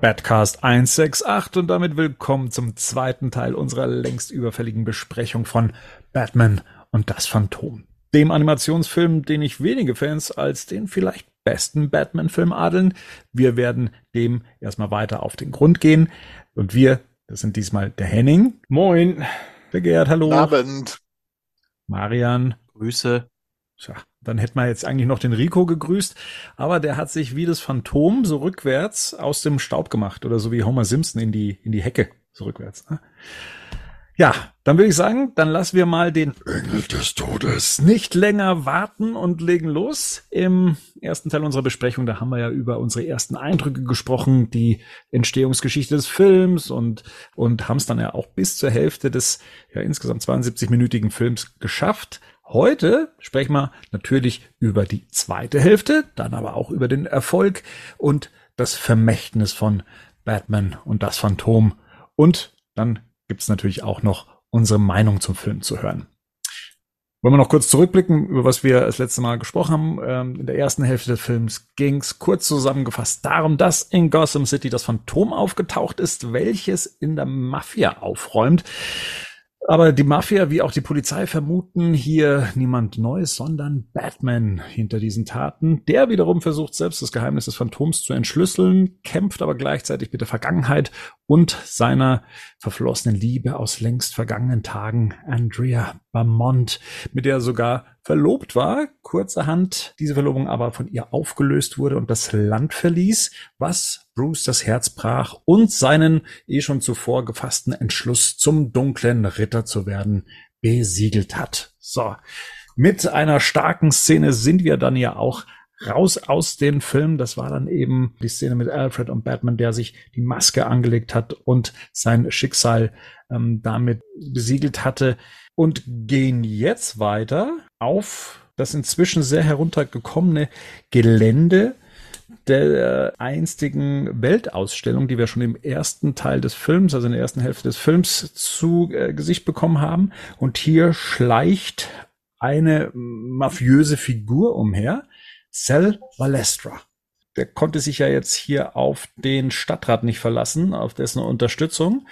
Badcast 168 und damit willkommen zum zweiten Teil unserer längst überfälligen Besprechung von Batman und das Phantom. Dem Animationsfilm, den ich wenige Fans als den vielleicht besten Batman-Film adeln. Wir werden dem erstmal weiter auf den Grund gehen. Und wir, das sind diesmal der Henning. Moin. Der Gerd, hallo. Abend. Marian. Grüße. Tja, dann hätten wir jetzt eigentlich noch den Rico gegrüßt, aber der hat sich wie das Phantom so rückwärts aus dem Staub gemacht oder so wie Homer Simpson in die, in die Hecke, so rückwärts. Ne? Ja, dann würde ich sagen, dann lassen wir mal den Engel des Todes nicht länger warten und legen los. Im ersten Teil unserer Besprechung, da haben wir ja über unsere ersten Eindrücke gesprochen, die Entstehungsgeschichte des Films und, und haben es dann ja auch bis zur Hälfte des ja insgesamt 72-minütigen Films geschafft. Heute sprechen wir natürlich über die zweite Hälfte, dann aber auch über den Erfolg und das Vermächtnis von Batman und das Phantom. Und dann gibt's natürlich auch noch unsere Meinung zum Film zu hören. Wollen wir noch kurz zurückblicken, über was wir das letzte Mal gesprochen haben. Ähm, in der ersten Hälfte des Films ging's kurz zusammengefasst darum, dass in Gotham City das Phantom aufgetaucht ist, welches in der Mafia aufräumt. Aber die Mafia wie auch die Polizei vermuten hier niemand Neues, sondern Batman hinter diesen Taten. Der wiederum versucht selbst das Geheimnis des Phantoms zu entschlüsseln, kämpft aber gleichzeitig mit der Vergangenheit und seiner verflossenen Liebe aus längst vergangenen Tagen, Andrea Beaumont, mit der er sogar verlobt war, kurzerhand diese Verlobung aber von ihr aufgelöst wurde und das Land verließ, was Bruce das Herz brach und seinen eh schon zuvor gefassten Entschluss zum dunklen Ritter zu werden besiegelt hat. So. Mit einer starken Szene sind wir dann ja auch raus aus den Film. Das war dann eben die Szene mit Alfred und Batman, der sich die Maske angelegt hat und sein Schicksal ähm, damit besiegelt hatte. Und gehen jetzt weiter auf das inzwischen sehr heruntergekommene Gelände der einstigen Weltausstellung, die wir schon im ersten Teil des Films, also in der ersten Hälfte des Films zu äh, Gesicht bekommen haben. Und hier schleicht eine mafiöse Figur umher, Cell Valestra. Der konnte sich ja jetzt hier auf den Stadtrat nicht verlassen, auf dessen Unterstützung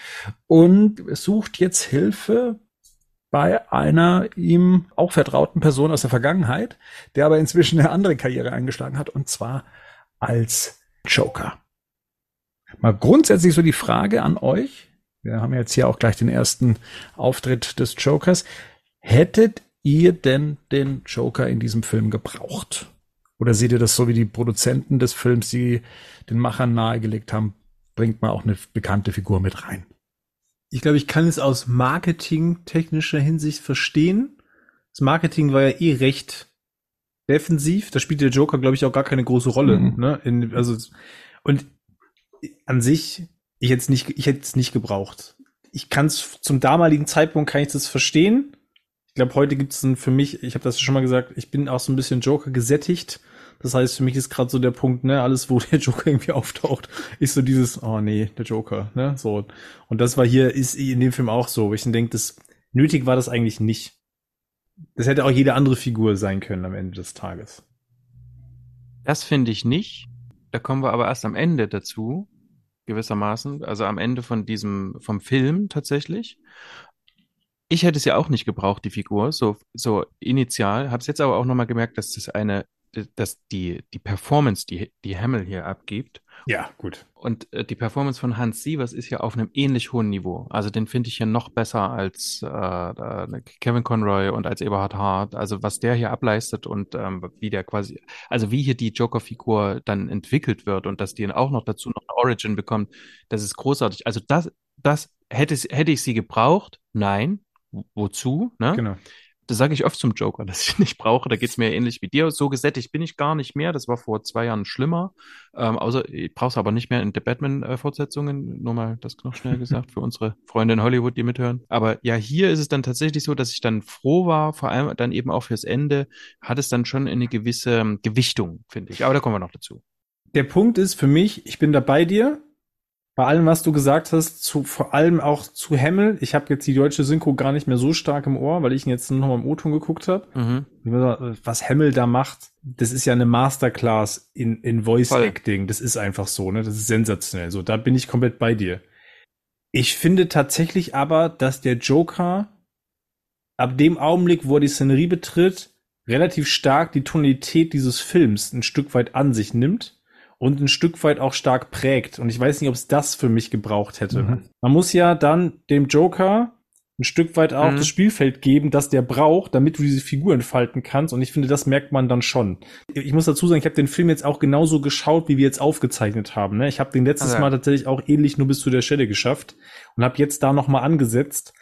und sucht jetzt Hilfe bei einer ihm auch vertrauten Person aus der Vergangenheit, der aber inzwischen eine andere Karriere eingeschlagen hat, und zwar als Joker. Mal grundsätzlich so die Frage an euch. Wir haben jetzt hier auch gleich den ersten Auftritt des Jokers. Hättet ihr denn den Joker in diesem Film gebraucht? Oder seht ihr das so wie die Produzenten des Films, die den Machern nahegelegt haben, bringt man auch eine bekannte Figur mit rein? Ich glaube, ich kann es aus marketingtechnischer Hinsicht verstehen. Das Marketing war ja eh recht defensiv. Da spielt der Joker, glaube ich, auch gar keine große Rolle. Mhm. Ne? In, also, und an sich, ich hätte es nicht, ich hätte es nicht gebraucht. Ich kann es zum damaligen Zeitpunkt kann ich das verstehen glaube, heute gibt es für mich, ich habe das schon mal gesagt, ich bin auch so ein bisschen Joker gesättigt. Das heißt, für mich ist gerade so der Punkt, ne, alles, wo der Joker irgendwie auftaucht, ist so dieses, oh nee, der Joker, ne, so. Und das war hier, ist in dem Film auch so, wo ich dann denke, das nötig war das eigentlich nicht. Das hätte auch jede andere Figur sein können am Ende des Tages. Das finde ich nicht. Da kommen wir aber erst am Ende dazu, gewissermaßen, also am Ende von diesem, vom Film tatsächlich. Ich hätte es ja auch nicht gebraucht, die Figur, so, so initial. Habe es jetzt aber auch nochmal gemerkt, dass das eine, dass die, die Performance, die, die Hamill hier abgibt. Ja, gut. Und äh, die Performance von Hans Sievers ist ja auf einem ähnlich hohen Niveau. Also den finde ich ja noch besser als äh, Kevin Conroy und als Eberhard Hart. Also was der hier ableistet und ähm, wie der quasi, also wie hier die Joker-Figur dann entwickelt wird und dass die auch noch dazu noch eine Origin bekommt, das ist großartig. Also das, das hätte, hätte ich sie gebraucht? Nein wozu. Ne? Genau. Das sage ich oft zum Joker, dass ich nicht brauche. Da geht's mir ähnlich wie dir. So gesättigt bin ich gar nicht mehr. Das war vor zwei Jahren schlimmer. Ähm, außer ich brauche es aber nicht mehr in der Batman-Fortsetzungen. Nur mal das noch schnell gesagt für unsere Freunde in Hollywood, die mithören. Aber ja, hier ist es dann tatsächlich so, dass ich dann froh war, vor allem dann eben auch fürs Ende, hat es dann schon eine gewisse ähm, Gewichtung, finde ich. Aber da kommen wir noch dazu. Der Punkt ist für mich, ich bin da bei dir. Bei allem, was du gesagt hast, zu, vor allem auch zu Hemmel. Ich habe jetzt die deutsche Synchro gar nicht mehr so stark im Ohr, weil ich ihn jetzt noch mal im O-Ton geguckt habe. Mhm. Was Hemmel da macht, das ist ja eine Masterclass in, in Voice Voll. Acting. Das ist einfach so, ne? Das ist sensationell. So, da bin ich komplett bei dir. Ich finde tatsächlich aber, dass der Joker ab dem Augenblick, wo er die Szenerie betritt, relativ stark die Tonalität dieses Films ein Stück weit an sich nimmt und ein Stück weit auch stark prägt. Und ich weiß nicht, ob es das für mich gebraucht hätte. Mhm. Man muss ja dann dem Joker ein Stück weit auch mhm. das Spielfeld geben, das der braucht, damit du diese Figur entfalten kannst. Und ich finde, das merkt man dann schon. Ich muss dazu sagen, ich habe den Film jetzt auch genauso geschaut, wie wir jetzt aufgezeichnet haben. Ne? Ich habe den letztes okay. Mal tatsächlich auch ähnlich nur bis zu der Stelle geschafft und habe jetzt da noch mal angesetzt.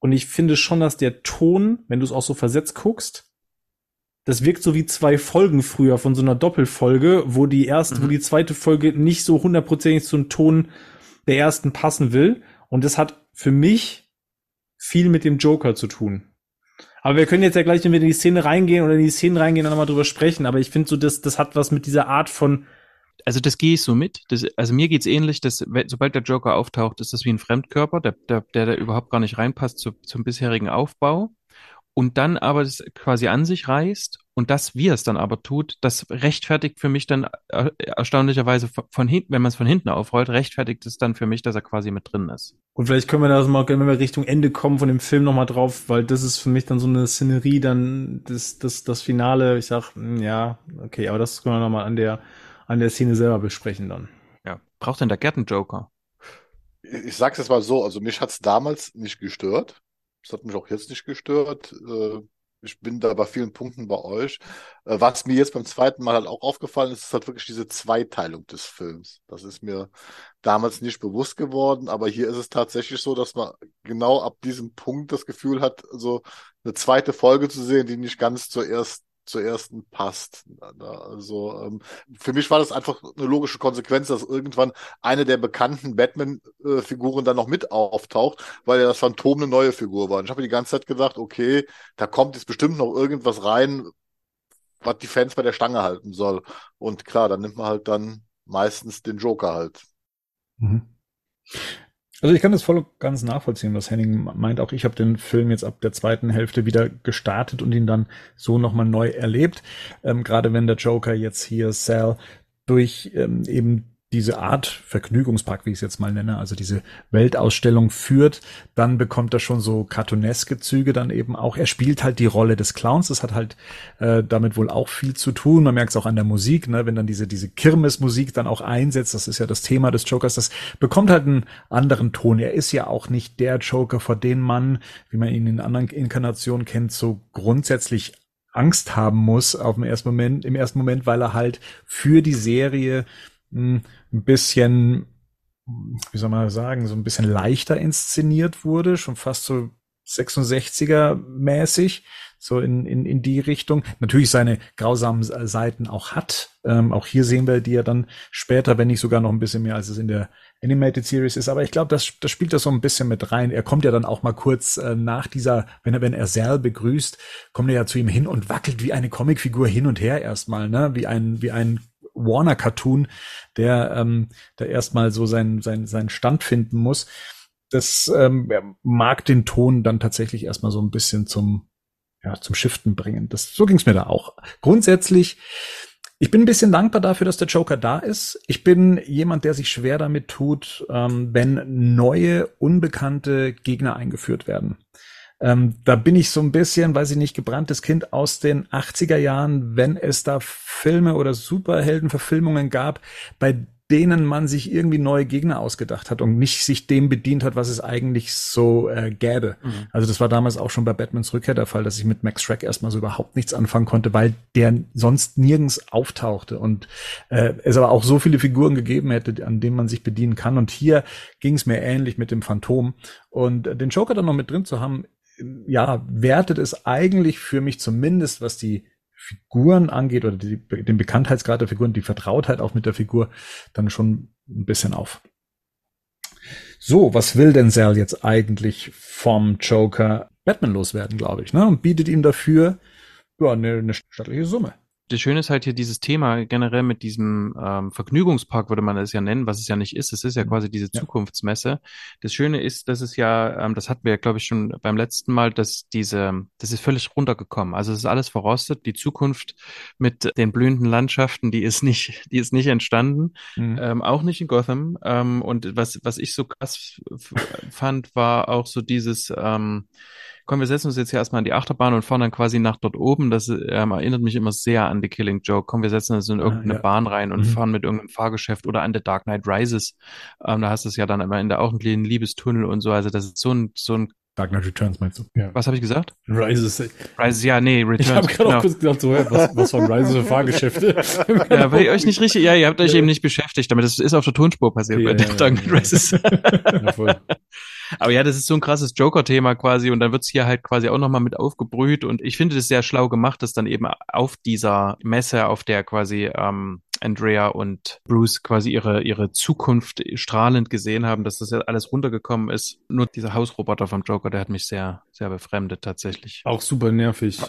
Und ich finde schon, dass der Ton, wenn du es auch so versetzt guckst, das wirkt so wie zwei Folgen früher von so einer Doppelfolge, wo die erste, mhm. wo die zweite Folge nicht so hundertprozentig zum Ton der ersten passen will. Und das hat für mich viel mit dem Joker zu tun. Aber wir können jetzt ja gleich, wenn wir in die Szene reingehen oder in die Szene reingehen, dann nochmal drüber sprechen. Aber ich finde so, das, das hat was mit dieser Art von. Also das gehe ich so mit. Das, also mir geht's ähnlich, dass sobald der Joker auftaucht, ist das wie ein Fremdkörper, der, der, der da überhaupt gar nicht reinpasst zu, zum bisherigen Aufbau und dann aber das quasi an sich reißt und das, wie er es dann aber tut, das rechtfertigt für mich dann äh, erstaunlicherweise von hinten, wenn man es von hinten aufrollt, rechtfertigt es dann für mich, dass er quasi mit drin ist. Und vielleicht können wir da mal, wenn wir Richtung Ende kommen von dem Film nochmal drauf, weil das ist für mich dann so eine Szenerie, dann das, das, das Finale, ich sag, hm, ja, okay, aber das können wir nochmal an der, an der Szene selber besprechen dann. Ja. Braucht denn der Gärtenjoker? Ich sag's jetzt mal so, also mich hat's damals nicht gestört. Das hat mich auch jetzt nicht gestört. Äh, ich bin da bei vielen Punkten bei euch. Äh, was mir jetzt beim zweiten Mal halt auch aufgefallen ist, ist halt wirklich diese Zweiteilung des Films. Das ist mir damals nicht bewusst geworden, aber hier ist es tatsächlich so, dass man genau ab diesem Punkt das Gefühl hat, so eine zweite Folge zu sehen, die nicht ganz zur ersten zur ersten passt. Also ähm, für mich war das einfach eine logische Konsequenz, dass irgendwann eine der bekannten Batman-Figuren dann noch mit auftaucht, weil ja das Phantom eine neue Figur war. Und ich habe die ganze Zeit gedacht, okay, da kommt jetzt bestimmt noch irgendwas rein, was die Fans bei der Stange halten soll. Und klar, dann nimmt man halt dann meistens den Joker halt. Mhm. Also ich kann das voll ganz nachvollziehen, was Henning meint. Auch ich habe den Film jetzt ab der zweiten Hälfte wieder gestartet und ihn dann so nochmal neu erlebt. Ähm, Gerade wenn der Joker jetzt hier Sal durch ähm, eben diese Art Vergnügungspark, wie ich es jetzt mal nenne, also diese Weltausstellung führt, dann bekommt er schon so cartooneske Züge dann eben auch. Er spielt halt die Rolle des Clowns. Das hat halt äh, damit wohl auch viel zu tun. Man merkt es auch an der Musik, ne? wenn dann diese, diese Kirmesmusik dann auch einsetzt. Das ist ja das Thema des Jokers. Das bekommt halt einen anderen Ton. Er ist ja auch nicht der Joker, vor dem man, wie man ihn in anderen Inkarnationen kennt, so grundsätzlich Angst haben muss auf dem ersten Moment, im ersten Moment, weil er halt für die Serie ein bisschen, wie soll man sagen, so ein bisschen leichter inszeniert wurde, schon fast so 66er mäßig, so in, in, in die Richtung. Natürlich seine grausamen Seiten auch hat. Ähm, auch hier sehen wir die ja dann später, wenn nicht sogar noch ein bisschen mehr, als es in der Animated Series ist. Aber ich glaube, das, das spielt das so ein bisschen mit rein. Er kommt ja dann auch mal kurz äh, nach dieser, wenn er, wenn er Sal begrüßt, kommt er ja zu ihm hin und wackelt wie eine Comicfigur hin und her erstmal, ne? Wie ein, wie ein Warner-Cartoon, der, ähm, der erstmal so seinen sein, sein Stand finden muss. Das ähm, mag den Ton dann tatsächlich erstmal so ein bisschen zum, ja, zum Shiften bringen. Das, so ging's mir da auch. Grundsätzlich, ich bin ein bisschen dankbar dafür, dass der Joker da ist. Ich bin jemand, der sich schwer damit tut, ähm, wenn neue, unbekannte Gegner eingeführt werden. Ähm, da bin ich so ein bisschen, weiß ich nicht, gebranntes Kind aus den 80er Jahren, wenn es da Filme oder Superheldenverfilmungen gab, bei denen man sich irgendwie neue Gegner ausgedacht hat und nicht sich dem bedient hat, was es eigentlich so äh, gäbe. Mhm. Also das war damals auch schon bei Batmans Rückkehr der Fall, dass ich mit Max Shrek erstmal so überhaupt nichts anfangen konnte, weil der sonst nirgends auftauchte und äh, es aber auch so viele Figuren gegeben hätte, an denen man sich bedienen kann. Und hier ging es mir ähnlich mit dem Phantom. Und äh, den Joker dann noch mit drin zu haben, ja, wertet es eigentlich für mich zumindest, was die Figuren angeht oder die, den Bekanntheitsgrad der Figuren, die Vertrautheit auch mit der Figur, dann schon ein bisschen auf. So, was will denn Sal jetzt eigentlich vom Joker Batman loswerden, glaube ich, ne? Und bietet ihm dafür ja, eine, eine stattliche Summe. Das Schöne ist halt hier dieses Thema generell mit diesem ähm, Vergnügungspark, würde man das ja nennen, was es ja nicht ist. Es ist ja quasi diese Ja. Zukunftsmesse. Das Schöne ist, dass es ja, ähm, das hatten wir ja, glaube ich, schon beim letzten Mal, dass diese, das ist völlig runtergekommen. Also es ist alles verrostet. Die Zukunft mit den blühenden Landschaften, die ist nicht, die ist nicht entstanden. Mhm. Ähm, auch nicht in Gotham. Ähm, und was, was ich so krass fand, war auch so dieses, ähm, komm, wir setzen uns jetzt hier erstmal in die Achterbahn und fahren dann quasi nach dort oben. Das ähm, erinnert mich immer sehr an The Killing Joke. Komm, wir setzen uns in Ah, irgendeine ja. Bahn rein und Mhm. fahren mit irgendeinem Fahrgeschäft oder an The Dark Knight Rises. Ähm, da hast du es ja dann am Ende auch einen kleinen Liebestunnel und so. Also das ist so ein, so ein, Dark Knight Returns meinst du? Ja. was habe ich gesagt? Rises. Rises, ja, nee, Ich Returns. habe gerade genau. auch kurz gedacht, so, was, was von Rises für Fahrgeschäfte? Ja, weil ihr euch nicht richtig, ja, ihr habt euch eben nicht beschäftigt damit. Das ist auf der Tonspur passiert bei Ja, ja, Dark ja, Knight ja. Rises. Ja, voll. Aber ja, das ist so ein krasses Joker-Thema quasi und dann wird's hier halt quasi auch nochmal mit aufgebrüht und ich finde das sehr schlau gemacht, dass dann eben auf dieser Messe, auf der quasi ähm, Andrea und Bruce quasi ihre, ihre Zukunft strahlend gesehen haben, dass das ja alles runtergekommen ist. Nur dieser Hausroboter vom Joker, der hat mich sehr, sehr befremdet tatsächlich. Auch super nervig.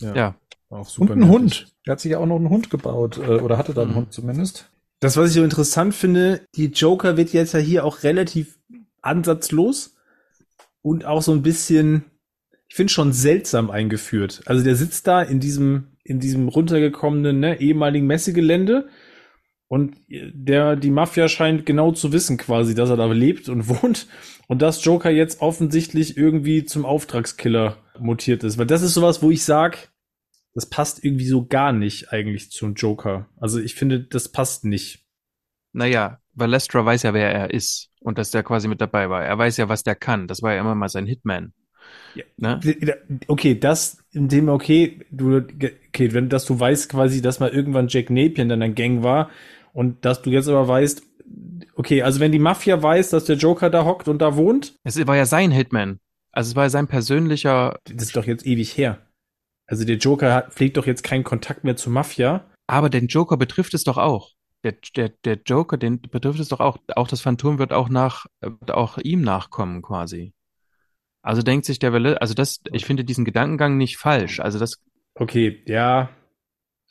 Ja. Auch super Und ein nervig. Hund. Der hat sich ja auch noch einen Hund gebaut, äh, oder hatte da einen Mhm. Hund zumindest. Das, was ich so interessant finde, die Joker wird jetzt ja hier auch relativ ansatzlos und auch so ein bisschen, ich finde schon seltsam eingeführt. Also der sitzt da in diesem, in diesem runtergekommenen, ne, ehemaligen Messegelände und der, die Mafia scheint genau zu wissen quasi, dass er da lebt und wohnt und dass Joker jetzt offensichtlich irgendwie zum Auftragskiller mutiert ist. Weil das ist sowas, wo ich sag, das passt irgendwie so gar nicht eigentlich zum Joker. Also ich finde, das passt nicht. Naja, weil Lestra weiß ja, wer er ist und dass der quasi mit dabei war. Er weiß ja, was der kann. Das war ja immer mal sein Hitman. Ja. Ne? Okay, das in dem, okay, du, okay, wenn, dass du weißt quasi, dass mal irgendwann Jack Napier in deiner Gang war und dass du jetzt aber weißt, okay, also wenn die Mafia weiß, dass der Joker da hockt und da wohnt, Es war ja sein Hitman. Also es war ja sein persönlicher, das ist doch jetzt ewig her. Also der Joker hat, pflegt doch jetzt keinen Kontakt mehr zur Mafia. aber den Joker betrifft es doch auch. Der, der, der Joker, den betrifft es doch auch. Auch das Phantom wird auch nach, wird auch ihm nachkommen quasi. Also denkt sich der Welle, also das, ich finde diesen Gedankengang nicht falsch. Also das, Okay, ja,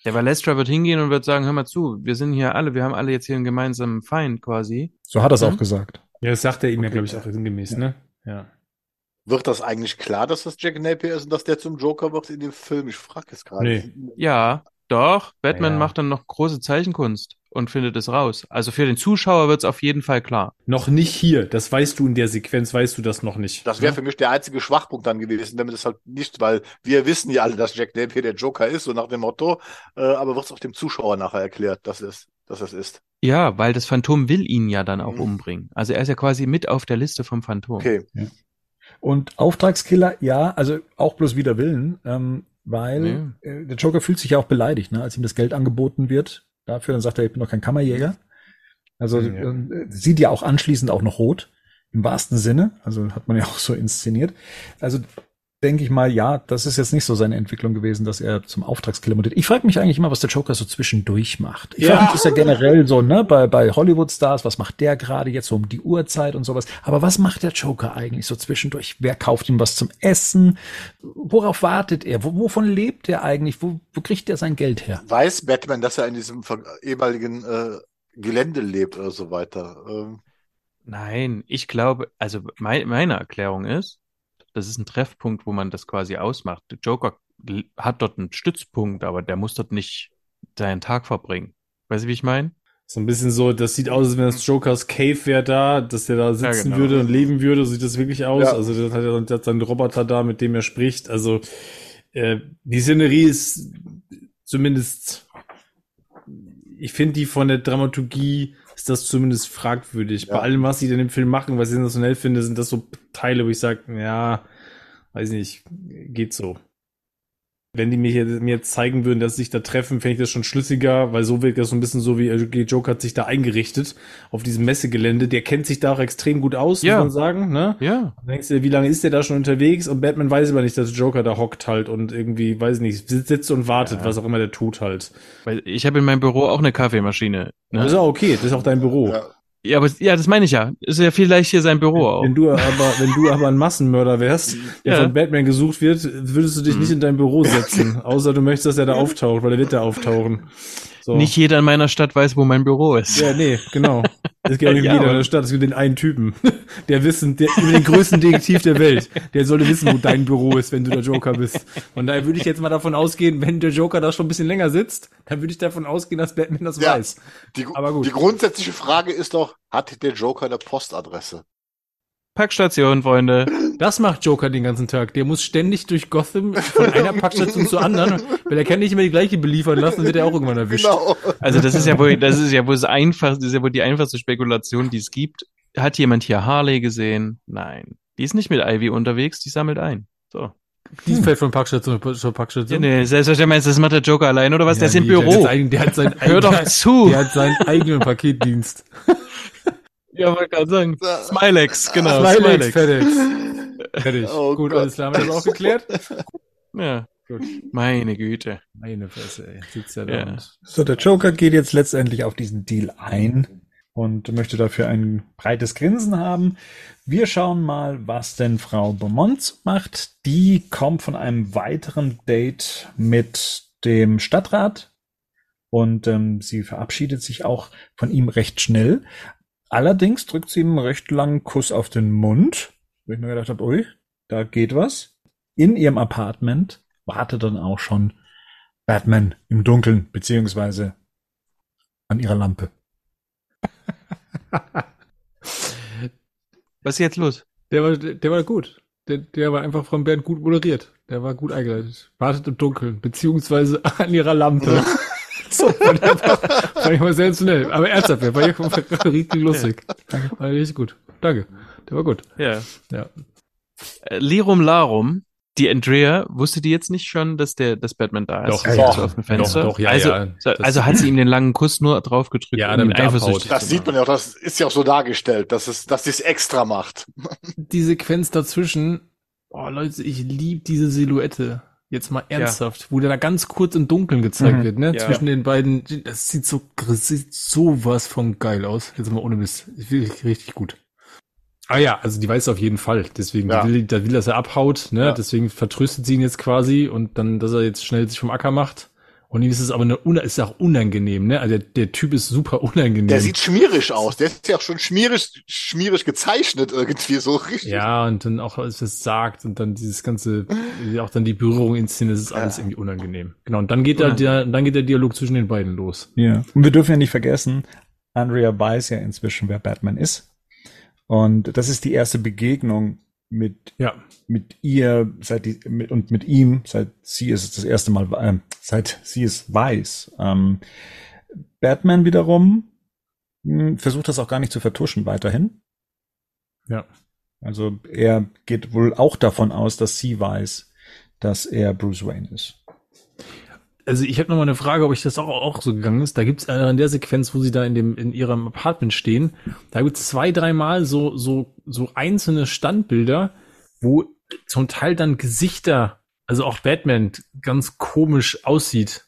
der Valestra wird hingehen und wird sagen, hör mal zu, wir sind hier alle, wir haben alle jetzt hier einen gemeinsamen Feind quasi. So hat er es Mhm. auch gesagt. ja, das sagt er ihm ja, Okay. glaube ich, auch sinngemäß, ne? Ja. Wird das eigentlich klar, dass das Jack Napier ist und dass der zum Joker wird in dem Film? Ich frage es gerade. Nee. Ja, doch, Batman Ja. macht dann noch große Zeichenkunst und findet es raus. Also für den Zuschauer wird es auf jeden Fall klar. Noch nicht hier. Das weißt du in der Sequenz, weißt du das noch nicht. Das wäre für mich der einzige Schwachpunkt dann gewesen, damit es halt nicht, weil wir wissen ja alle, dass Jack Napier der Joker ist, so nach dem Motto, äh, aber wird es auch dem Zuschauer nachher erklärt, dass es, dass es ist. Ja, weil das Phantom will ihn ja dann auch Mhm. umbringen. Also er ist ja quasi mit auf der Liste vom Phantom. Okay. Und Auftragskiller, ja, also auch bloß wider Willen, ähm, weil äh, der Joker fühlt sich ja auch beleidigt, ne, als ihm das Geld angeboten wird. Dafür, dann sagt er, ich bin doch kein Kammerjäger. Also Ja. äh, sieht ja auch anschließend auch noch rot, im wahrsten Sinne. Also hat man ja auch so inszeniert. Also denke ich mal, ja, das ist jetzt nicht so seine Entwicklung gewesen, dass er zum Auftragskiller mutiert. Ich frage mich eigentlich immer, was der Joker so zwischendurch macht. Ich Ja. frage mich das ja generell so, ne, bei, bei Hollywood-Stars, was macht der gerade jetzt so um die Uhrzeit und sowas. Aber was macht der Joker eigentlich so zwischendurch? Wer kauft ihm was zum Essen? Worauf wartet er? Wo, wovon lebt er eigentlich? Wo, wo kriegt er sein Geld her? Weiß Batman, dass er in diesem ehemaligen äh, Gelände lebt oder so weiter? Ähm, Nein, ich glaube, also mein, meine Erklärung ist, das ist ein Treffpunkt, wo man das quasi ausmacht. Der Joker hat dort einen Stützpunkt, aber der muss dort nicht seinen Tag verbringen. Weißt du, wie ich meine? So ein bisschen so, das sieht aus, als wenn das Jokers Cave wäre da, dass der da sitzen genau. würde und leben würde, so sieht das wirklich aus. Ja. Also das hat er der hat seinen Roboter da, mit dem er spricht. Also äh, die Szenerie ist zumindest, ich finde die von der Dramaturgie ist das zumindest fragwürdig. Ja. Bei allem, was sie denn im Film machen, was ich sensationell finde, sind das so Teile, wo ich sage, ja, weiß nicht, geht so. Wenn die mir, hier, mir jetzt zeigen würden, dass sie sich da treffen, fände ich das schon schlüssiger, weil so wirkt das so ein bisschen so wie äh, Joker hat sich da eingerichtet auf diesem Messegelände. Der kennt sich da auch extrem gut aus, Ja. muss man sagen. Ne? Ja. Dann denkst du, dir, wie lange ist der da schon unterwegs? Und Batman weiß aber nicht, dass Joker da hockt halt und irgendwie, weiß nicht, sitzt und wartet, Ja. was auch immer der tut halt. Weil ich habe in meinem Büro auch eine Kaffeemaschine. Das ist Ne? auch okay, das ist auch dein Büro. ja. Ja, aber ja, das meine ich ja. Ist ja vielleicht hier sein Büro auch. Wenn du aber, wenn du aber ein Massenmörder wärst, der Ja. von Batman gesucht wird, würdest du dich nicht in dein Büro setzen. Außer du möchtest, dass er da auftaucht, weil er wird da auftauchen. So. Nicht jeder in meiner Stadt weiß, wo mein Büro ist. Ja, nee, genau. Es gibt auch nicht Ja, jeder in der Stadt. Es gibt den einen Typen, der wissen, der über den größten Detektiv der Welt. Der sollte wissen, wo dein Büro ist, wenn du der Joker bist. Von daher würde ich jetzt mal davon ausgehen, wenn der Joker da schon ein bisschen länger sitzt, dann würde ich davon ausgehen, dass Batman das Ja. weiß. Die, Aber gut. die grundsätzliche Frage ist doch, hat der Joker eine Postadresse? Packstation, Freunde. Das macht Joker den ganzen Tag. Der muss ständig durch Gotham von einer Packstation zur anderen, weil er kann nicht immer die gleiche beliefern lassen, dann wird er auch irgendwann erwischt. Genau. Also das ist ja wohl, das ist ja wohl das einfachste, das ist ja wohl die einfachste Spekulation, die es gibt. Hat jemand hier Harley gesehen? Nein. Die ist nicht mit Ivy unterwegs, die sammelt ein. So. Die fällt von Packstation zur Packstation. Ja, nee, selbstverständlich, das macht der Joker allein, oder was? der ist im nee, Der hat, Büro. sein, der hat sein Hör doch zu. Der hat seinen eigenen Paketdienst. Ja, wollte gerade sagen. Smilex, genau. Smilex, Smilex. FedEx. Fertig. Oh Gut, Gott. alles klar, haben wir das auch geklärt? Ja. Gut. Meine Güte. Meine Fresse, ey. Sitzt ja da Ja. und So, der Joker geht jetzt letztendlich auf diesen Deal ein und möchte dafür ein breites Grinsen haben. Wir schauen mal, was denn Frau Beaumont macht. Die kommt von einem weiteren Date mit dem Stadtrat und ähm, sie verabschiedet sich auch von ihm recht schnell. Allerdings drückt sie ihm einen recht langen Kuss auf den Mund, wo ich mir gedacht habe, ui, da geht was. In ihrem Apartment wartet dann auch schon Batman im Dunkeln, beziehungsweise an ihrer Lampe. Was ist jetzt los? Der war, der war gut. Der, der war einfach von Bernd gut moderiert. Der war gut eingeleitet. Wartet im Dunkeln, beziehungsweise an ihrer Lampe. so, fand ich einfach, fand ich mal sensationell. Aber ernsthaft, der war ja richtig lustig. War richtig gut. Danke. Der war gut. Ja. Ja. Äh, Lirum Larum, die Andrea, wusste die jetzt nicht schon, dass der, dass Batman da ist? Doch, ja, ja. auf dem Fenster. Doch, doch, ja, also, ja. so- Das- also hat sie ihm den langen Kuss nur drauf gedrückt, Ja, um ihn damit er eifersüchtig Das sieht man ja auch, das ist ja auch so dargestellt, dass es, dass sie es extra macht. Die Sequenz dazwischen, oh Leute, ich lieb diese Silhouette. Jetzt mal ernsthaft, wo der da ganz kurz im Dunkeln gezeigt Mhm. wird, ne? Ja. Zwischen den beiden. Das sieht so, das sieht sowas von geil aus. Jetzt mal ohne Mist. Wirklich richtig gut. Ah ja, also die weiß es auf jeden Fall. Deswegen, Ja. die will, da will, dass er abhaut, ne? Ja. Deswegen vertröstet sie ihn jetzt quasi und dann, dass er jetzt schnell sich vom Acker macht. Und ihm ist es aber eine, ist auch unangenehm, ne? Also der, der Typ ist super unangenehm. Der sieht schmierig aus. Der ist ja auch schon schmierig, schmierig gezeichnet irgendwie, so richtig. Ja, und dann auch, als es sagt und dann dieses ganze, auch dann die Berührung in Szene, das ist alles Ja. irgendwie unangenehm. Genau, und dann geht da der, dann geht der Dialog zwischen den beiden los. Ja. Und wir dürfen ja nicht vergessen, Andrea weiß ja inzwischen, wer Batman ist. Und das ist die erste Begegnung mit, Ja. mit ihr seit die, mit, und mit ihm, seit sie es das erste Mal, ähm, seit sie es weiß. Ähm, Batman wiederum mh, versucht das auch gar nicht zu vertuschen weiterhin. Ja. Also er geht wohl auch davon aus, dass sie weiß, dass er Bruce Wayne ist. Also ich habe noch mal eine Frage, ob ich das auch, auch so gegangen ist. Da gibt's äh, in der Sequenz, wo sie da in dem in ihrem Apartment stehen, da gibt's zwei, dreimal so so so einzelne Standbilder, wo zum Teil dann Gesichter, also auch Batman ganz komisch aussieht.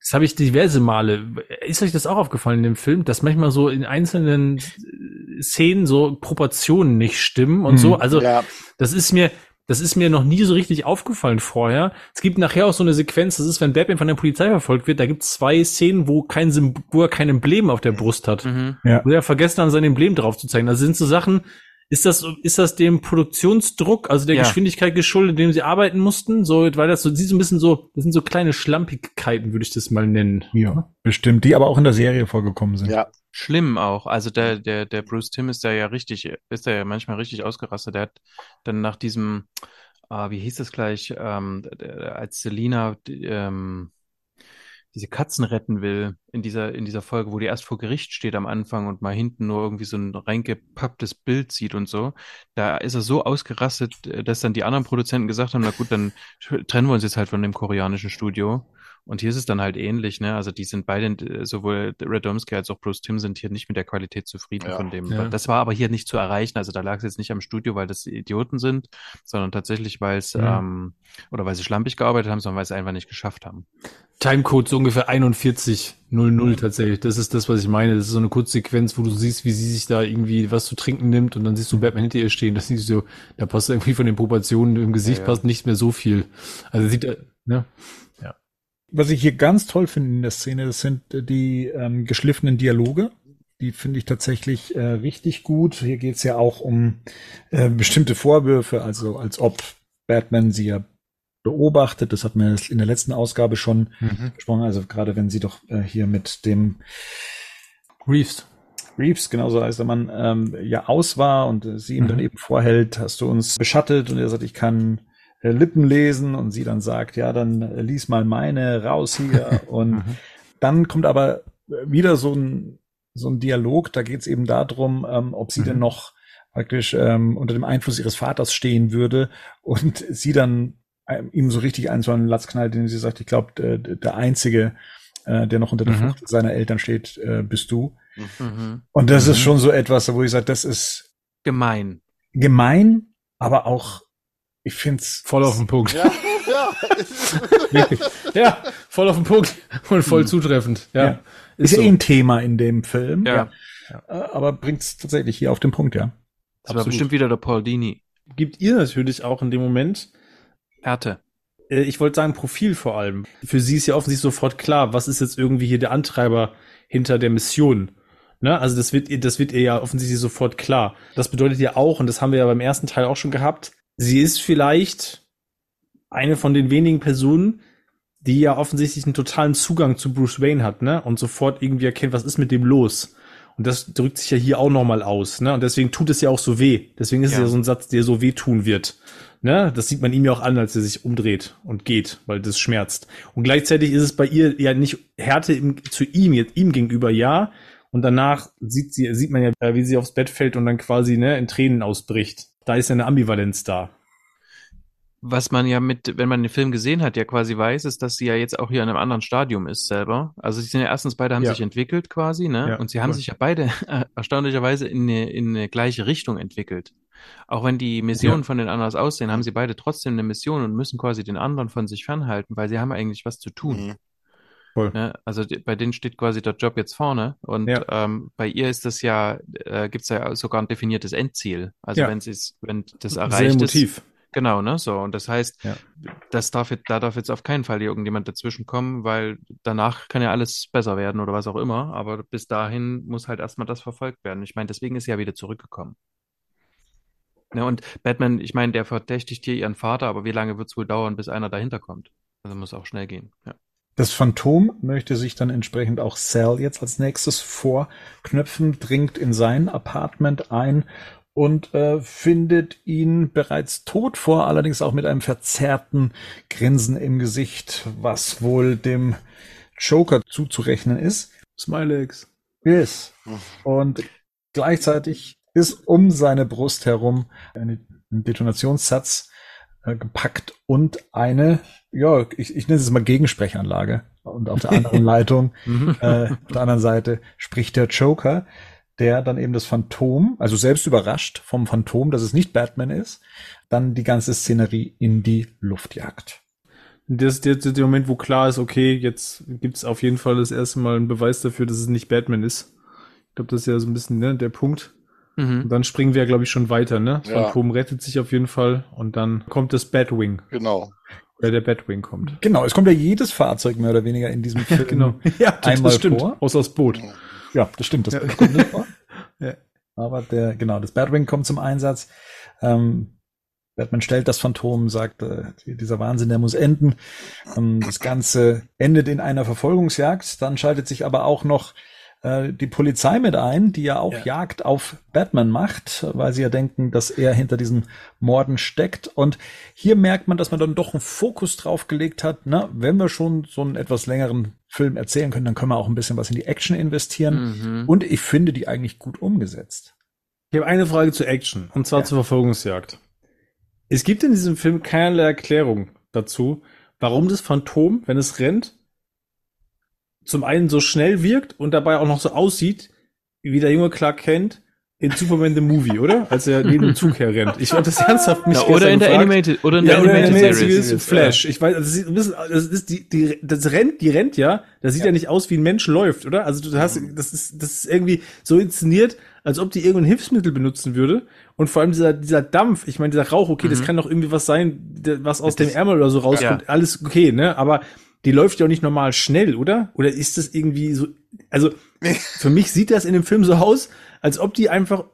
Das habe ich diverse Male. Ist euch das auch aufgefallen in dem Film, dass manchmal so in einzelnen äh, Szenen so Proportionen nicht stimmen und Mhm. so? Also Ja, das ist mir, das ist mir noch nie so richtig aufgefallen vorher. Es gibt nachher auch so eine Sequenz, das ist, wenn Batman von der Polizei verfolgt wird, da gibt es zwei Szenen, wo kein wo er kein Emblem auf der Brust hat. Mhm. Wo er vergessen hat, sein Emblem drauf zu zeigen. Das sind so Sachen, ist das, ist das dem Produktionsdruck, also der Ja. Geschwindigkeit geschuldet, dem sie arbeiten mussten? So, weil das so, sieht so ein bisschen so, das sind so kleine Schlampigkeiten, würde ich das mal nennen. Ja, bestimmt, die aber auch in der Serie vorgekommen sind. ja. Schlimm auch. Also der, der, der Bruce Timm ist da ja richtig, ist da ja manchmal richtig ausgerastet. Der hat dann nach diesem, ah, wie hieß das gleich, ähm, als Selina ähm, diese Katzen retten will in dieser, in dieser Folge, wo die erst vor Gericht steht am Anfang und mal hinten nur irgendwie so ein reingepapptes Bild sieht und so. Da ist er so ausgerastet, äh, dass dann die anderen Produzenten gesagt haben, na gut, dann trennen wir uns jetzt halt von dem koreanischen Studio. Und hier ist es dann halt ähnlich, ne? Also die sind beide, äh, sowohl Radomski als auch Bruce Timm sind hier nicht mit der Qualität zufrieden Ja. von dem. Ja. Das war aber hier nicht zu erreichen. Also da lag es jetzt nicht am Studio, weil das Idioten sind, sondern tatsächlich, weil es, Ja. ähm, oder weil sie schlampig gearbeitet haben, sondern weil sie es einfach nicht geschafft haben. Timecode so ungefähr 41.00 tatsächlich. Das ist das, was ich meine. Das ist so eine Kurzsequenz, wo du siehst, wie sie sich da irgendwie was zu trinken nimmt und dann siehst du Batman hinter ihr stehen. Das siehst du, da passt irgendwie von den Proportionen im Gesicht Ja, ja. passt nicht mehr so viel. Also sieht er, ne? Was ich hier ganz toll finde in der Szene, das sind äh, die ähm, geschliffenen Dialoge. Die finde ich tatsächlich äh, richtig gut. Hier geht's ja auch um äh, bestimmte Vorwürfe, also als ob Batman sie ja beobachtet. Das hatten wir in der letzten Ausgabe schon besprochen. Also gerade wenn sie doch äh, hier mit dem Reeves. Reeves, genauso heißt der Mann, ähm, ja aus war und äh, sie ihm Mhm. dann eben vorhält, hast du uns beschattet und er sagt, ich kann Lippen lesen und sie dann sagt, ja, dann äh, lies mal meine raus hier und Mhm. dann kommt aber wieder so ein, so ein Dialog, da geht es eben darum, ähm, ob sie Mhm. denn noch praktisch ähm, unter dem Einfluss ihres Vaters stehen würde und sie dann ähm, ihm so richtig einen so einen Latz knallt, den sie sagt, ich glaube, der, der Einzige, äh, der noch unter der Mhm. Frucht seiner Eltern steht, äh, bist du. Mhm. Und das ist Mhm. schon so etwas, wo ich sage, das ist Gemein. gemein, aber auch, ich find's Voll auf den Punkt. Ja, ja. Ja, voll auf den Punkt und voll Mhm. zutreffend. Ja. Ja. ist ja so. eh ein Thema in dem Film, Ja. äh, aber bringt's tatsächlich hier auf den Punkt, ja. Das war Absolut. bestimmt wieder der Paul Dini. Gibt ihr natürlich auch in dem Moment Härte. äh, ich wollte sagen, Profil vor allem. Für sie ist ja offensichtlich sofort klar, was ist jetzt irgendwie hier der Antreiber hinter der Mission. Ne? Also das wird ihr, das wird ihr ja offensichtlich sofort klar. Das bedeutet ja auch, und das haben wir ja beim ersten Teil auch schon gehabt, sie ist vielleicht eine von den wenigen Personen, die ja offensichtlich einen totalen Zugang zu Bruce Wayne hat, ne? Und sofort irgendwie erkennt, was ist mit dem los. Und das drückt sich ja hier auch nochmal aus, ne? Und deswegen tut es ja auch so weh. Deswegen ist es Ja. ja so ein Satz, der so weh tun wird. Ne? Das sieht man ihm ja auch an, als er sich umdreht und geht, weil das schmerzt. Und gleichzeitig ist es bei ihr ja nicht Härte im, zu ihm, jetzt ihm gegenüber ja. Und danach sieht sie, sieht man ja, wie sie aufs Bett fällt und dann quasi, ne, in Tränen ausbricht. Da ist ja eine Ambivalenz da. Was man ja mit, wenn man den Film gesehen hat, ja quasi weiß, ist, dass sie ja jetzt auch hier in einem anderen Stadium ist selber. Also sie sind ja erstens beide haben Ja. sich entwickelt quasi, ne? Ja, und sie haben voll. sich ja beide äh, erstaunlicherweise in eine, in eine gleiche Richtung entwickelt. Auch wenn die Missionen Ja. von den anders aussehen, haben sie beide trotzdem eine Mission und müssen quasi den anderen von sich fernhalten, weil sie haben eigentlich was zu tun. Mhm. Voll. Ne? Also die, bei denen steht quasi der Job jetzt vorne und Ja. ähm, bei ihr ist das ja, äh, gibt's ja sogar ein definiertes Endziel. Also Ja. wenn sie es, wenn das erreicht ist. Genau, ne? So. Und das heißt, Ja. das darf jetzt, da darf jetzt auf keinen Fall irgendjemand dazwischen kommen, weil danach kann ja alles besser werden oder was auch immer. Aber bis dahin muss halt erstmal das verfolgt werden. Ich meine, deswegen ist sie ja wieder zurückgekommen. Ne, und Batman, ich meine, der verdächtigt hier ihren Vater, aber wie lange wird es wohl dauern, bis einer dahinter kommt? Also muss auch schnell gehen. Ja. Das Phantom möchte sich dann entsprechend auch Sal jetzt als nächstes vorknöpfen, dringt in sein Apartment ein und äh, findet ihn bereits tot vor, allerdings auch mit einem verzerrten Grinsen im Gesicht, was wohl dem Joker zuzurechnen ist. Smilex. Ist. Und gleichzeitig ist um seine Brust herum eine, ein Detonationssatz äh, gepackt und eine, ja, ich, ich nenne es mal Gegensprechanlage. Und auf der anderen Leitung, äh, auf der anderen Seite spricht der Joker, der dann eben das Phantom, also selbst überrascht vom Phantom, dass es nicht Batman ist, dann die ganze Szenerie in die Luft jagt. Das ist der, der Moment, wo klar ist, okay, jetzt gibt's auf jeden Fall das erste Mal einen Beweis dafür, dass es nicht Batman ist. Ich glaube, das ist ja so ein bisschen ne, der Punkt. Und Mhm. dann springen wir, glaube ich, schon weiter, ne? Das Ja. Phantom rettet sich auf jeden Fall und dann kommt das Batwing, Genau. oder der Batwing kommt. Genau, es kommt ja jedes Fahrzeug mehr oder weniger in diesem Film. Genau. Ja, das, Einmal das stimmt. vor. Außer das Boot. Ja, das stimmt, das Ja. kommt nicht vor. Ja. Aber der, genau, das Batwing kommt zum Einsatz. Ähm, Batman stellt das Phantom, sagt, äh, dieser Wahnsinn, der muss enden. Ähm, das Ganze endet in einer Verfolgungsjagd. Dann schaltet sich aber auch noch äh, die Polizei mit ein, die ja auch Ja. Jagd auf Batman macht, weil sie ja denken, dass er hinter diesen Morden steckt. Und hier merkt man, dass man dann doch einen Fokus drauf gelegt hat. Na, wenn wir schon so einen etwas längeren Film erzählen können, dann können wir auch ein bisschen was in die Action investieren. Mhm. Und ich finde die eigentlich gut umgesetzt. Ich habe eine Frage zur Action, und zwar Ja. zur Verfolgungsjagd. Es gibt in diesem Film keinerlei Erklärung dazu, warum das Phantom, wenn es rennt, zum einen so schnell wirkt und dabei auch noch so aussieht, wie der junge Clark Kent in Superman the Movie, oder? Als er neben dem Zug herrennt. Ich fand das ernsthaft mich Ja, oder in der gefragt. Animated, oder in Ja, der oder Animated Animated Series. Series Flash. Ich weiß, also das ist, das ist die, die, das rennt, die rennt ja. Das sieht ja. nicht aus, wie ein Mensch läuft, oder? Also du hast, das ist, das ist irgendwie so inszeniert, als ob die irgendein Hilfsmittel benutzen würde. Und vor allem dieser, dieser Dampf, ich meine, dieser Rauch, okay, das kann doch irgendwie was sein, was aus dem Ärmel oder so rauskommt. Ja. Alles okay, ne? Aber die läuft ja auch nicht normal schnell, oder? Oder ist das irgendwie so, also, für mich sieht das in dem Film so aus, als ob die einfach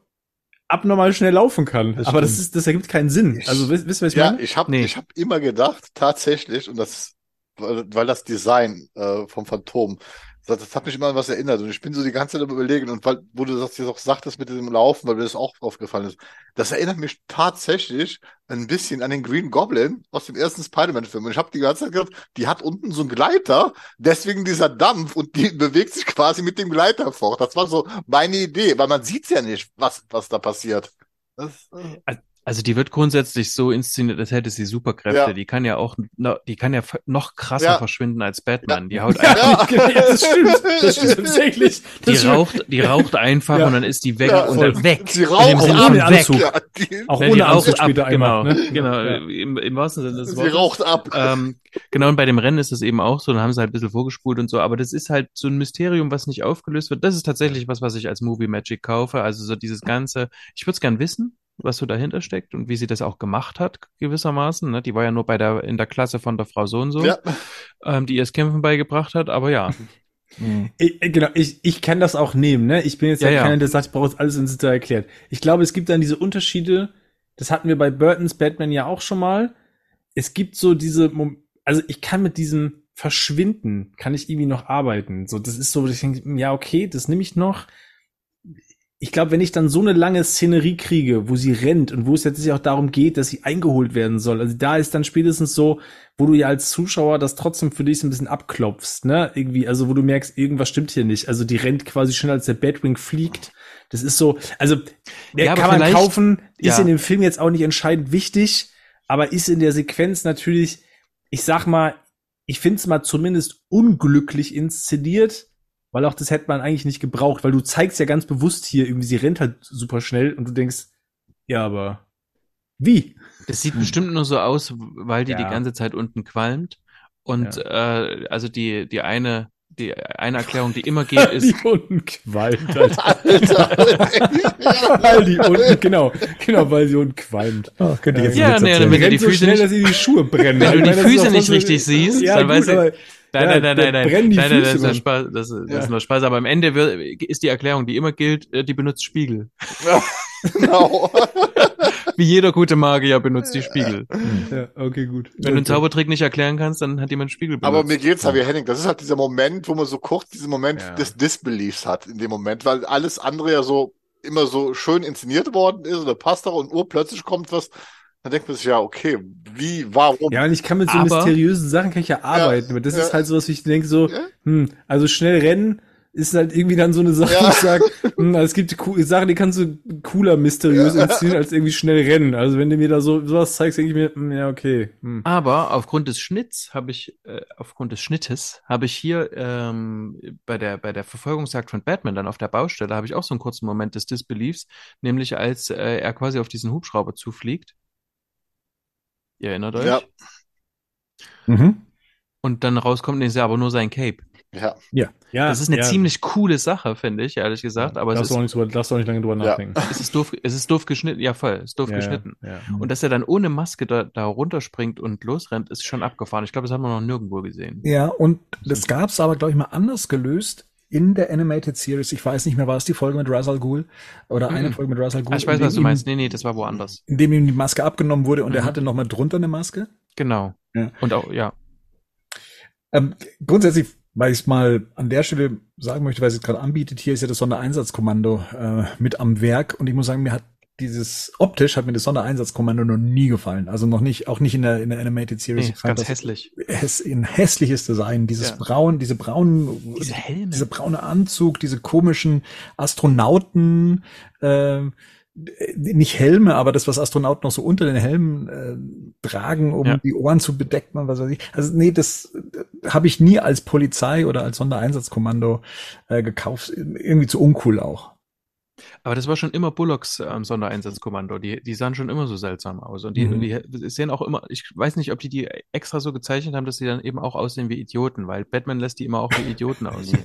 abnormal schnell laufen kann. Das Aber das ist, das ergibt keinen Sinn. Also, wisst wisst ihr, was ich Ja, meine? ich habe Nee. ich hab immer gedacht, tatsächlich, und das, weil, weil das Design äh, vom Phantom, das, hat mich immer an was erinnert. Und ich bin so die ganze Zeit überlegen, und weil, wo du das jetzt auch sagtest mit dem Laufen, weil mir das auch aufgefallen ist, das erinnert mich tatsächlich ein bisschen an den Green Goblin aus dem ersten Spider-Man-Film. Und ich habe die ganze Zeit gedacht, die hat unten so einen Gleiter, deswegen dieser Dampf und die bewegt sich quasi mit dem Gleiter fort. Das war so meine Idee, weil man sieht's ja nicht, was, was da passiert. Das, äh, Also die wird grundsätzlich so inszeniert, als hätte sie Superkräfte. Ja. Die kann ja auch, die kann ja noch krasser Ja. verschwinden als Batman. Ja. Die haut einfach, Ja. das stimmt. Das stimmt tatsächlich. die Das stimmt. raucht, die raucht einfach Ja. und dann ist die weg Ja, und dann weg. Sie raucht auch ohne weg. Anzug. Ja, die, Auch ohne Anzug ab, genau. Ne? genau, Ja. im, im wahrsten Sinne des sie Wortes. raucht ab. Ähm, genau, und bei dem Rennen ist es eben auch so, dann haben sie halt ein bisschen vorgespult und so, aber das ist halt so ein Mysterium, was nicht aufgelöst wird. Das ist tatsächlich was, was ich als Movie Magic kaufe. Also so dieses ganze, ich würde es gern wissen, was so dahinter steckt und wie sie das auch gemacht hat, gewissermaßen. Ne? Die war ja nur bei der, in der Klasse von der Frau so und so, Ja. ähm, die ihr das Kämpfen beigebracht hat, aber ja. Ich, genau, ich, ich kann das auch nehmen, ne? Ich bin jetzt ja, Ja, ja. keiner, der sagt, ich brauche jetzt alles ins Detail erklärt. Ich glaube, es gibt dann diese Unterschiede, das hatten wir bei Burtons Batman ja auch schon mal. Es gibt so diese, Mom- also ich kann mit diesem Verschwinden, kann ich irgendwie noch arbeiten. So, das ist so, ich denke, ja, okay, das nehme ich noch. Ich glaube, wenn ich dann so eine lange Szenerie kriege, wo sie rennt und wo es jetzt auch darum geht, dass sie eingeholt werden soll, also da ist dann spätestens so, wo du ja als Zuschauer das trotzdem für dich so ein bisschen abklopfst, ne? Irgendwie, also wo du merkst, irgendwas stimmt hier nicht. Also die rennt quasi schneller als der Batwing fliegt. Das ist so, also der Ja, kann man kaufen, ist ja. in dem Film jetzt auch nicht entscheidend wichtig, aber ist in der Sequenz natürlich, ich sag mal, ich find's mal zumindest unglücklich inszeniert, weil auch das hätte man eigentlich nicht gebraucht, weil du zeigst ja ganz bewusst hier irgendwie, sie rennt halt super schnell und du denkst, ja, aber wie? Das sieht bestimmt nur so aus, weil die Ja. die ganze Zeit unten qualmt. Und äh, also die, die eine, die eine Erklärung, die immer geht, ist, die unten qualmt, Alter. Alter. weil die unten, genau, genau, weil sie unten qualmt. Oh, könnte ich jetzt Ja, einen Witz nee, wenn du die so Füße schnell, nicht- dass sie die Schuhe brennen. Wenn du die Füße nicht so- richtig siehst, ja, dann gut, weißt du- Nein, Ja, nein, nein, nein, nein, nein, nein, das ist nur. Spaß, das, ist- das Ja. ist nur Spaß, aber am Ende wird, ist die Erklärung, die immer gilt, äh, die benutzt Spiegel. genau. Wie jeder gute Magier benutzt die Spiegel. Ja, okay, gut. Wenn du einen Zaubertrick nicht erklären kannst, dann hat jemand Spiegel benutzt. Aber mir geht's ja wie Henning. Das ist halt dieser Moment, wo man so kurz diesen Moment Ja. des Disbeliefs hat in dem Moment, weil alles andere ja so immer so schön inszeniert worden ist oder passt doch und urplötzlich kommt was. Dann denkt man sich ja, okay, wie, warum? Ja, und ich kann mit so Aber- mysteriösen Sachen kann ich ja arbeiten, aber das ja. ist halt so, was ich denke, so, Ja. hm, also schnell rennen ist halt irgendwie dann so eine Sache, Ja. wo ich sage, hm, also es gibt Sachen, die kannst du cooler mysteriös Ja. inszenieren, als irgendwie schnell rennen. Also wenn du mir da so sowas zeigst, denke ich mir, hm, ja, okay. Hm. Aber aufgrund des Schnitts habe ich, äh, aufgrund des Schnittes habe ich hier ähm, bei der bei der Verfolgungsjagd von Batman dann auf der Baustelle habe ich auch so einen kurzen Moment des Disbeliefs, nämlich als äh, er quasi auf diesen Hubschrauber zufliegt. Ihr erinnert euch? Ja. Mhm. Und dann rauskommt, nee, ist ja aber nur sein Cape. Ja. Ja, ja. Das ist eine ja. ziemlich coole Sache, finde ich, ehrlich gesagt. Aber es auch ist, nicht, drüber- auch nicht lange drüber Ja. nachdenken. es ist doof, es ist doof geschnitten. Ja, voll, es ist doof Ja, geschnitten. Ja, ja. Und dass er dann ohne Maske da, da runterspringt und losrennt, ist schon abgefahren. Ich glaube, das hat man noch nirgendwo gesehen. Ja, und das gab's aber, glaube ich, mal anders gelöst in der Animated Series. Ich weiß nicht mehr, war es die Folge mit Ra's al Ghul oder eine Mhm. Folge mit Ra's al Ghul? Ah, ich weiß, was du ihm- meinst. Nee, nee, das war woanders. In dem ihm die Maske abgenommen wurde und er Mhm. hatte noch mal drunter eine Maske. Genau. Ja. Und auch, ja. Ähm, grundsätzlich, weil ich es mal an der Stelle sagen möchte, weil es jetzt gerade anbietet, hier ist ja das Sondereinsatzkommando äh, mit am Werk und ich muss sagen, mir hat dieses optisch hat mir das Sondereinsatzkommando noch nie gefallen. Also noch nicht, auch nicht in der in der Animated Series. Nee, ist ganz hässlich. häss, ein hässliches Design, dieses Ja. braun, diese braunen, Diese Helme. dieser braune Anzug, diese komischen Astronauten, äh, nicht Helme, aber das, was Astronauten noch so unter den Helmen äh, tragen, um Ja. die Ohren zu bedecken und was weiß ich. Also nee, das äh, habe ich nie als Polizei oder als Sondereinsatzkommando äh, gekauft. Irgendwie zu uncool auch. Aber das war schon immer Bullocks ähm, Sondereinsatzkommando. Die, die sahen schon immer so seltsam aus. Und die, Mhm. die sehen auch immer, ich weiß nicht, ob die die extra so gezeichnet haben, dass sie dann eben auch aussehen wie Idioten, weil Batman lässt die immer auch wie Idioten aussehen.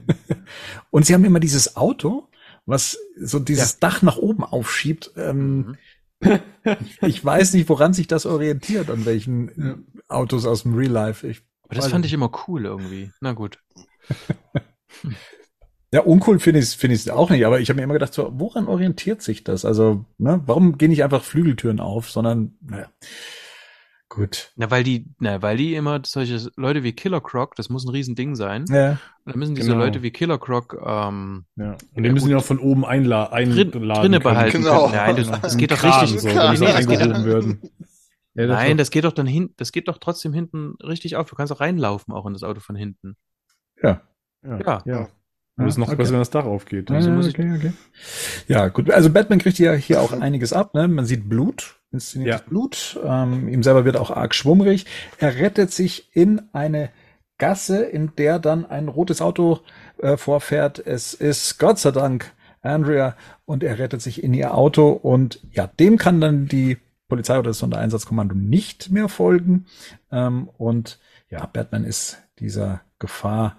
Und sie haben immer dieses Auto, was so dieses Dach nach oben aufschiebt. Ähm, Mhm. ich weiß nicht, woran sich das orientiert, an welchen äh, Autos aus dem Real Life. Ich, Aber das fand nicht. ich immer cool irgendwie. Na gut. Ja, uncool finde ich es es auch nicht, aber ich habe mir immer gedacht, so, woran orientiert sich das? Also, ne, warum gehen nicht einfach Flügeltüren auf, sondern, naja, gut. Na, weil die, na, weil die immer solche Leute wie Killer Croc, das muss ein Riesending sein. Ja, Und dann müssen diese Genau. Leute wie Killer Croc ähm, Ja. Und den müssen die auch von oben einla einladen drin, drinne behalten Genau. können. Nein, das, das geht doch Kran, richtig. So, Nee, wenn nee, das geht-. Ja, das Nein, das geht doch dann hin, das geht doch trotzdem hinten richtig auf. Du kannst auch reinlaufen, auch in das Auto von hinten. ja. ja. Ja. ja. Aber es ist noch Okay. besser, wenn das Dach aufgeht. Also ja, muss ich- okay, okay. Ja, gut. Also Batman kriegt ja hier auch einiges ab. Ne? Man sieht Blut, inszeniertes Ja. Blut. Ähm, ihm selber wird auch arg schwummrig. Er rettet sich in eine Gasse, in der dann ein rotes Auto äh, vorfährt. Es ist Gott sei Dank Andrea und er rettet sich in ihr Auto und ja, dem kann dann die Polizei oder das Sondereinsatzkommando nicht mehr folgen. Ähm, und ja, Batman ist dieser Gefahr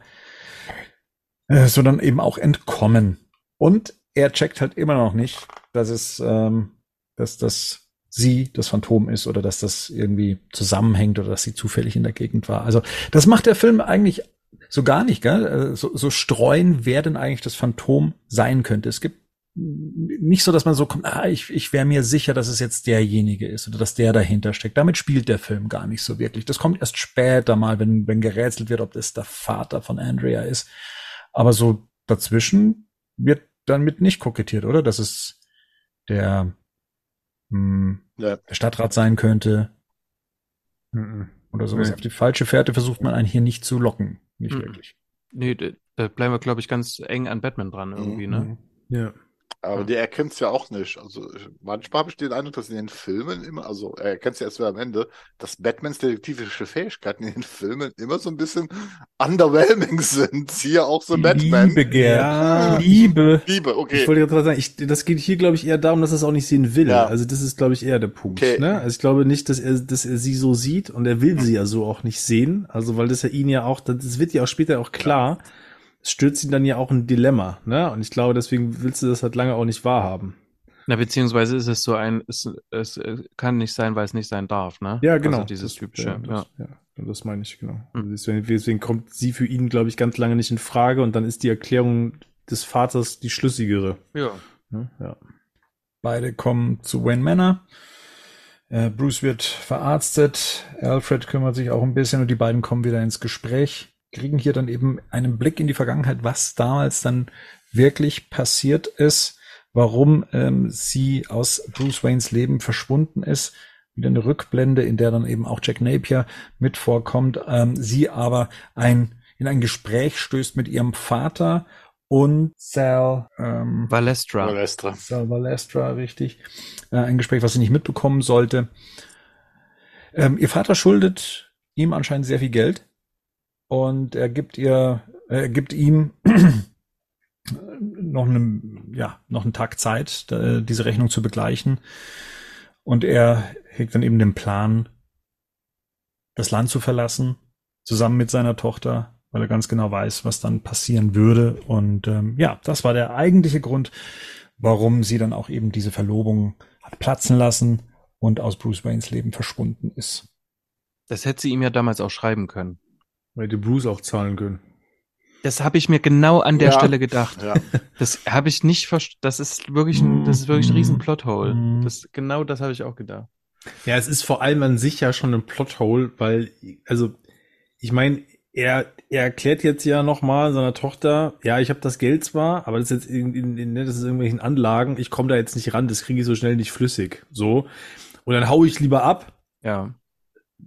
äh, sondern eben auch entkommen. Und er checkt halt immer noch nicht, dass es, ähm, dass das sie das Phantom ist oder dass das irgendwie zusammenhängt oder dass sie zufällig in der Gegend war. Also das macht der Film eigentlich so gar nicht, gell? Äh, So, so streuen, wer denn eigentlich das Phantom sein könnte. Es gibt nicht so, dass man so kommt, ah, ich, ich wäre mir sicher, dass es jetzt derjenige ist oder dass der dahinter steckt. Damit spielt der Film gar nicht so wirklich. Das kommt erst später mal, wenn, wenn gerätselt wird, ob das der Vater von Andrea ist. Aber so dazwischen wird damit nicht kokettiert, oder? Dass es der, hm, Ja. der Stadtrat sein könnte Mhm. oder sowas. Nee. Auf die falsche Fährte versucht man einen hier nicht zu locken. Nicht Mhm. wirklich. Nee, da, bleiben wir, glaube ich, ganz eng an Batman dran irgendwie, ne? Mhm. Ja. Aber der erkennt es ja auch nicht. Also manchmal habe ich den Eindruck, dass in den Filmen immer, also er erkennt es ja erst wieder am Ende, dass Batmans detektivische Fähigkeiten in den Filmen immer so ein bisschen underwhelming sind. Hier auch so Batman. Liebe, Gerd. Ja. Liebe. Liebe, okay. Ich wollte gerade sagen, ich, das geht hier, glaube ich, eher darum, dass er es auch nicht sehen will. Ja. Also das ist, glaube ich, eher der Punkt. Okay. Ne? Also ich glaube nicht, dass er, dass er sie so sieht und er will sie ja so auch nicht sehen. Also weil das ja ihn ja auch, das wird ja auch später auch klar, es stürzt ihn dann ja auch ein Dilemma. Ne? Und ich glaube, deswegen willst du das halt lange auch nicht wahrhaben. Na, beziehungsweise ist es so ein, es, es äh, kann nicht sein, weil es nicht sein darf, ne? Ja, genau. Also dieses Das- typische, ja, ja. das, ja. das meine ich, genau. Hm. Also Deswegen, deswegen kommt sie für ihn, glaube ich, ganz lange nicht in Frage und dann ist die Erklärung des Vaters die schlüssigere. Ja. Ne? Ja. Beide kommen zu Wayne Manor. Äh, Bruce wird verarztet. Alfred kümmert sich auch ein bisschen und die beiden kommen wieder ins Gespräch. Kriegen hier dann eben einen Blick in die Vergangenheit, was damals dann wirklich passiert ist, warum ähm, sie aus Bruce Waynes Leben verschwunden ist. Wieder eine Rückblende, in der dann eben auch Jack Napier mit vorkommt. Ähm, sie aber ein, in ein Gespräch stößt mit ihrem Vater und Sal, ähm, Valestra. Valestra. Sal Valestra, richtig. Äh, ein Gespräch, was sie nicht mitbekommen sollte. Ähm, ihr Vater schuldet ihm anscheinend sehr viel Geld und er gibt ihr, er gibt ihm noch einen, ja, noch einen Tag Zeit, diese Rechnung zu begleichen. Und er hegt dann eben den Plan, das Land zu verlassen, zusammen mit seiner Tochter, weil er ganz genau weiß, was dann passieren würde. Und ähm, ja, das war der eigentliche Grund, warum sie dann auch eben diese Verlobung hat platzen lassen und aus Bruce Waynes Leben verschwunden ist. Das hätte sie ihm ja damals auch schreiben können. Weil die Bruce auch zahlen können. Das habe ich mir genau an der Ja. Stelle gedacht. Ja. Das habe ich nicht verstanden. Das ist wirklich ein, das ist wirklich ein riesen Plothole. Mhm. Das, genau das habe ich auch gedacht. Ja, es ist vor allem an sich ja schon ein Plothole, weil, also, ich meine, er, er erklärt jetzt ja nochmal seiner Tochter, ja, ich habe das Geld zwar, aber das ist jetzt in, in, in, ne, das ist irgendwelchen Anlagen, ich komme da jetzt nicht ran, das kriege ich so schnell nicht flüssig. So. Und dann hau ich lieber ab Ja.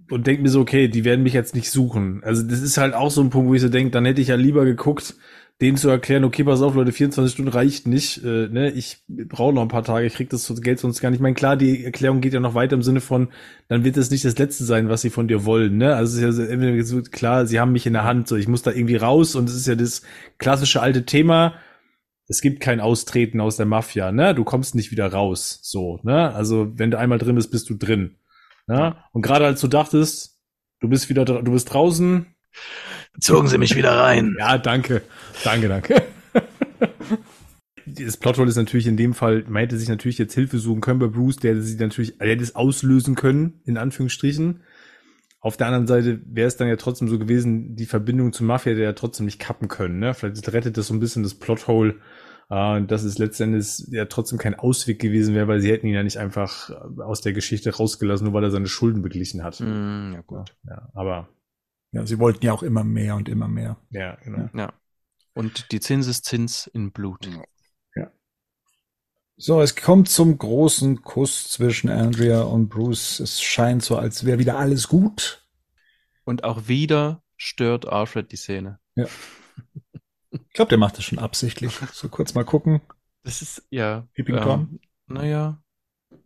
Und denk mir so, okay, die werden mich jetzt nicht suchen. Also das ist halt auch so ein Punkt, wo ich so denke, dann hätte ich ja lieber geguckt, denen zu erklären, okay, pass auf, Leute, 24 Stunden reicht nicht, äh, ne, ich brauche noch ein paar Tage, ich krieg das Geld sonst gar nicht. Ich meine, klar, die Erklärung geht ja noch weiter im Sinne von, dann wird es nicht das Letzte sein, was sie von dir wollen, ne? Also es ist ja entweder klar, sie haben mich in der Hand, so ich muss da irgendwie raus und es ist ja das klassische alte Thema, es gibt kein Austreten aus der Mafia, ne? Du kommst nicht wieder raus, so, ne? Also, wenn du einmal drin bist, bist du drin. Ne? Und gerade als du dachtest, du bist wieder, du bist draußen, Zogen Sie mich wieder rein. ja, danke. Danke, danke. Das Plothole ist natürlich in dem Fall, man hätte sich natürlich jetzt Hilfe suchen können bei Bruce, der hätte sie natürlich, er hätte es auslösen können, in Anführungsstrichen. Auf der anderen Seite wäre es dann ja trotzdem so gewesen, die Verbindung zur Mafia hätte ja trotzdem nicht kappen können. Ne? Vielleicht rettet das so ein bisschen das Plothole, äh, dass es letztendlich ja trotzdem kein Ausweg gewesen wäre, weil sie hätten ihn ja nicht einfach äh, aus der Geschichte rausgelassen, nur weil er seine Schulden beglichen hat. Hm, ja, gut. Ja, aber Ja, sie wollten ja auch immer mehr und immer mehr. ja, genau. Ja. Und die Zinseszins in Blut. So, es kommt zum großen Kuss zwischen Andrea und Bruce. Es scheint so, als wäre wieder alles gut. Und auch wieder stört Alfred die Szene. Ich glaube, der macht das schon absichtlich. So kurz mal gucken. Das ist, ja. Peeping Tom? Naja.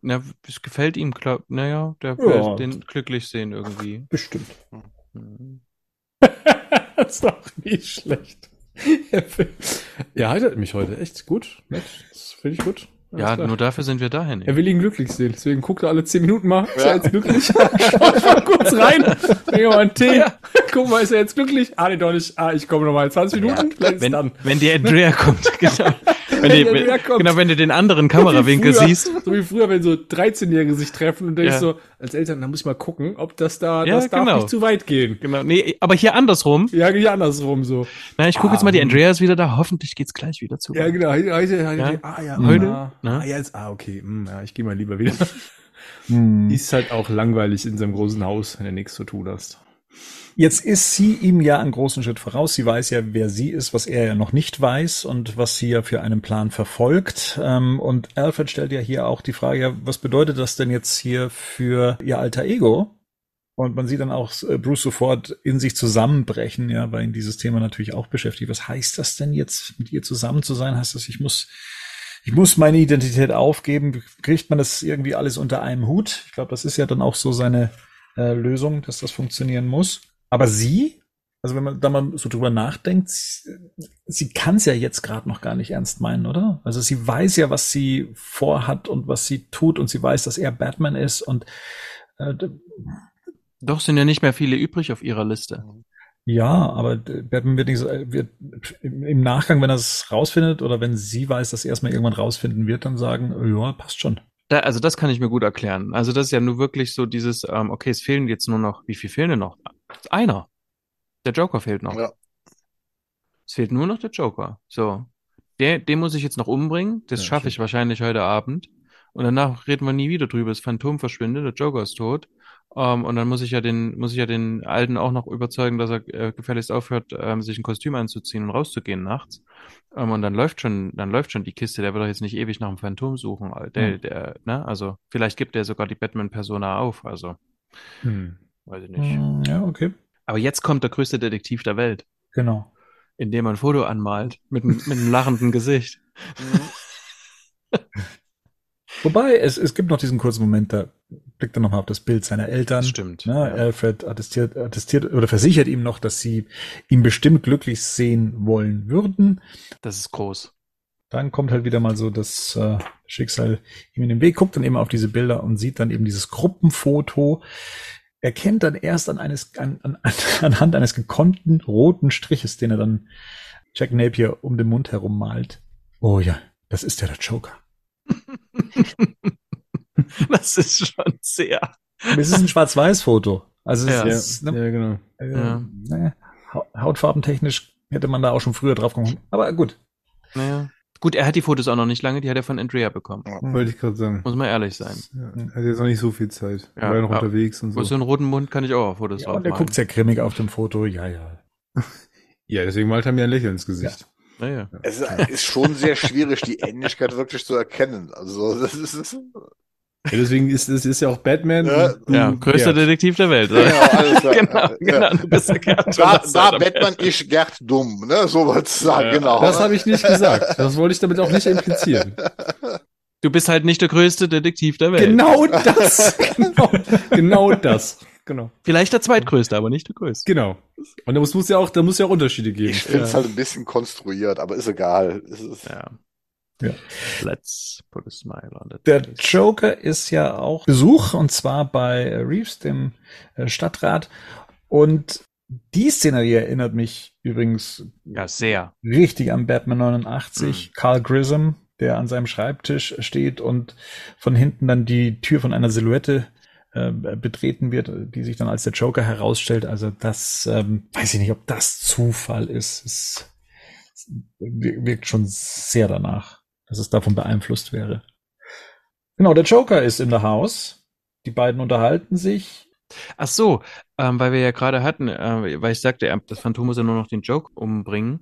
Na, es gefällt ihm, glaub, naja, der Ja. will den glücklich sehen irgendwie. Bestimmt. Hm. das ist auch nicht schlecht. Er heitert mich heute. Echt gut. Das finde ich gut. Alles Ja, klar. nur dafür sind wir dahin. Er will ihn glücklich sehen. Deswegen guckt er alle zehn Minuten mal. Ist Ja. er jetzt glücklich? Schaut mal kurz rein. Trink mal einen Tee. Guck mal, ist er jetzt glücklich? Ah, nee, doch nicht. Ah, ich komme noch mal 20 Minuten. Vielleicht ist Wenn, dann. wenn die Andrea kommt, genau. Wenn, die wenn, kommt. genau, wenn du den anderen Kamerawinkel Wie früher- siehst. So wie früher, wenn so 13-Jährige sich treffen und denkst Ja. so, als Eltern, da muss ich mal gucken, ob das da, Ja, das darf genau. nicht zu weit gehen. Genau, nee, aber hier andersrum. Ja, hier andersrum so. Na, ich gucke jetzt mal, die Andrea ist wieder da. Hoffentlich geht's gleich wieder zu. Ja, genau. Heute, heute, Ja. Ah, ja, Heute, Ah, ne? ah, jetzt, ah, okay. Hm, ja, ich gehe mal lieber wieder. Hm. Ist halt auch langweilig in seinem großen Haus, wenn du nichts zu tun hast. Jetzt ist sie ihm ja einen großen Schritt voraus. Sie weiß ja, wer sie ist, was er ja noch nicht weiß und was sie ja für einen Plan verfolgt. Ähm, Und Alfred stellt ja hier auch die Frage, ja, was bedeutet das denn jetzt hier für ihr alter Ego? Und man sieht dann auch äh, Bruce sofort in sich zusammenbrechen, ja, weil ihn dieses Thema natürlich auch beschäftigt. Was heißt das denn jetzt, mit ihr zusammen zu sein? Heißt das, ich muss, ich muss meine Identität aufgeben? Kriegt man das irgendwie alles unter einem Hut? Ich glaube, das ist ja dann auch so seine äh, Lösung, dass das funktionieren muss. Aber sie, also wenn man da mal so drüber nachdenkt, sie, sie kann es ja jetzt gerade noch gar nicht ernst meinen, oder? Also sie weiß ja, was sie vorhat und was sie tut und sie weiß, dass er Batman ist und äh, Doch sind ja nicht mehr viele übrig auf ihrer Liste. ja, aber Batman wird nicht so, äh, wird im im Nachgang, wenn er es rausfindet oder wenn sie weiß, dass er es mal irgendwann rausfinden wird, dann sagen, ja, passt schon. Da, also das kann ich mir gut erklären. Also das ist ja nur wirklich so dieses, ähm, okay, es fehlen jetzt nur noch, wie viel fehlen denn noch? Einer. Der Joker fehlt noch. Ja. Es fehlt nur noch der Joker. So. Der, den muss ich jetzt noch umbringen. Das Ja, schaffe ich wahrscheinlich heute Abend. Und danach reden wir nie wieder drüber. Das Phantom verschwindet, der Joker ist tot. Ähm, und dann muss ich ja den, muss ich ja den Alten auch noch überzeugen, dass er äh, gefälligst aufhört, ähm, sich ein Kostüm anzuziehen und rauszugehen nachts. Ähm, und dann läuft schon, dann läuft schon die Kiste. Der wird doch jetzt nicht ewig nach dem Phantom suchen. Der, Hm. der, ne? Also, vielleicht gibt er sogar die Batman-Persona auf. Also, Hm. weiß ich nicht. Hm, Ja, okay. Aber jetzt kommt der größte Detektiv der Welt, Genau. indem er ein Foto anmalt mit, einem- mit einem lachenden Gesicht. Wobei, es, es gibt noch diesen kurzen Moment, da blickt er nochmal auf das Bild seiner Eltern. stimmt. Ne, ja. Alfred attestiert, attestiert oder versichert ihm noch, dass sie ihn bestimmt glücklich sehen wollen würden. Das ist groß. Dann kommt halt wieder mal so das äh, Schicksal ihm in den Weg, guckt dann eben auf diese Bilder und sieht dann eben dieses Gruppenfoto. Erkennt dann erst an eines, an, an, anhand eines gekonnten roten Striches, den er dann Jack Napier um den Mund herum malt. Oh ja, das ist ja der Joker. Das ist schon sehr. Es ist ein Schwarz-Weiß-Foto. Also es Ja. ist, ne, Ja, genau. Äh, Ja. naja, hau- Hautfarbentechnisch hätte man da auch schon früher drauf kommen. Aber gut. Naja. Gut, er hat die Fotos auch noch nicht lange, die hat er von Andrea bekommen. Wollte ich gerade sagen. Muss man ehrlich sein. Ja, er hat jetzt noch nicht so viel Zeit. Ja, er war ja noch ja. unterwegs und so. Mit so einem roten Mund kann ich auch auf Fotos Ja, drauf und er malen. guckt sehr grimmig auf dem Foto. Ja, ja. Ja, deswegen malt er mir ein Lächeln ins Gesicht. Naja. Es ist, ist schon sehr schwierig, die Ähnlichkeit wirklich zu erkennen. Also, das ist Ja, deswegen ist es ist ja auch Batman. Ja. Ja, größter Gerd. Detektiv der Welt. genau, alles klar. genau, genau. Ja. Du bist der Gerd. Da, da Batman ist Gerd dumm, ne? So was sagen, genau. Das habe ich nicht gesagt. Das wollte ich damit auch nicht implizieren. Du bist halt nicht der größte Detektiv der Welt. Genau das. genau, genau das. Genau. Vielleicht der zweitgrößte, aber nicht der größte. Genau. Und da muss, muss ja auch, da muss ja auch Unterschiede geben. Ich finde es Ja. halt ein bisschen konstruiert, aber ist egal. Es ist, Ja. Ja. Let's put a smile on the Der. Joker ist ja auch Besuch und zwar bei Reeves, dem äh, Stadtrat. Und die Szenerie erinnert mich übrigens Ja, sehr. richtig an Batman 89, Carl Grissom, der an seinem Schreibtisch steht und von hinten dann die Tür von einer Silhouette äh, betreten wird, die sich dann als der Joker herausstellt. Also das ähm, weiß ich nicht, ob das Zufall ist. Es wirkt schon sehr danach, dass es davon beeinflusst wäre. Genau, der Joker ist in der Haus. Die beiden unterhalten sich. Ach so, ähm, weil wir ja gerade hatten, äh, weil ich sagte, das Phantom muss ja nur noch den Joke umbringen.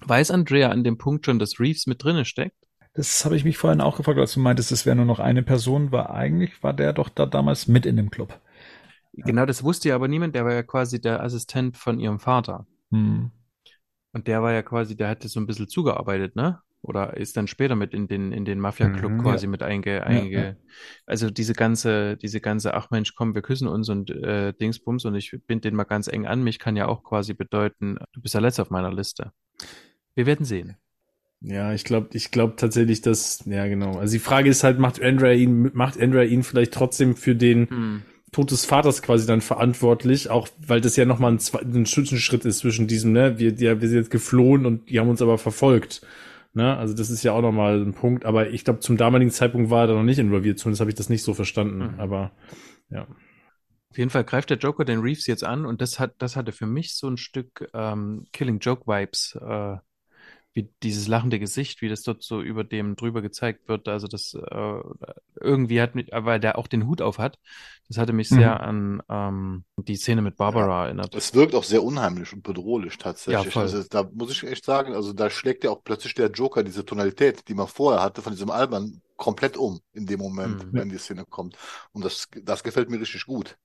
Weiß Andrea an dem Punkt schon, dass Reeves mit drinne steckt? Das habe ich mich vorhin auch gefragt, als du meintest, es wäre nur noch eine Person, war eigentlich war der doch da damals mit in dem Club. Genau, das wusste ja aber niemand, der war ja quasi der Assistent von ihrem Vater. Hm. Und der war ja quasi, der hatte so ein bisschen zugearbeitet, ne? Oder ist dann später mit in den, in den Mafia-Club Mhm, quasi mit einge, einge, also diese ganze, diese ganze, ach Mensch, komm, wir küssen uns und äh, Dingsbums und ich bind den mal ganz eng an mich, kann ja auch quasi bedeuten, du bist der Letzte auf meiner Liste. Wir werden sehen. Ja, ich glaube, ich glaube tatsächlich, dass, ja genau. Also die Frage ist halt, macht Andrea ihn, macht Andrea ihn vielleicht trotzdem für den Hm. Tod des Vaters quasi dann verantwortlich, auch weil das ja nochmal ein, ein Zwischenschritt ist zwischen diesem, ne, wir, ja, wir sind jetzt geflohen und die haben uns aber verfolgt. Ne? Also das ist ja auch nochmal ein Punkt, aber ich glaube, zum damaligen Zeitpunkt war er da noch nicht involviert, zumindest habe ich das nicht so verstanden. Mhm. Aber ja. Auf jeden Fall greift der Joker den Reeves jetzt an und das hat, das hatte für mich so ein Stück ähm, Killing Joke Vibes, äh, wie dieses lachende Gesicht, wie das dort so über dem drüber gezeigt wird. Also das äh, irgendwie hat mich, weil der auch den Hut auf hat, das hatte mich sehr an ähm, die Szene mit Barbara erinnert. es wirkt auch sehr unheimlich und bedrohlich tatsächlich. Ja, voll. Also da muss ich echt sagen, also da schlägt ja auch plötzlich der Joker diese Tonalität, die man vorher hatte, von diesem Albern, komplett um in dem Moment, Mhm. wenn die Szene kommt. Und das, das gefällt mir richtig gut.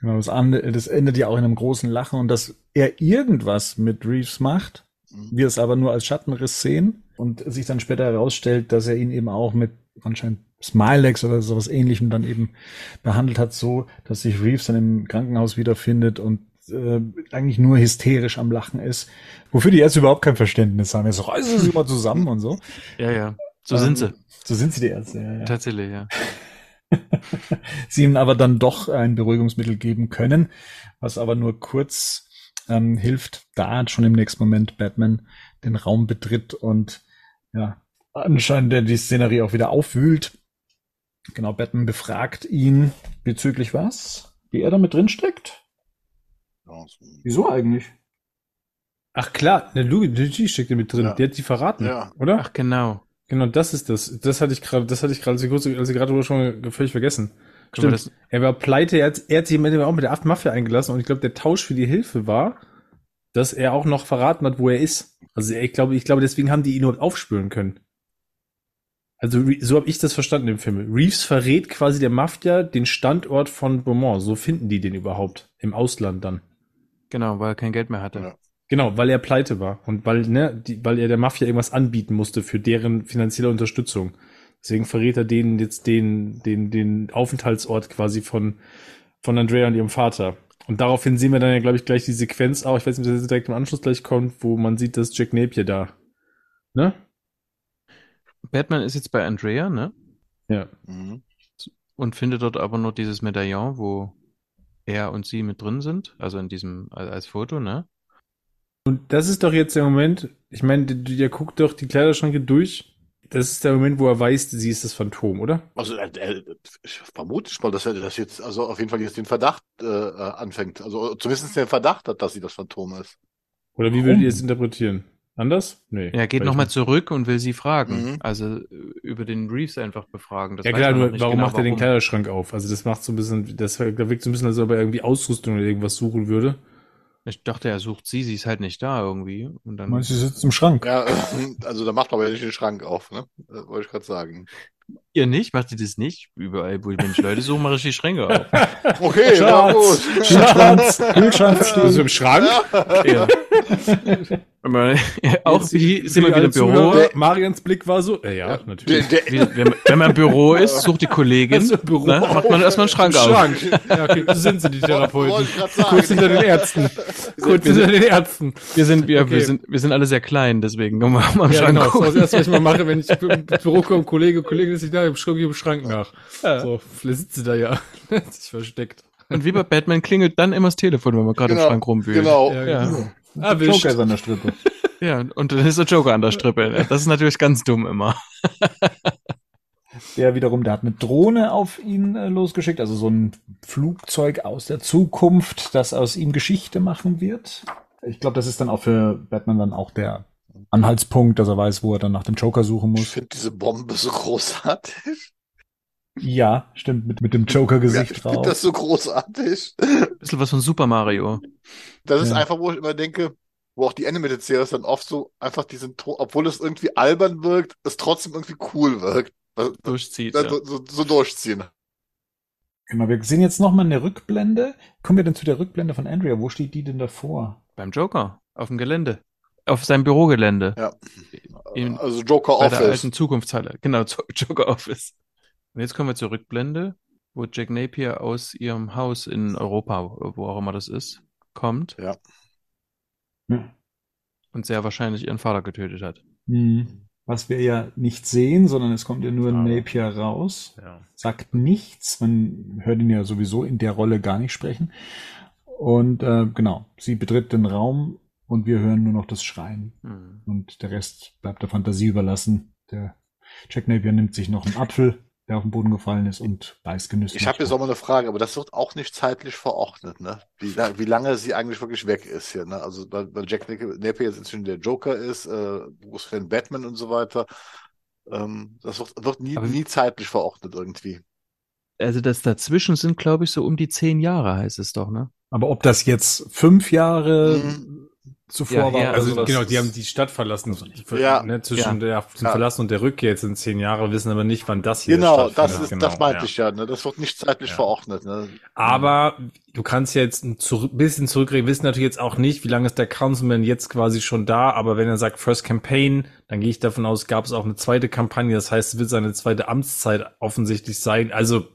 Genau, das, das endet ja auch in einem großen Lachen und dass er irgendwas mit Reeves macht, Mhm. Wir es aber nur als Schattenriss sehen und sich dann später herausstellt, dass er ihn eben auch mit anscheinend Smilex oder sowas ähnlichem dann eben behandelt hat, so dass sich Reeves dann im Krankenhaus wiederfindet und äh, eigentlich nur hysterisch am Lachen ist, wofür die Ärzte überhaupt kein Verständnis haben. So, reißen Sie mal zusammen und so. Ja, ja, so Ähm, sind sie. So sind sie die Ärzte, ja, ja. Tatsächlich, ja. sie ihm aber dann doch ein Beruhigungsmittel geben können, was aber nur kurz ähm, hilft, da schon im nächsten Moment Batman den Raum betritt und ja, anscheinend der die Szenerie auch wieder aufwühlt. Genau, Batman befragt ihn bezüglich was? Wie er da mit drin steckt? Ja, so. Wieso eigentlich? Ach klar, eine Luigi steckt da mit drin. Ja. Die hat die verraten, Ja. oder? Ach, genau. Genau, das ist das. Das hatte ich gerade, das hatte ich gerade, als ich kurz- als ich gerade drüber schon völlig vergessen. Stimmt. das, Er war pleite, er hat, er hat sich am Ende auch mit der Aft Mafia eingelassen und ich glaube, der Tausch für die Hilfe war, dass er auch noch verraten hat, wo er ist. Also ich glaube, ich glaube, deswegen haben die ihn überhaupt aufspüren können. Also so habe ich das verstanden im Film. Reeves verrät quasi der Mafia den Standort von Beaumont. So finden die den überhaupt im Ausland dann. genau, weil er kein Geld mehr hatte. Ja. Genau, weil er pleite war und weil, ne, die, weil er der Mafia irgendwas anbieten musste für deren finanzielle Unterstützung. Deswegen verrät er denen jetzt den, den, den Aufenthaltsort quasi von, von Andrea und ihrem Vater. Und daraufhin sehen wir dann ja, glaube ich, gleich die Sequenz auch, ich weiß nicht, ob das jetzt direkt im Anschluss gleich kommt, wo man sieht, dass Jack Napier da. Ne? Batman ist jetzt bei Andrea, ne? Ja. Mhm. Und findet dort aber nur dieses Medaillon, wo er und sie mit drin sind, also in diesem, als, als Foto, ne? Und das ist doch jetzt der Moment, ich meine, der, der guckt doch die Kleiderschranke durch. Das ist der Moment, wo er weiß, sie ist das Phantom, oder? Also er, er, ich vermute mal, dass er das jetzt, also auf jeden Fall jetzt den Verdacht äh, äh, anfängt. Also zumindest den Verdacht hat, dass sie das Phantom ist. Oder wie Warum? würdet ihr es interpretieren? Anders? Nee. Er geht nochmal zurück und will sie fragen. Mhm. Also äh, über den Reeves einfach befragen. Das Ja klar, nur warum genau, macht er den. Kleiderschrank auf? Also das macht so ein bisschen, das da wirkt so ein bisschen, als ob er irgendwie Ausrüstung oder irgendwas suchen würde. Ich dachte, er sucht sie, sie ist halt nicht da irgendwie. Und dann, Meinst du, sie sitzt im Schrank? Ja, also da macht man aber nicht den Schrank auf, ne? Äh, Wollte ich gerade sagen. ihr nicht? Macht ihr das nicht? Überall, wo Mensch Leute suchen, mache ich die Schränke auf. Okay, na Schatz, gut. Kühlschrank, Kühlschrank Also stehen. im Schrank? Ja. auch Jetzt- wie, sind wir wieder im Büro. Zuhörer, Marians Blick war so, äh, ja, natürlich. Der, der, Wie, wenn, wenn man im Büro ist, sucht die Kollegin, Also im Büro ne, macht man erstmal einen Schrank auf. Schrank. Ja, okay, sind sie, die Therapeuten. Kurz hinter den Ärzten. Kurz hinter den Ärzten. Wir sind, wir, wir Okay. sind, wir sind alle sehr klein, deswegen können wir auch mal im Ja, Schrank genau. Das ist das erste, was ich mal mache, wenn ich ins Büro komme, Kollege, Kollege ist nicht da, ich schreibe im Schrank nach. So, vielleicht sitzt sie da ja. Hat sich versteckt. Und wie bei Batman klingelt dann immer das Telefon, wenn man gerade im Genau, Schrank rumwühlt. genau. Ja, Ja. genau. Erwischt. Joker ist an der Strippe. Ja, und dann ist der Joker an der Strippe. Das ist natürlich ganz dumm immer. Der wiederum, der hat eine Drohne auf ihn äh, losgeschickt, also so ein Flugzeug aus der Zukunft, das aus ihm Geschichte machen wird. Ich glaube, das ist dann auch für Batman dann auch der Anhaltspunkt, dass er weiß, wo er dann nach dem Joker suchen Ich muss. finde diese Bombe so großartig. Ja, stimmt, mit, mit dem Ja, Joker-Gesicht ich finde drauf. das so großartig. Bisschen was von Super Mario. Das ist Ja. einfach, wo ich immer denke, wo auch die Animated Series dann oft so einfach diesen Ton, obwohl es irgendwie albern wirkt, es trotzdem irgendwie cool wirkt. Durchzieht. Ja. so, so, so durchziehen. Genau, wir sehen jetzt nochmal eine Rückblende. Kommen wir denn zu der Rückblende von Andrea? Wo steht die denn davor? Beim Joker. Auf dem Gelände. Auf seinem Bürogelände. Ja. In, Also Joker bei der Office. alten Zukunftshalle. Genau, Jo- Joker Office. Und jetzt kommen wir zur Rückblende, wo Jack Napier aus ihrem Haus in Europa, wo auch immer das ist, kommt Ja. Hm. und sehr wahrscheinlich ihren Vater getötet hat. Hm. Was wir ja nicht sehen, sondern es kommt ja nur Aber- Napier raus. Ja. sagt nichts. Man hört ihn ja sowieso in der Rolle gar nicht sprechen. Und äh, genau, sie betritt den Raum und wir hören nur noch das Schreien. Hm. Und der Rest bleibt der Fantasie überlassen. Der Jack Napier nimmt sich noch einen Apfel, der auf den Boden gefallen ist, und beißt genüsslich. Ich habe jetzt auch mal eine Frage, aber das wird auch nicht zeitlich verordnet, ne? Wie, wie lange sie eigentlich wirklich weg ist hier, ne? Also weil, weil Jack Napier jetzt inzwischen der Joker ist, äh, Bruce Wayne Batman und so weiter. Ähm, das wird, wird nie, Aber- nie zeitlich verordnet irgendwie. Also das dazwischen sind, glaube ich, so um die zehn Jahre, heißt es doch, ne? Aber ob das jetzt fünf Jahre Mhm. Zuvor Ja, war, ja, Also das genau, die haben die Stadt verlassen. Ja. Ne, zwischen der zum Ja. Verlassen und der Rückkehr jetzt sind zehn Jahre, wissen aber nicht, wann das hier Genau, das ist, Genau, das meinte ja. ich ja, ne? Das wird nicht zeitlich Ja. verordnet, ne? Aber du kannst ja jetzt ein zurück, bisschen zurückreden. Wir wissen natürlich jetzt auch nicht, wie lange ist der Councilman jetzt quasi schon da. Aber wenn er sagt First Campaign, dann gehe ich davon aus, gab es auch eine zweite Kampagne. Das heißt, es wird seine zweite Amtszeit offensichtlich sein. Also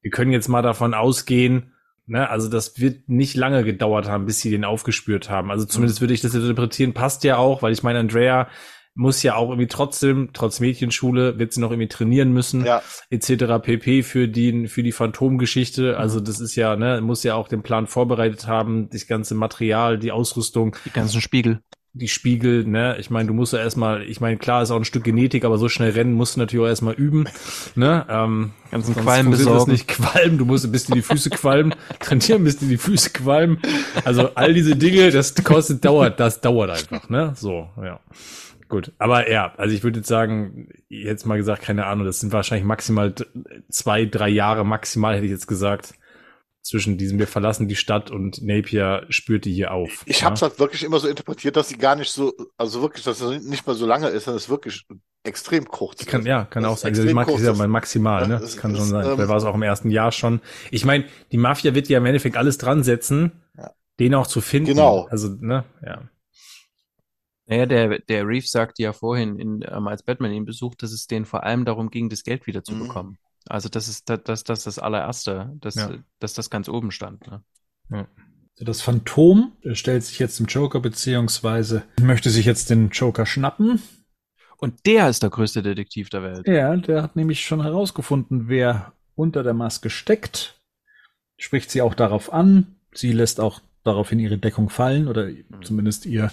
wir können jetzt mal davon ausgehen, ne, also das wird nicht lange gedauert haben, bis sie den aufgespürt haben. Also zumindest würde ich das interpretieren, passt ja auch, weil ich meine, Andrea muss ja auch irgendwie trotzdem, trotz Mädchenschule, wird sie noch irgendwie trainieren müssen Ja, etc. pp. für die, für die Phantomgeschichte. Also das ist ja, ne, muss ja auch den Plan vorbereitet haben, das ganze Material, die Ausrüstung, Die ganzen Spiegel. Die Spiegel, ne. Ich meine, du musst ja erstmal, ich meine, klar ist auch ein Stück Genetik, aber so schnell rennen musst du natürlich auch erstmal üben, ne. Ähm, Ganzen Qualm funktioniert das besorgen. nicht qualmen, du musst bis dir die Füße qualmen, trainieren bis dir die Füße qualmen. Also all diese Dinge, das kostet, dauert, das dauert einfach, ne. So, ja. Gut, aber ja, also ich würde jetzt sagen, jetzt mal gesagt, keine Ahnung, das sind wahrscheinlich maximal zwei, drei Jahre maximal, hätte ich jetzt gesagt, zwischen diesem, wir verlassen die Stadt und Napier spürt die hier auf. ich ja? habe es halt wirklich immer so interpretiert, dass sie gar nicht so, also wirklich, dass es nicht mal so lange ist, sondern es wirklich extrem kurz Kann, ist. ja, kann Das auch ist sein. Ich extrem mag kurz, das ja mal maximal, Ja, ne? das- kann das, schon sein. ähm, Vielleicht war es auch im ersten Jahr schon. Ich meine, die Mafia wird ja im Endeffekt alles dran setzen, Ja. den auch zu finden. Genau. Also, ne, ja. Naja, der, der Reeves sagte ja vorhin, in, ähm, als Batman ihn besucht, dass es denen vor allem darum ging, das Geld wieder zu Mhm. Also das ist das, das, das, das allererste, dass, Ja. dass das ganz oben stand. Ne? Also Das Phantom stellt sich jetzt zum Joker, beziehungsweise möchte sich jetzt den Joker schnappen. Und der ist der größte Detektiv der Welt. Ja, der hat nämlich schon herausgefunden, wer unter der Maske steckt. Spricht sie auch darauf an. Sie lässt auch daraufhin ihre Deckung fallen oder zumindest ihr,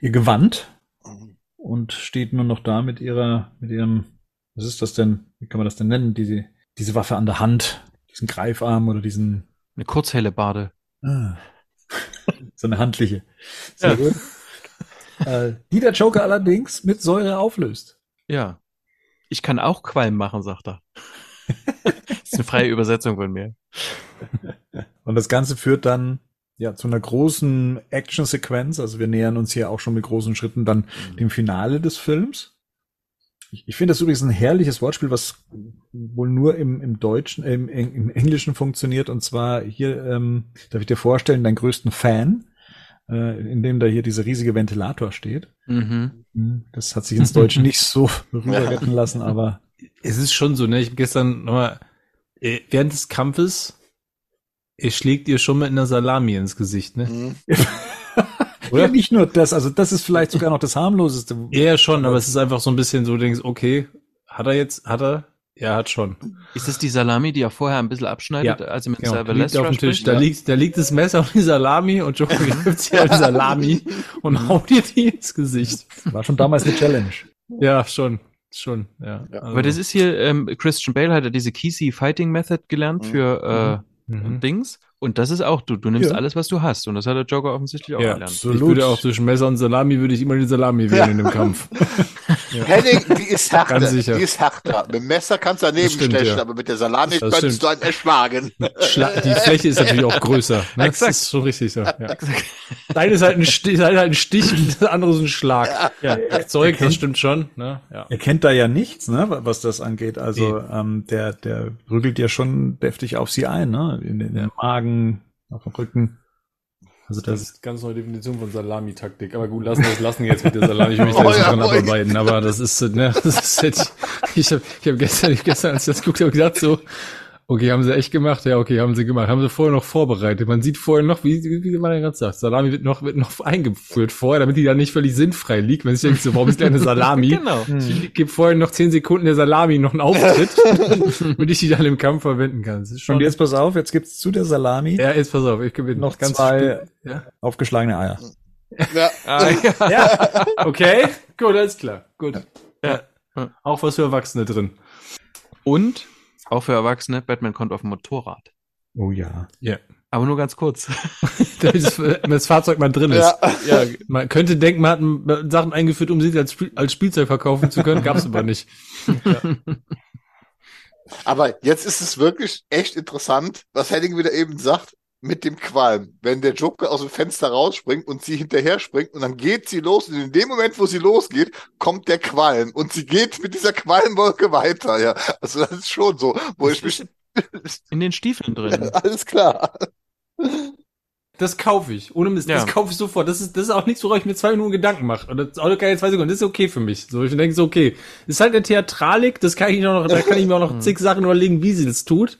ihr Gewand Mhm. und steht nur noch da mit ihrer, mit ihrem, was ist das denn? Wie kann man das denn nennen? Diese, diese Waffe an der Hand, diesen Greifarm oder diesen, Eine kurzhelle Bade. ah, so eine handliche. Sehr Ja. gut. Äh, die der Joker allerdings mit Säure auflöst. Ja. Ich kann auch Qualm machen, sagt er. das ist eine freie Übersetzung von mir. Und das Ganze führt dann ja zu einer großen Action-Sequenz. Also wir nähern uns hier auch schon mit großen Schritten dann dem Finale des Films. Ich, ich finde das übrigens ein herrliches Wortspiel, was wohl nur im, im Deutschen, äh, im, im Englischen funktioniert. Und zwar hier ähm, darf ich dir vorstellen, deinen größten Fan. äh, in dem da hier dieser riesige Ventilator steht. Mhm. Hm, Das hat sich ins Deutsche nicht so rüber retten lassen, aber Es ist schon so, ne? Ich hab gestern nochmal, äh, während des Kampfes, er schlägt ihr schon mit einer Salami ins Gesicht, ne? Mhm. Oder? ja, nicht nur das, also das ist vielleicht sogar noch das harmloseste. Ja, schon, aber es ist einfach so ein bisschen so, du denkst, okay, hat er jetzt, hat er? Ja, hat schon. Ist das die Salami, die er vorher ein bisschen abschneidet, als er mit Genau, die liegt auf dem Tisch. Da ja. liegt, da liegt das Messer und die Salami und Joker gibt sich halt die Salami und haut ihr die ins Gesicht. War schon damals eine Challenge. Ja, schon. Schon, ja. Ja. Also, Aber das ist hier, ähm, Christian Bale hat ja diese Kesey Fighting Method gelernt Mhm. für äh, mhm. Dings. Und das ist auch, du, du nimmst Ja. alles, was du hast. Und das hat der Joker offensichtlich auch ja, gelernt. ich würde auch zwischen Messer und Salami würde ich immer die Salami wählen in dem Kampf. Henning, die ist härter. Ganz sicher. Die ist härter. Mit dem Messer kannst du daneben Das stimmt, stechen, ja. aber mit der Salami Das könntest stimmt. du einen erschlagen. Schla die Fläche ist natürlich auch größer. Ne? Das Exakt. ist schon richtig so. Ja. Deine ist halt ein Stich, ist halt ein Stich und das andere ist ein Schlag. Ja, Zeug, das stimmt schon. Ne? Ja. Er kennt da ja nichts, ne, was das angeht. Also ähm, der, der rügelt ja schon deftig auf sie ein, ne? In den, in den Magen, auf dem Rücken. Also Das das ist ganz neue Definition von Salami-Taktik. Aber gut, lassen wir es lassen jetzt mit der Salami. Ich da Oh nicht ja, dran oh abarbeiten. Aber das ist, ne, das ist jetzt, ich habe ich hab gestern, ich hab gestern, als ich das geguckt habe, gedacht so, okay, haben sie echt gemacht? Ja, okay, haben sie gemacht. Haben sie vorher noch vorbereitet. Man sieht vorher noch, wie, wie, wie man ja gerade sagt, Salami wird noch, wird noch eingeführt vorher, damit die dann nicht völlig sinnfrei liegt. Wenn ich denke, so, warum ist eine Salami? Genau. Ich gebe vorher noch zehn Sekunden der Salami noch einen Auftritt, damit ich die dann im Kampf verwenden kann. Schon, Und jetzt pass auf, jetzt gibt's zu der Salami ja, jetzt pass auf, ich gebe noch ganz zwei ja. aufgeschlagene Eier. Ja. Ah, ja. Ja, okay, gut, alles klar, gut. Ja. Ja. Auch was für Erwachsene drin. Und, auch für Erwachsene, Batman kommt auf dem Motorrad. Oh ja. Ja. Aber nur ganz kurz. Das, das Fahrzeug mal drin ist. Ja. Ja. Man könnte denken, man hat Sachen eingeführt, um sie als, Spiel, als Spielzeug verkaufen zu können, gab's aber nicht. Aber jetzt ist es wirklich echt interessant, was Henning wieder eben sagt, mit dem Qualm. Wenn der Joker aus dem Fenster rausspringt und sie hinterher springt und dann geht sie los und in dem Moment, wo sie losgeht, kommt der Qualm und sie geht mit dieser Qualmwolke weiter, ja. Also das ist schon so, wo ich mich, In den Stiefeln drin. alles klar. Das kaufe ich. Ohne Mist. Das Ja. kaufe ich sofort. Das ist, das ist auch nichts, worauf ich mir zwei Minuten Gedanken mache. Und das ist auch keine zwei Sekunden. Das ist okay für mich. So, ich denke so, okay. Das ist halt eine Theatralik. Das kann ich auch noch, da kann ich mir auch noch zig Sachen überlegen, wie sie das tut.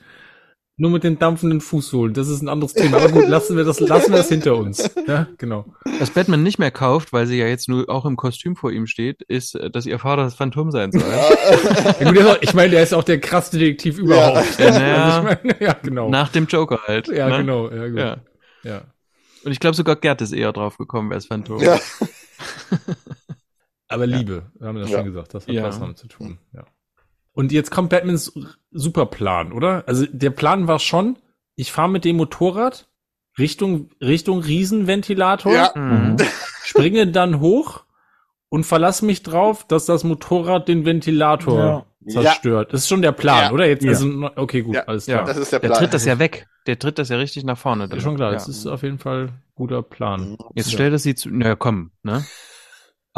Nur mit den dampfenden Fußsohlen. Das ist ein anderes Thema. Aber gut, lassen wir das, lassen wir das hinter uns. Ja, genau. Was Batman nicht mehr kauft, weil sie ja jetzt nur auch im Kostüm vor ihm steht, ist, äh, dass ihr Vater das Phantom sein soll. Ja, gut, ist auch, ich meine, der ist auch der krasse Detektiv überhaupt. Ja. Also ich meine, ja, genau. Nach dem Joker halt. ja, ne? genau. Ja, gut. Ja. ja. Und ich glaube sogar Gerd ist eher drauf gekommen, wer ist Phantom. Ja. Aber Liebe, wir haben das Ja. schon gesagt, das hat Ja. was damit zu tun. Ja. Und jetzt kommt Batmans Superplan, oder? Also der Plan war schon, ich fahre mit dem Motorrad Richtung Richtung Riesenventilator, Ja. Mhm. springe dann hoch und verlasse mich drauf, dass das Motorrad den Ventilator Ja. zerstört. Das ist schon der Plan, Ja. oder? Jetzt Ja. also okay, gut, Ja. alles Ja. klar. Das ist der Der Plan. tritt das ja weg. Der tritt das ja richtig nach vorne. Ist schon klar, Ja. das ist auf jeden Fall guter Plan. Jetzt Ja. stellt es sie zu, na komm, ne?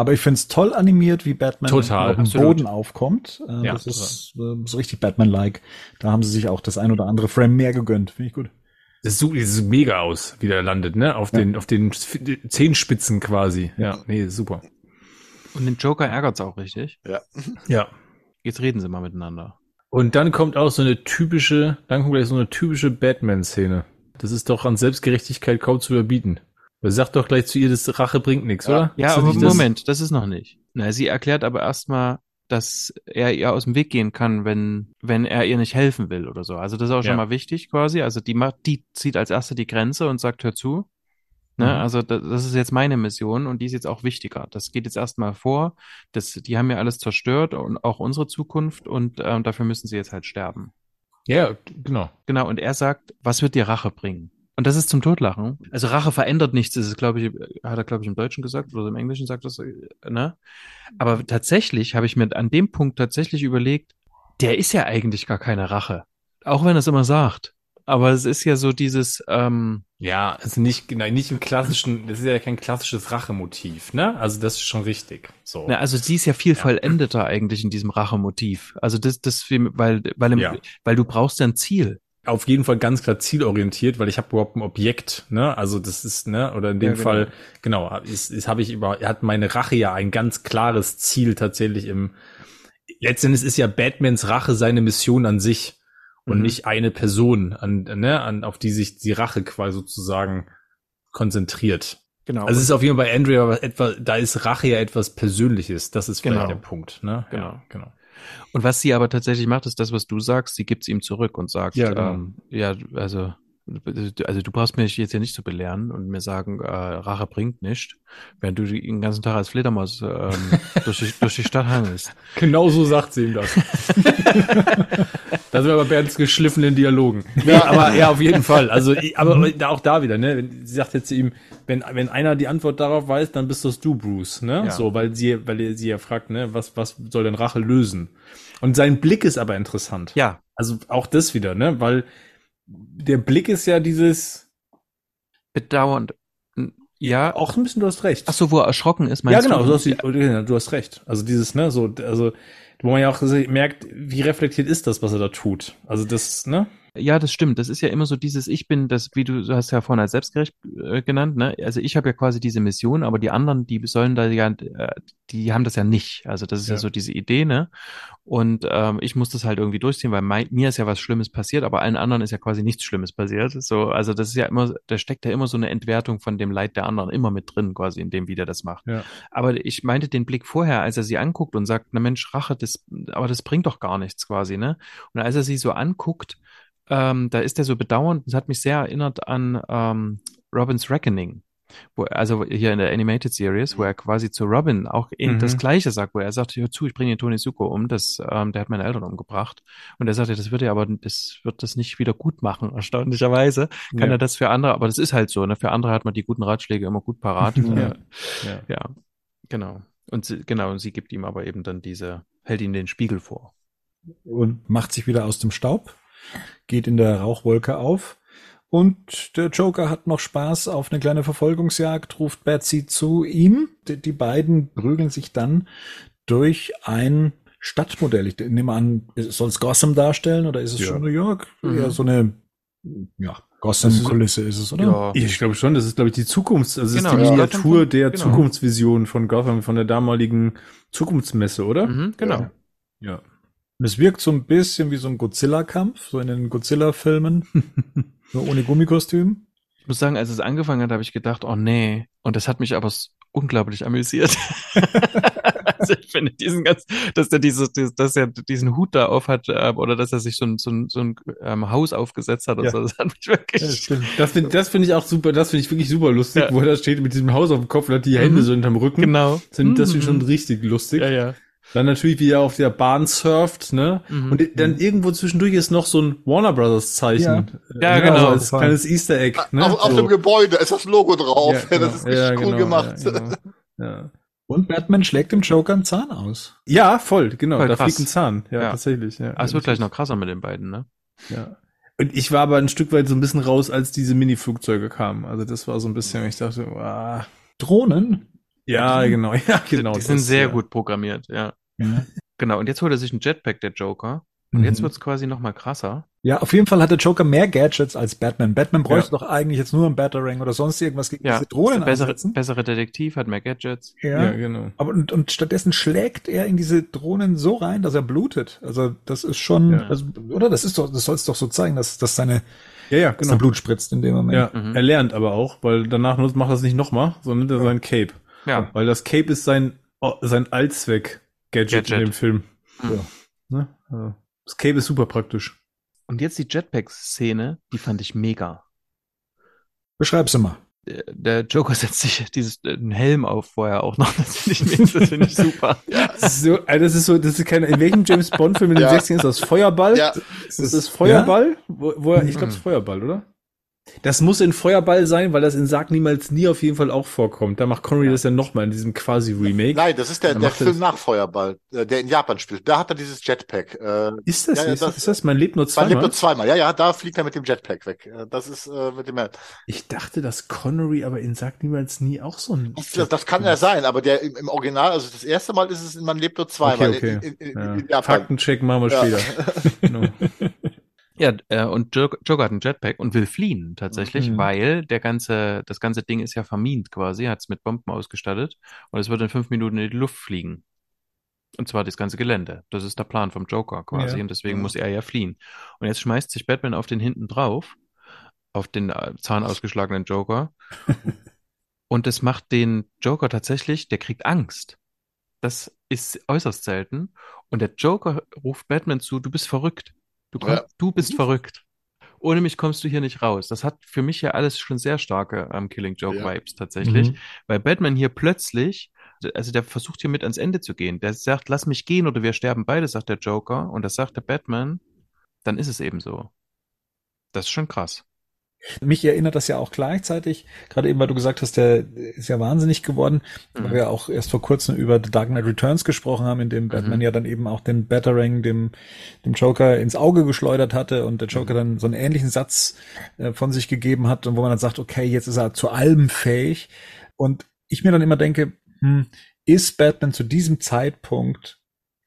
Aber ich find's toll animiert, wie Batman Total, auf dem absolut. Boden aufkommt. Äh, Ja, das ist äh, so richtig Batman-like. Da haben sie sich auch das ein oder andere Frame mehr gegönnt. Finde ich gut. Das sieht, das sieht mega aus, wie der landet, ne? Auf Ja. den, auf den Zehenspitzen quasi. Ja, nee, super. Und den Joker ärgert's auch richtig. Ja. Jetzt reden sie mal miteinander. Und dann kommt auch so eine typische, dann kommt gleich so eine typische Batman-Szene. Das ist doch an Selbstgerechtigkeit kaum zu überbieten. Er sagt doch gleich zu ihr, das Rache bringt nichts, Ja. oder? Ja, Ist aber das? Moment, das ist noch nicht. Na, sie erklärt aber erstmal, dass er ihr aus dem Weg gehen kann, wenn, wenn er ihr nicht helfen will oder so. Also das ist auch schon Ja. mal wichtig quasi. Also die macht, die zieht als erste die Grenze und sagt, hör zu. Ne? Mhm. Also das, das ist jetzt meine Mission und die ist jetzt auch wichtiger. Das geht jetzt erstmal vor. Das, die haben ja alles zerstört und auch unsere Zukunft und ähm, dafür müssen sie jetzt halt sterben. Ja, genau. Genau, und er sagt, was wird dir Rache bringen? Und das ist zum Totlachen. Also Rache verändert nichts, das ist, glaube ich, hat er, glaube ich, im Deutschen gesagt oder im Englischen sagt das, äh, ne? Aber tatsächlich habe ich mir an dem Punkt tatsächlich überlegt, der ist ja eigentlich gar keine Rache. Auch wenn er es immer sagt. Aber es ist ja so dieses, ähm, Ja, also nicht, genau, nicht im klassischen, das ist ja kein klassisches Rachemotiv, ne? Also das ist schon richtig. So. na, also sie ist ja viel Ja. vollendeter eigentlich in diesem Rachemotiv. Also das, das, weil, weil, im, Ja. weil du brauchst ja ein Ziel. Auf jeden Fall ganz klar zielorientiert, weil ich habe überhaupt ein Objekt, ne? Also das ist, ne, oder in dem Ja, genau. Fall, genau, ist, ist habe ich über, er hat meine Rache ja ein ganz klares Ziel tatsächlich im. Letztendlich ist ja Batmans Rache seine Mission an sich und Mhm. nicht eine Person, an, ne, an, auf die sich die Rache quasi sozusagen konzentriert. Genau. Also es ist auf jeden Fall bei Andrea aber etwa, da ist Rache ja etwas Persönliches. Das ist vielleicht Genau. der Punkt, ne? Genau. Ja, genau. Und was sie aber tatsächlich macht, ist das, was du sagst. Sie gibt es ihm zurück und sagt, Ja, genau. ähm, ja, also, also du brauchst mich jetzt hier nicht zu belehren und mir sagen, äh, Rache bringt nicht, während du den ganzen Tag als Fledermaus ähm, durch, die, durch die Stadt hangelst. Genau so sagt sie ihm das. da sind wir bei Bernds geschliffenen Dialogen. Ja, aber ja, auf jeden Fall. Also, aber da- auch da wieder, ne? Sie sagt jetzt zu ihm, wenn, wenn einer die Antwort darauf weiß, dann bist das du, Bruce, ne? Ja. So, weil sie, weil sie ja fragt, ne, was, was soll denn Rache lösen? Und sein Blick ist aber interessant. Ja, Also auch das wieder, ne? Weil der Blick ist ja dieses, bedauernd. Ja, auch ein bisschen, du hast recht. ach so, wo er erschrocken ist, Ja, meinst genau, du? du hast, ja, du hast recht. Also dieses, ne, so, also, wo man ja auch merkt, wie reflektiert ist das, was er da tut. Also das, ne? Ja, das stimmt. Das ist ja immer so dieses Ich bin, das, wie du, du hast ja vorhin als selbstgerecht äh, genannt, ne? Also ich habe ja quasi diese Mission, aber die anderen, die sollen da ja, äh, die haben das ja nicht. Also das ist ja, Ja. so diese Idee, ne? Und ähm, ich muss das halt irgendwie durchziehen, weil mein, mir ist ja was Schlimmes passiert, aber allen anderen ist ja quasi nichts Schlimmes passiert. So, also das ist ja immer, da steckt ja immer so eine Entwertung von dem Leid der anderen immer mit drin, quasi in dem, wie der das macht. Ja. Aber ich meinte den Blick vorher, als er sie anguckt und sagt, na Mensch, Rache, das, aber das bringt doch gar nichts quasi, ne? Und als er sie so anguckt, ähm, da ist er so bedauernd. Das hat mich sehr erinnert an ähm, Robins Reckoning. Wo, also hier in der Animated Series, wo er quasi zu Robin auch Mhm. das Gleiche sagt, wo er sagt, hör zu, ich bringe den Tony Suko um, das, ähm, der hat meine Eltern umgebracht. Und er sagte, das wird ja aber, das wird das nicht wieder gut machen, erstaunlicherweise. Kann ja. er das für andere, aber das ist halt so, ne? Für andere hat man die guten Ratschläge immer gut parat. Ja. Äh, ja. ja, genau. Und sie, genau, und sie gibt ihm aber eben dann diese, hält ihm den Spiegel vor. und macht sich wieder aus dem Staub, geht in der Rauchwolke auf. Und der Joker hat noch Spaß auf eine kleine Verfolgungsjagd, ruft Betsy zu ihm. Die, die beiden prügeln sich dann durch ein Stadtmodell. Ich nehme an, soll es Gotham darstellen oder ist es Ja. schon New York? Mhm. Ja, so eine ja, Gotham-Kulisse ist es, oder? Ja. Ich glaube schon, das ist, glaube ich, die Zukunft, also Genau, das ist die ja. Miniatur der Genau. Zukunftsvision von Gotham, von der damaligen Zukunftsmesse, oder? Mhm, genau. Ja. Ja. Und es wirkt so ein bisschen wie so ein Godzilla-Kampf, so in den Godzilla-Filmen, nur ohne Gummikostüm. Ich muss sagen, als es angefangen hat, habe ich gedacht, oh nee. Und das hat mich aber unglaublich amüsiert. also ich finde diesen ganz, dass der dieses, dieses dass er diesen Hut da auf hat, äh, oder dass er sich so ein, so ein, so ein ähm, Haus aufgesetzt hat und Ja. so, das hat mich wirklich. Ja, stimmt. Das finde das finde ich auch super, das finde ich wirklich super lustig, Ja. wo er da steht mit diesem Haus auf dem Kopf und hat die Hände Mhm. so hinterm Rücken. genau. Das finde das Mhm. ich schon richtig lustig. Ja, ja. Dann natürlich, wie er auf der Bahn surft, ne? Mhm. Und dann irgendwo zwischendurch ist noch so ein Warner Brothers Zeichen. Ja, Äh, genau. Also als kleines Easter Egg, ne? auf, auf So. dem Gebäude ist das Logo drauf. Ja, das ist richtig ja, cool genau, gemacht. Ja, genau. ja. Und Batman schlägt dem Joker einen Zahn aus. ja, voll, genau. Voll da krass. fliegt ein Zahn. Ja, Ja. tatsächlich. Ja, Aber es wird gleich noch krasser mit den beiden, ne? Ja. Und ich war aber ein Stück weit so ein bisschen raus, als diese Mini-Flugzeuge kamen. Also das war so ein bisschen, ich dachte, ah, Drohnen. ja, genau, ja, genau. die sind das, sehr ja. gut programmiert, ja. Ja. Genau. Und jetzt holt er sich einen Jetpack, der Joker. Und Mhm. jetzt wird's quasi noch mal krasser. Ja, auf jeden Fall hat der Joker mehr Gadgets als Batman. Batman bräuchte Ja. doch eigentlich jetzt nur einen Batarang oder sonst irgendwas gegen Ja. diese Drohnen bessere, bessere Detektiv, hat mehr Gadgets. Ja. Ja, genau. Aber und, und stattdessen schlägt er in diese Drohnen so rein, dass er blutet. Also das ist schon, Ja. also, oder? Das ist doch, das soll es doch so zeigen, dass, dass seine Ja, ja, genau. Blut spritzt in dem Moment. Ja, Mhm. er lernt aber auch, weil danach macht er es nicht nochmal, sondern nimmt er sein Cape. Ja. Weil das Cape ist sein, oh, sein Allzweck-Gadget in Gadget. dem Film. Mhm. Ne? Also, das Cape ist super praktisch. Und jetzt die Jetpack-Szene, die fand ich mega. Beschreib sie mal. Der- Der Joker setzt sich dieses äh, einen Helm auf vorher auch noch. Das finde ich, das finde ich super. Ist so, äh, das ist so, das ist keine, in welchem James Bond Film in den Ja. 60ern ist das Feuerball? Ja, Das ist Feuerball? Wo, wo er, ich glaube, es Mhm. ist Feuerball, oder? Das muss in Feuerball sein, weil das in Sag niemals nie auf jeden Fall auch vorkommt. Da macht Connery das ja nochmal in diesem quasi Remake. nein, das ist der, der er Film nach Feuerball, äh, der in Japan spielt. Da hat er dieses Jetpack. Äh, Ist das, Ja, ja, ist, das- ist das mein Leben nur man lebt zweimal? nur zweimal. Ja, ja, da fliegt er mit dem Jetpack weg. Äh, Das ist äh, mit dem. Ich dachte, dass Connery aber in Sag niemals nie auch so ein. Das, das kann ja sein, aber der im, im Original, also das erste Mal ist es in Man lebt nur zweimal Okay, okay. in, in, in, Ja. Faktencheck machen wir Ja. später. genau. Ja, äh, und Jo- Joker hat einen Jetpack und will fliehen tatsächlich, Mhm. weil der ganze, das ganze Ding ist ja vermint quasi, hat es mit Bomben ausgestattet und es wird in fünf Minuten in die Luft fliegen. Und zwar das ganze Gelände. Das ist der Plan vom Joker quasi Ja. und deswegen Mhm. muss er ja fliehen. Und jetzt schmeißt sich Batman auf den hinten drauf, auf den äh, zahnausgeschlagenen Joker. und das macht den Joker tatsächlich, der kriegt Angst. Das ist äußerst selten. Und der Joker ruft Batman zu, du bist verrückt. Du, komm, Ja. du bist Mhm. verrückt. Ohne mich kommst du hier nicht raus. Das hat für mich ja alles schon sehr starke ähm, Killing Joke Ja. Vibes tatsächlich. Mhm. Weil Batman hier plötzlich, also der versucht hier mit ans Ende zu gehen. Der sagt, lass mich gehen oder wir sterben beide, sagt der Joker. Und das sagt der Batman. Dann ist es eben so. Das ist schon krass. Mich erinnert das ja auch gleichzeitig, gerade eben, weil du gesagt hast, der ist ja wahnsinnig geworden, weil Mhm. wir auch erst vor kurzem über The Dark Knight Returns gesprochen haben, in dem Batman Mhm. ja dann eben auch den Batarang dem, dem Joker ins Auge geschleudert hatte und der Mhm. Joker dann so einen ähnlichen Satz äh, von sich gegeben hat und wo man dann sagt, okay, jetzt ist er zu allem fähig. Und ich mir dann immer denke, hm, ist Batman zu diesem Zeitpunkt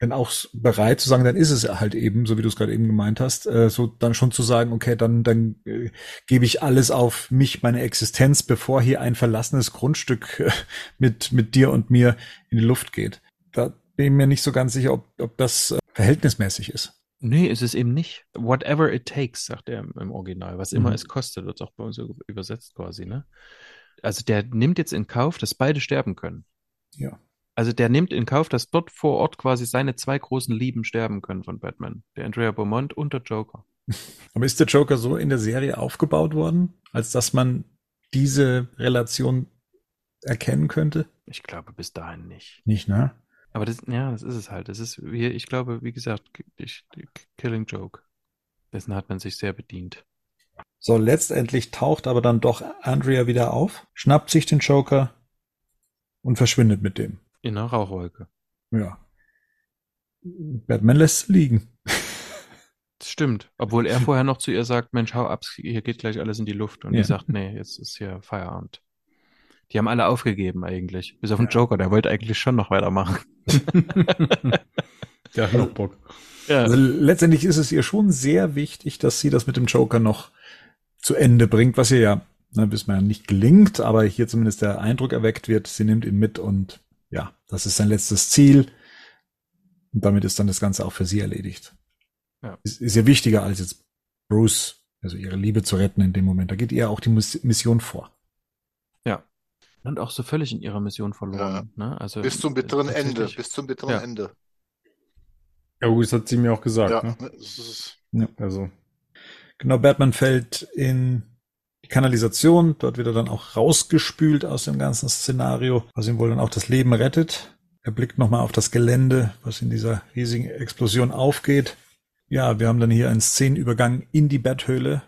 denn auch bereit zu sagen, dann ist es halt eben, so wie du es gerade eben gemeint hast, äh, so dann schon zu sagen, okay, dann, dann äh, gebe ich alles auf mich, meine Existenz, bevor hier ein verlassenes Grundstück äh, mit, mit dir und mir in die Luft geht. Da bin ich mir nicht so ganz sicher, ob, ob das äh, verhältnismäßig ist. Nee, ist es eben nicht. Whatever it takes, sagt er im, im Original. Was immer Mhm. es kostet, wird auch bei uns übersetzt quasi, ne? Also der nimmt jetzt in Kauf, dass beide sterben können. Ja. Also der nimmt in Kauf, dass dort vor Ort quasi seine zwei großen Lieben sterben können von Batman. Der Andrea Beaumont und der Joker. Aber ist der Joker so in der Serie aufgebaut worden, als dass man diese Relation erkennen könnte? Ich glaube bis dahin nicht. Nicht, ne? Aber das, ja, das ist es halt. Das ist, wie, ich glaube, wie gesagt, ich, Killing Joke. Dessen hat man sich sehr bedient. So, letztendlich taucht aber dann doch Andrea wieder auf, schnappt sich den Joker und verschwindet mit dem. In einer Rauchwolke. Ja. Batman lässt sie liegen. Das stimmt. Obwohl er vorher noch zu ihr sagt, Mensch, hau ab, hier geht gleich alles in die Luft. Und Ja. die sagt, nee, jetzt ist hier Feierabend. Die haben alle aufgegeben eigentlich. Bis auf den Joker, der wollte eigentlich schon noch weitermachen. Der hat noch Bock. Ja. Also letztendlich ist es ihr schon sehr wichtig, dass sie das mit dem Joker noch zu Ende bringt, was ihr ja, ne, wir ja nicht gelingt, aber hier zumindest der Eindruck erweckt wird, sie nimmt ihn mit und ja, das ist sein letztes Ziel. Und damit ist dann das Ganze auch für sie erledigt. Ja. Ist, ist ihr wichtiger als jetzt Bruce, also ihre Liebe zu retten in dem Moment. Da geht ihr auch die Mus- Mission vor. Und auch so völlig in ihrer Mission verloren. Ne? Also, Bis zum bitteren Ende. Bis zum bitteren Ja. Ende. Ja, gut, das hat sie mir auch gesagt. Ja, Ne? Also, Genau, Batman fällt in die Kanalisation. Dort wird er dann auch rausgespült aus dem ganzen Szenario, was ihm wohl dann auch das Leben rettet. Er blickt nochmal auf das Gelände, was in dieser riesigen Explosion aufgeht. Ja, wir haben dann hier einen Szenenübergang in die Betthöhle.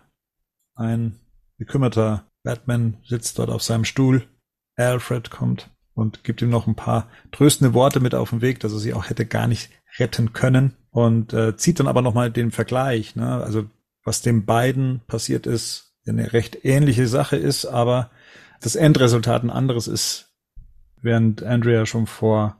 Ein bekümmerter Batman sitzt dort auf seinem Stuhl. Alfred kommt und gibt ihm noch ein paar tröstende Worte mit auf den Weg, dass er sie auch hätte gar nicht retten können und äh, zieht dann aber nochmal den Vergleich, ne? also was dem beiden passiert ist, eine recht ähnliche Sache ist, aber das Endresultat ein anderes ist, während Andrea schon vor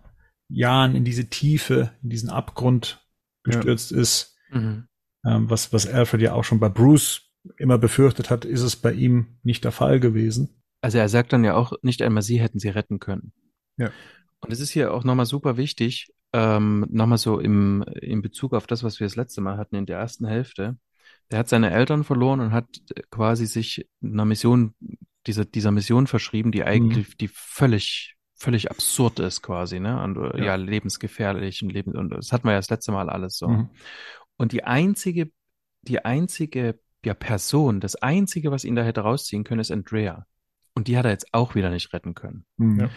Jahren in diese Tiefe, in diesen Abgrund gestürzt ist, Mhm. ähm, was, was Alfred ja auch schon bei Bruce immer befürchtet hat, ist es bei ihm nicht der Fall gewesen. Also er sagt dann ja auch, nicht einmal sie hätten sie retten können. Ja. Und es ist hier auch nochmal super wichtig, ähm, nochmal so im, in Bezug auf das, was wir das letzte Mal hatten in der ersten Hälfte. Der hat seine Eltern verloren und hat quasi sich einer Mission, dieser, dieser Mission verschrieben, die eigentlich, die völlig, völlig absurd ist quasi, ne? Und ja, Ja. lebensgefährlich und Leben, und das hatten wir ja das letzte Mal alles so. Mhm. Und die einzige, die einzige ja, Person, das einzige, was ihn da hätte rausziehen können, ist Andrea. Und die hat er jetzt auch wieder nicht retten können. Mhm. Ja.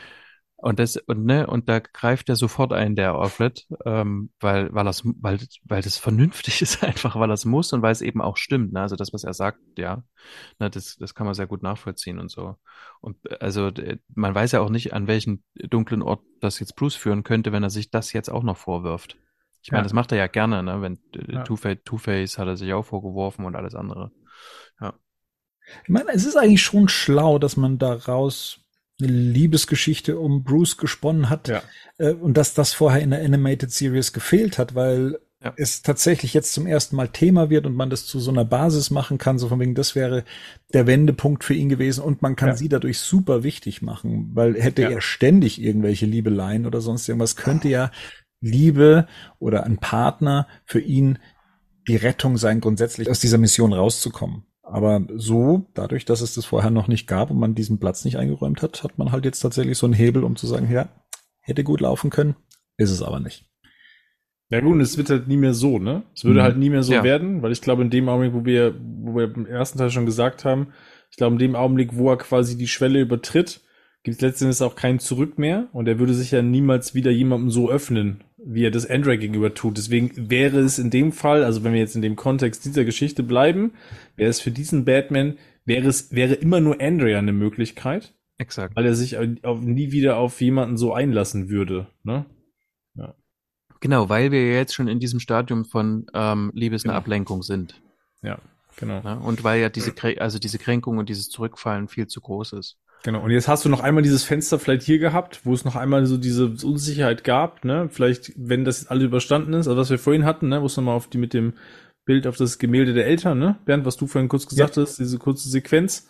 Und das, und ne, und da greift er sofort ein, der Alfred, ähm, weil, weil das, weil, weil das vernünftig ist einfach, weil das muss und weil es eben auch stimmt, ne? Also das, was er sagt, ja, ne, das, das kann man sehr gut nachvollziehen und so. Und also man weiß ja auch nicht, an welchen dunklen Ort das jetzt Bruce führen könnte, wenn er sich das jetzt auch noch vorwirft. Ich meine, Ja. das macht er ja gerne, ne? Wenn äh, Ja. Two-Face, Two-Face hat er sich auch vorgeworfen und alles andere. Ich meine, es ist eigentlich schon schlau, dass man daraus eine Liebesgeschichte um Bruce gesponnen hat Ja. äh, und dass das vorher in der Animated Series gefehlt hat, weil ja. es tatsächlich jetzt zum ersten Mal Thema wird und man das zu so einer Basis machen kann, so von wegen, das wäre der Wendepunkt für ihn gewesen und man kann ja. sie dadurch super wichtig machen, weil hätte er ständig irgendwelche Liebeleien oder sonst irgendwas, könnte ja Liebe oder ein Partner für ihn die Rettung sein, grundsätzlich aus dieser Mission rauszukommen. Aber so, dadurch, dass es das vorher noch nicht gab und man diesen Platz nicht eingeräumt hat, hat man halt jetzt tatsächlich so einen Hebel, um zu sagen, ja, hätte gut laufen können, ist es aber nicht. Ja gut, es wird halt nie mehr so, ne? Es würde mhm. halt nie mehr so ja. werden, weil ich glaube, in dem Augenblick, wo wir, wo wir im ersten Teil schon gesagt haben, ich glaube, in dem Augenblick, wo er quasi die Schwelle übertritt, gibt es letztendlich auch kein Zurück mehr und er würde sich ja niemals wieder jemandem so öffnen, wie er das Andre gegenüber tut. Deswegen wäre es in dem Fall, also wenn wir jetzt in dem Kontext dieser Geschichte bleiben, wäre es für diesen Batman, wäre es, wäre immer nur Andrea eine Möglichkeit. Exakt. Weil er sich auf, nie wieder auf jemanden so einlassen würde, ne? Ja. Genau, weil wir jetzt schon in diesem Stadium von ähm, Liebe ist eine genau. Ablenkung sind. Ja, genau. Ja, und weil ja diese, also diese Kränkung und dieses Zurückfallen viel zu groß ist. Genau, und jetzt hast du noch einmal dieses Fenster vielleicht hier gehabt, wo es noch einmal so diese Unsicherheit gab, ne? Vielleicht, wenn das jetzt alles überstanden ist, also was wir vorhin hatten, ne, wo es nochmal auf die mit dem Bild auf das Gemälde der Eltern, ne? Bernd, was du vorhin kurz gesagt ja. hast, diese kurze Sequenz.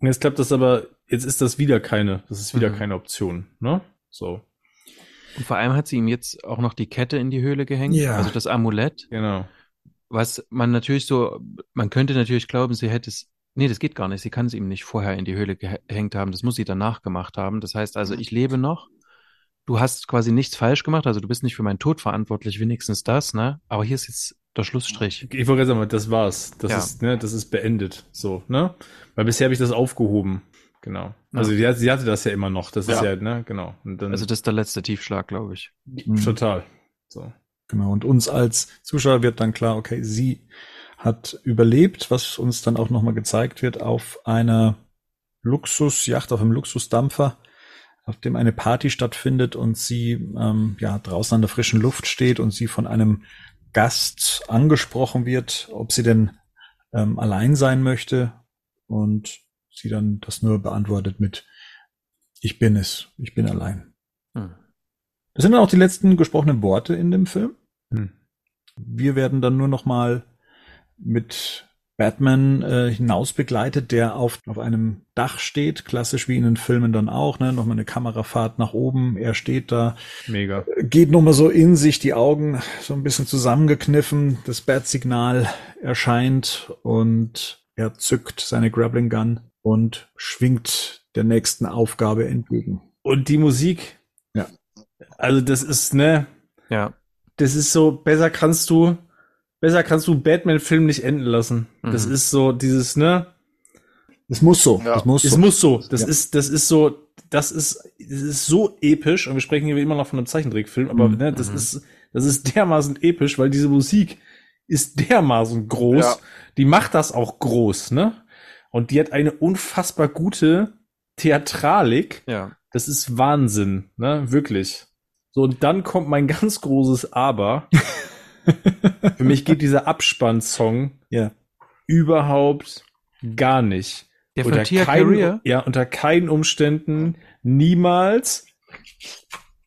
Und jetzt klappt das aber, jetzt ist das wieder keine, das ist wieder mhm. keine Option, ne? So. Und vor allem hat sie ihm jetzt auch noch die Kette in die Höhle gehängt, ja. also das Amulett. Genau. Was man natürlich so, man könnte natürlich glauben, sie hätte es Nee, das geht gar nicht. Sie kann es ihm nicht vorher in die Höhle gehängt haben. Das muss sie danach gemacht haben. Das heißt also, ich lebe noch. Du hast quasi nichts falsch gemacht. Also du bist nicht für meinen Tod verantwortlich, wenigstens das, ne? Aber hier ist jetzt der Schlussstrich. Ich wollte sagen, das war's. Das ja. ist, ne, das ist beendet. So, ne? Weil bisher habe ich das aufgehoben. Genau. Also ja. sie, sie, hatte das ja immer noch. Das ja. ist ja, ne, genau. Dann, also das ist der letzte Tiefschlag, glaube ich. Total. So. Genau. Und uns als Zuschauer wird dann klar, okay, sie hat überlebt, was uns dann auch nochmal gezeigt wird, auf einer Luxusjacht, auf einem Luxusdampfer, auf dem eine Party stattfindet und sie ähm, ja draußen an der frischen Luft steht und sie von einem Gast angesprochen wird, ob sie denn ähm, allein sein möchte und sie dann das nur beantwortet mit Ich bin es, ich bin allein. Hm. Das sind dann auch die letzten gesprochenen Worte in dem Film. Hm. Wir werden dann nur noch mal mit Batman äh, hinaus begleitet, der auf, auf einem Dach steht, klassisch wie in den Filmen dann auch, ne? Nochmal eine Kamerafahrt nach oben, er steht da. Mega. Geht nochmal so in sich, die Augen so ein bisschen zusammengekniffen, das Bat-Signal erscheint und er zückt seine Grappling Gun und schwingt der nächsten Aufgabe entgegen. Und die Musik. Ja. Also das ist, ne? Ja. Das ist so, besser kannst du besser kannst du Batman-Film nicht enden lassen. Mhm. Das ist so dieses, ne? Es muss so. Ja. Es muss so. Es muss so. Das ja. ist, das ist so, das ist, das ist so episch. Und wir sprechen hier immer noch von einem Zeichentrickfilm, aber mhm. ne, das mhm. ist, das ist dermaßen episch, weil diese Musik ist dermaßen groß. Ja. Die macht das auch groß, ne? Und die hat eine unfassbar gute Theatralik. Ja. Das ist Wahnsinn, ne? Wirklich. So, und dann kommt mein ganz großes Aber. Für mich geht dieser Abspannsong ja. überhaupt gar nicht. Der unter kein, Career? Ja, unter keinen Umständen, niemals.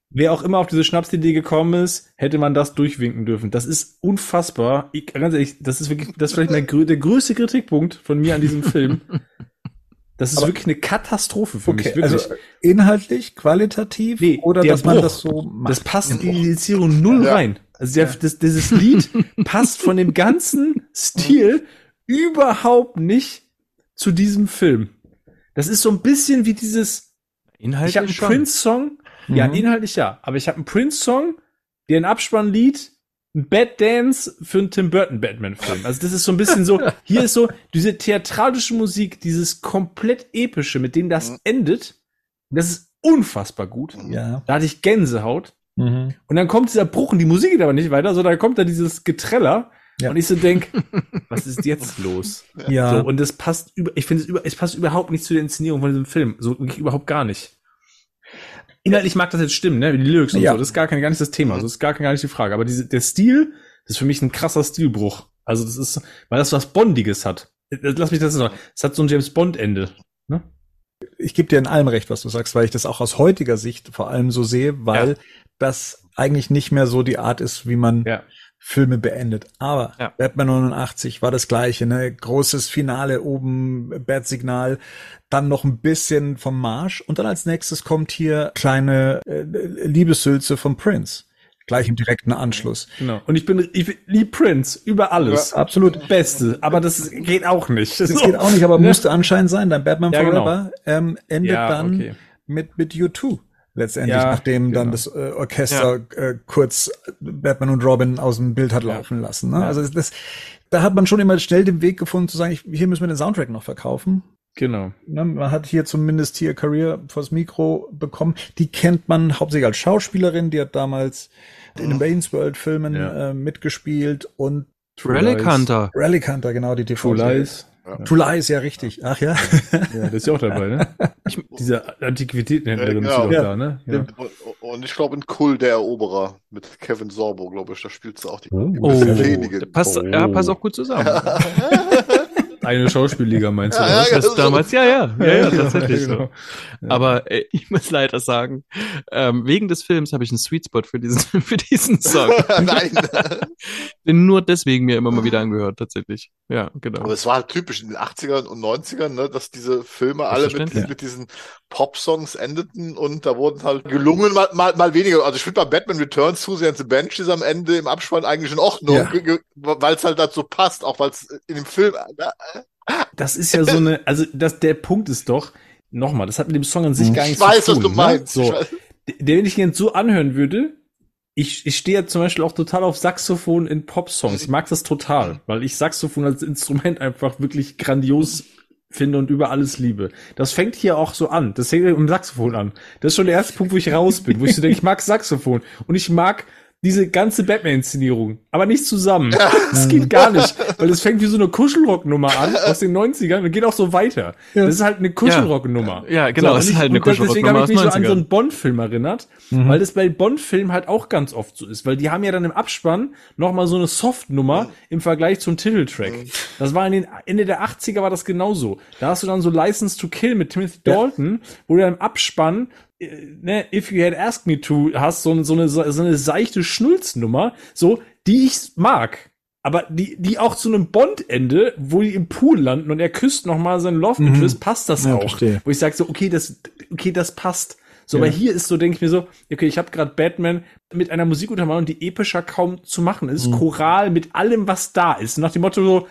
Wer auch immer auf diese Schnapsidee gekommen ist, hätte man das durchwinken dürfen. Das ist unfassbar. Ich, ganz ehrlich, das ist wirklich, das ist vielleicht mein, der größte Kritikpunkt von mir an diesem Film. Das ist Aber, wirklich eine Katastrophe für okay, mich. Wirklich. Also inhaltlich, qualitativ nee, oder dass Bruch, man das so macht. Das passt in die Indizierung null ja. rein. Also der, ja. das, dieses Lied passt von dem ganzen Stil überhaupt nicht zu diesem Film. Das ist so ein bisschen wie dieses. Inhaltlich ich habe einen Prince-Song. Mhm. Ja, inhaltlich ja. Aber ich habe einen Prince-Song, der ein Abspannlied, ein Bad Dance für einen Tim Burton Batman-Film. Also das ist so ein bisschen so. Hier ist so diese theatralische Musik, dieses komplett epische, mit dem das mhm. endet. Das ist unfassbar gut. Ja. Da hatte ich Gänsehaut. Mhm. Und dann kommt dieser Bruch und die Musik geht aber nicht weiter, sondern kommt da dieses Getreller. Ja. Und ich so denk, was ist jetzt los? Ja. So, und es passt über, ich finde es über, es passt überhaupt nicht zu der Inszenierung von diesem Film. So wirklich überhaupt gar nicht. Inhaltlich mag das jetzt stimmen, ne? Die Lyrics und ja. so. Das ist gar kein, gar nicht das Thema. Das ist gar, gar nicht die Frage. Aber diese, der Stil, das ist für mich ein krasser Stilbruch. Also das ist, weil das was Bondiges hat. Lass mich das sagen. Es hat so ein James Bond Ende. Ne? Ich gebe dir in allem recht, was du sagst, weil ich das auch aus heutiger Sicht vor allem so sehe, weil ja das eigentlich nicht mehr so die Art ist, wie man ja. Filme beendet. Aber Ja. Batman 89 war das gleiche, ne? Großes Finale oben, Bat-Signal, dann noch ein bisschen vom Marsch und dann als nächstes kommt hier kleine äh, Liebessülze von Prince. Gleich im direkten Anschluss. Genau. Und ich bin, ich lieb Prince über alles. Ja, absolut. Beste. Aber das geht auch nicht. Das geht auch nicht, aber Ne? musste anscheinend sein. Dein Batman Ja, genau. Forever ähm, endet Ja, dann okay. mit, mit U2. Letztendlich, Ja, nachdem dann genau. das äh, Orchester äh, kurz Batman und Robin aus dem Bild hat laufen lassen. Ne? Ja. Also das, da hat man schon immer schnell den Weg gefunden zu sagen, ich, hier müssen wir den Soundtrack noch verkaufen. Genau. Ne? Man hat hier zumindest hier Career vors Mikro bekommen. Die kennt man hauptsächlich als Schauspielerin. Die hat damals in den Wayne's World Filmen Ja. äh, mitgespielt und Relic. Hunter. Relic Hunter, genau, die TV. True Lies. True Lies, ja, richtig. Ach ja. Ja, das ist ja auch dabei, ne? Diese Antiquitätenhändlerin Ja, ist ja auch genau. da, ne? Ja. Und, ich glaube in Kull der Eroberer mit Kevin Sorbo, glaube ich, da spielt sie auch die, die Oh. böse Königin. Passt, Oh. ja, passt auch gut zusammen. Eine Schauspielliga meinst du? Ja, ja, Das damals, ja, ja, ja, ja, tatsächlich so. genau. Ja. Aber äh, ich muss leider sagen, ähm, wegen des Films habe ich einen Sweet Spot für diesen, für diesen Song. Nein. Den nur deswegen mir immer mal wieder angehört, tatsächlich. Ja, genau. Aber es war halt typisch in den 80ern und 90ern, ne, dass diese Filme alle mit, Selbstverständlich. mit diesen Pop-Songs endeten und da wurden halt gelungen mal, mal, mal weniger. Also ich finde bei Batman Returns Susie and the Banshees am Ende im Abspann eigentlich in Ordnung, Ja. weil es halt dazu passt, auch weil es in dem Film Das ist ja so eine, also das, der Punkt ist doch, nochmal, das hat mit dem Song an sich gar Ich nichts weiß, zu was tun. du meinst. Ne? Ich So, weiß. der, wenn ich ihn jetzt so anhören würde, ich, ich stehe ja zum Beispiel auch total auf Saxophon in Pop-Songs. Ich mag das total, weil ich Saxophon als Instrument einfach wirklich grandios finde und über alles liebe. Das fängt hier auch so an. Das fängt im Saxophon an. Das ist schon der erste Punkt, wo ich raus bin, wo ich so denke, ich mag Saxophon und ich mag diese ganze Batman-Inszenierung, aber nicht zusammen. Das geht gar nicht, weil es fängt wie so eine Kuschelrock-Nummer an aus den 90ern und geht auch so weiter. Das ist halt eine Kuschelrock-Nummer. Ja, genau, und es ist ich- halt eine und das- Deswegen habe Kuschelrock-Nummer ich mich so an so 90ern. einen Bond-Film erinnert, weil das bei Bond-Filmen halt auch ganz oft so ist, weil die haben ja dann im Abspann noch mal so eine Soft-Nummer im Vergleich zum Titeltrack. Das war in den Ende der 80er war das genauso. Da hast du dann so License to Kill mit Timothy Dalton, wo du dann im Abspann ne, If You Had Asked Me To hast so, eine- so eine so eine seichte Schnulznummer, so die ich mag. Aber die, die auch zu einem Bond-Ende, wo die im Pool landen und er küsst noch mal seinen Love Interest, passt das Ja, auch. verstehe. Wo ich sage so, okay, das, okay, das passt. So, Ja. aber hier ist so, denke ich mir so, okay, ich habe gerade Batman mit einer Musikuntermalung, die epischer kaum zu machen ist, Choral mit allem, was da ist. Nach dem Motto so,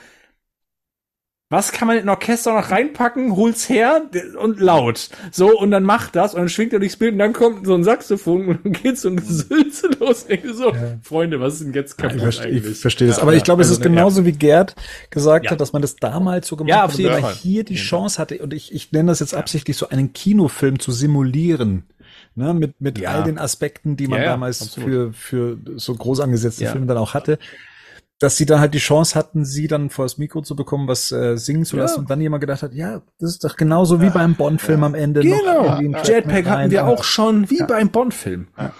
was kann man in ein Orchester noch reinpacken, hol's her und laut. So, und dann macht das und dann schwingt er durchs Bild und dann kommt so ein Saxophon und dann geht so ein Gesülze los. Und ich so, Freunde, was ist denn jetzt Ich kaputt verstehe, ich eigentlich? verstehe das. Ja, Aber ich ja, glaube, es also, ist ne, genauso wie Gerd gesagt Ja. hat, dass man das damals so gemacht Ja, hat, weil hier die Chance hatte, und ich, ich nenne das jetzt absichtlich so einen Kinofilm zu simulieren. Ne, mit, mit Ja. all den Aspekten, die man Ja, ja, damals absolut. für, für so groß angesetzte Ja. Filme dann auch hatte. Dass sie dann halt die Chance hatten, sie dann vor das Mikro zu bekommen, was äh, singen zu Ja. lassen und dann jemand gedacht hat, ja, das ist doch genauso wie beim Bond-Film am Ende. Genau. Jetpack hatten wir Aber- auch schon, wie beim Bond-Film. Ja,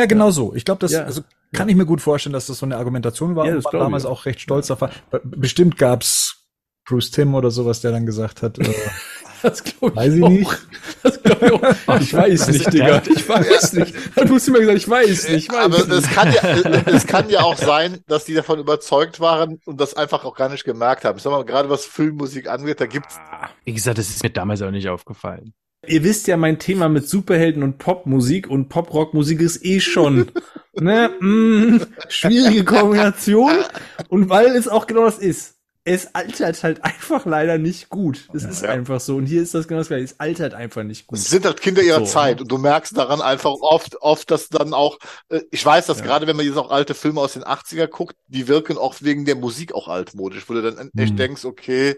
ja, genau so. Ich glaube, das Ja. also kann ich mir gut vorstellen, dass das so eine Argumentation war Ja, und das war damals auch. recht stolz darauf. war. Bestimmt gab's Bruce Tim oder sowas, der dann gesagt hat, äh, Das glaube ich Weiß ich auch. nicht. Das glaube ich auch. Ich weiß nicht, Digga. Ich weiß nicht. Du hast immer gesagt, ich weiß nicht, ich weiß Aber nicht. es kann, ja, es kann ja auch sein, dass die davon überzeugt waren und das einfach auch gar nicht gemerkt haben. Ich sag mal, gerade was Filmmusik angeht, da gibt's Wie gesagt, das ist mir damals auch nicht aufgefallen. Ihr wisst ja, mein Thema mit Superhelden und Popmusik und Poprockmusik ist eh schon ne, mm, schwierige Kombination. Und weil es auch genau das ist. Es altert halt einfach leider nicht gut. Es ist Ja. einfach so. Und hier ist das genau das gleiche. Es altert einfach nicht gut. Es sind halt Kinder ihrer So, Zeit und du merkst daran einfach oft, oft, dass dann auch, äh, ich weiß, dass Ja. gerade wenn man jetzt auch alte Filme aus den 80er guckt, die wirken auch wegen der Musik auch altmodisch, wo du dann echt Mhm. denkst, okay,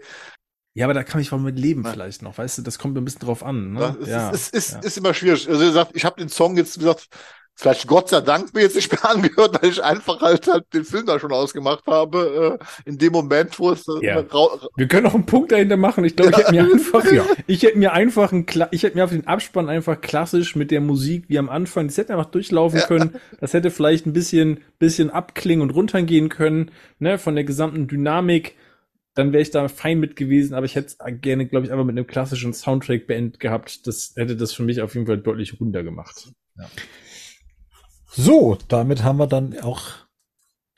Ja, aber da kann ich mal mit leben Ja. vielleicht noch. Weißt du, das kommt mir ein bisschen drauf an. Ne? ja, es, ja. ist, es ist, ja. ist immer schwierig. Also wie gesagt, ich habe den Song jetzt, wie gesagt, vielleicht Gott sei Dank mir jetzt nicht mehr angehört, weil ich einfach halt, halt den Film da schon ausgemacht habe, äh, in dem Moment, wo es äh, Ja. Wir können auch einen Punkt dahinter machen. Ich glaube, ich hätte mir einfach, ich hätte mir einfach ein, ich hätte mir auf den Abspann einfach klassisch mit der Musik wie am Anfang, das hätte einfach durchlaufen können. Das hätte vielleicht ein bisschen, bisschen abklingen und runtergehen können, ne, von der gesamten Dynamik. Dann wäre ich da fein mit gewesen, aber ich hätte es gerne, glaube ich, einfach mit einem klassischen Soundtrack beendet gehabt. Das hätte das für mich auf jeden Fall deutlich runder gemacht. So, damit haben wir dann auch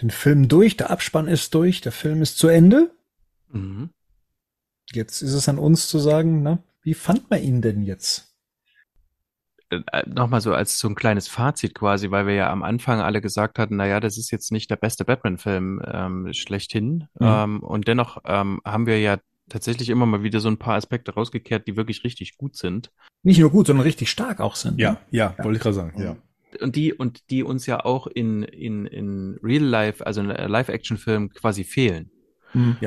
den Film durch, der Abspann ist durch, der Film ist zu Ende. Mhm. Jetzt ist es an uns zu sagen, na, wie fand man ihn denn jetzt? Äh, Nochmal so als so ein kleines Fazit quasi, weil wir ja am Anfang alle gesagt hatten, na ja, das ist jetzt nicht der beste Batman-Film ähm, schlechthin. Mhm. Ähm, und dennoch ähm, haben wir ja tatsächlich immer mal wieder so ein paar Aspekte rausgekehrt, die wirklich richtig gut sind. Nicht nur gut, sondern richtig stark auch sind. Ja, ne? ja, wollte ich gerade sagen, ja. Und die, und die uns ja auch in, in, in Real Life, also in Live-Action-Filmen quasi fehlen. Mhm.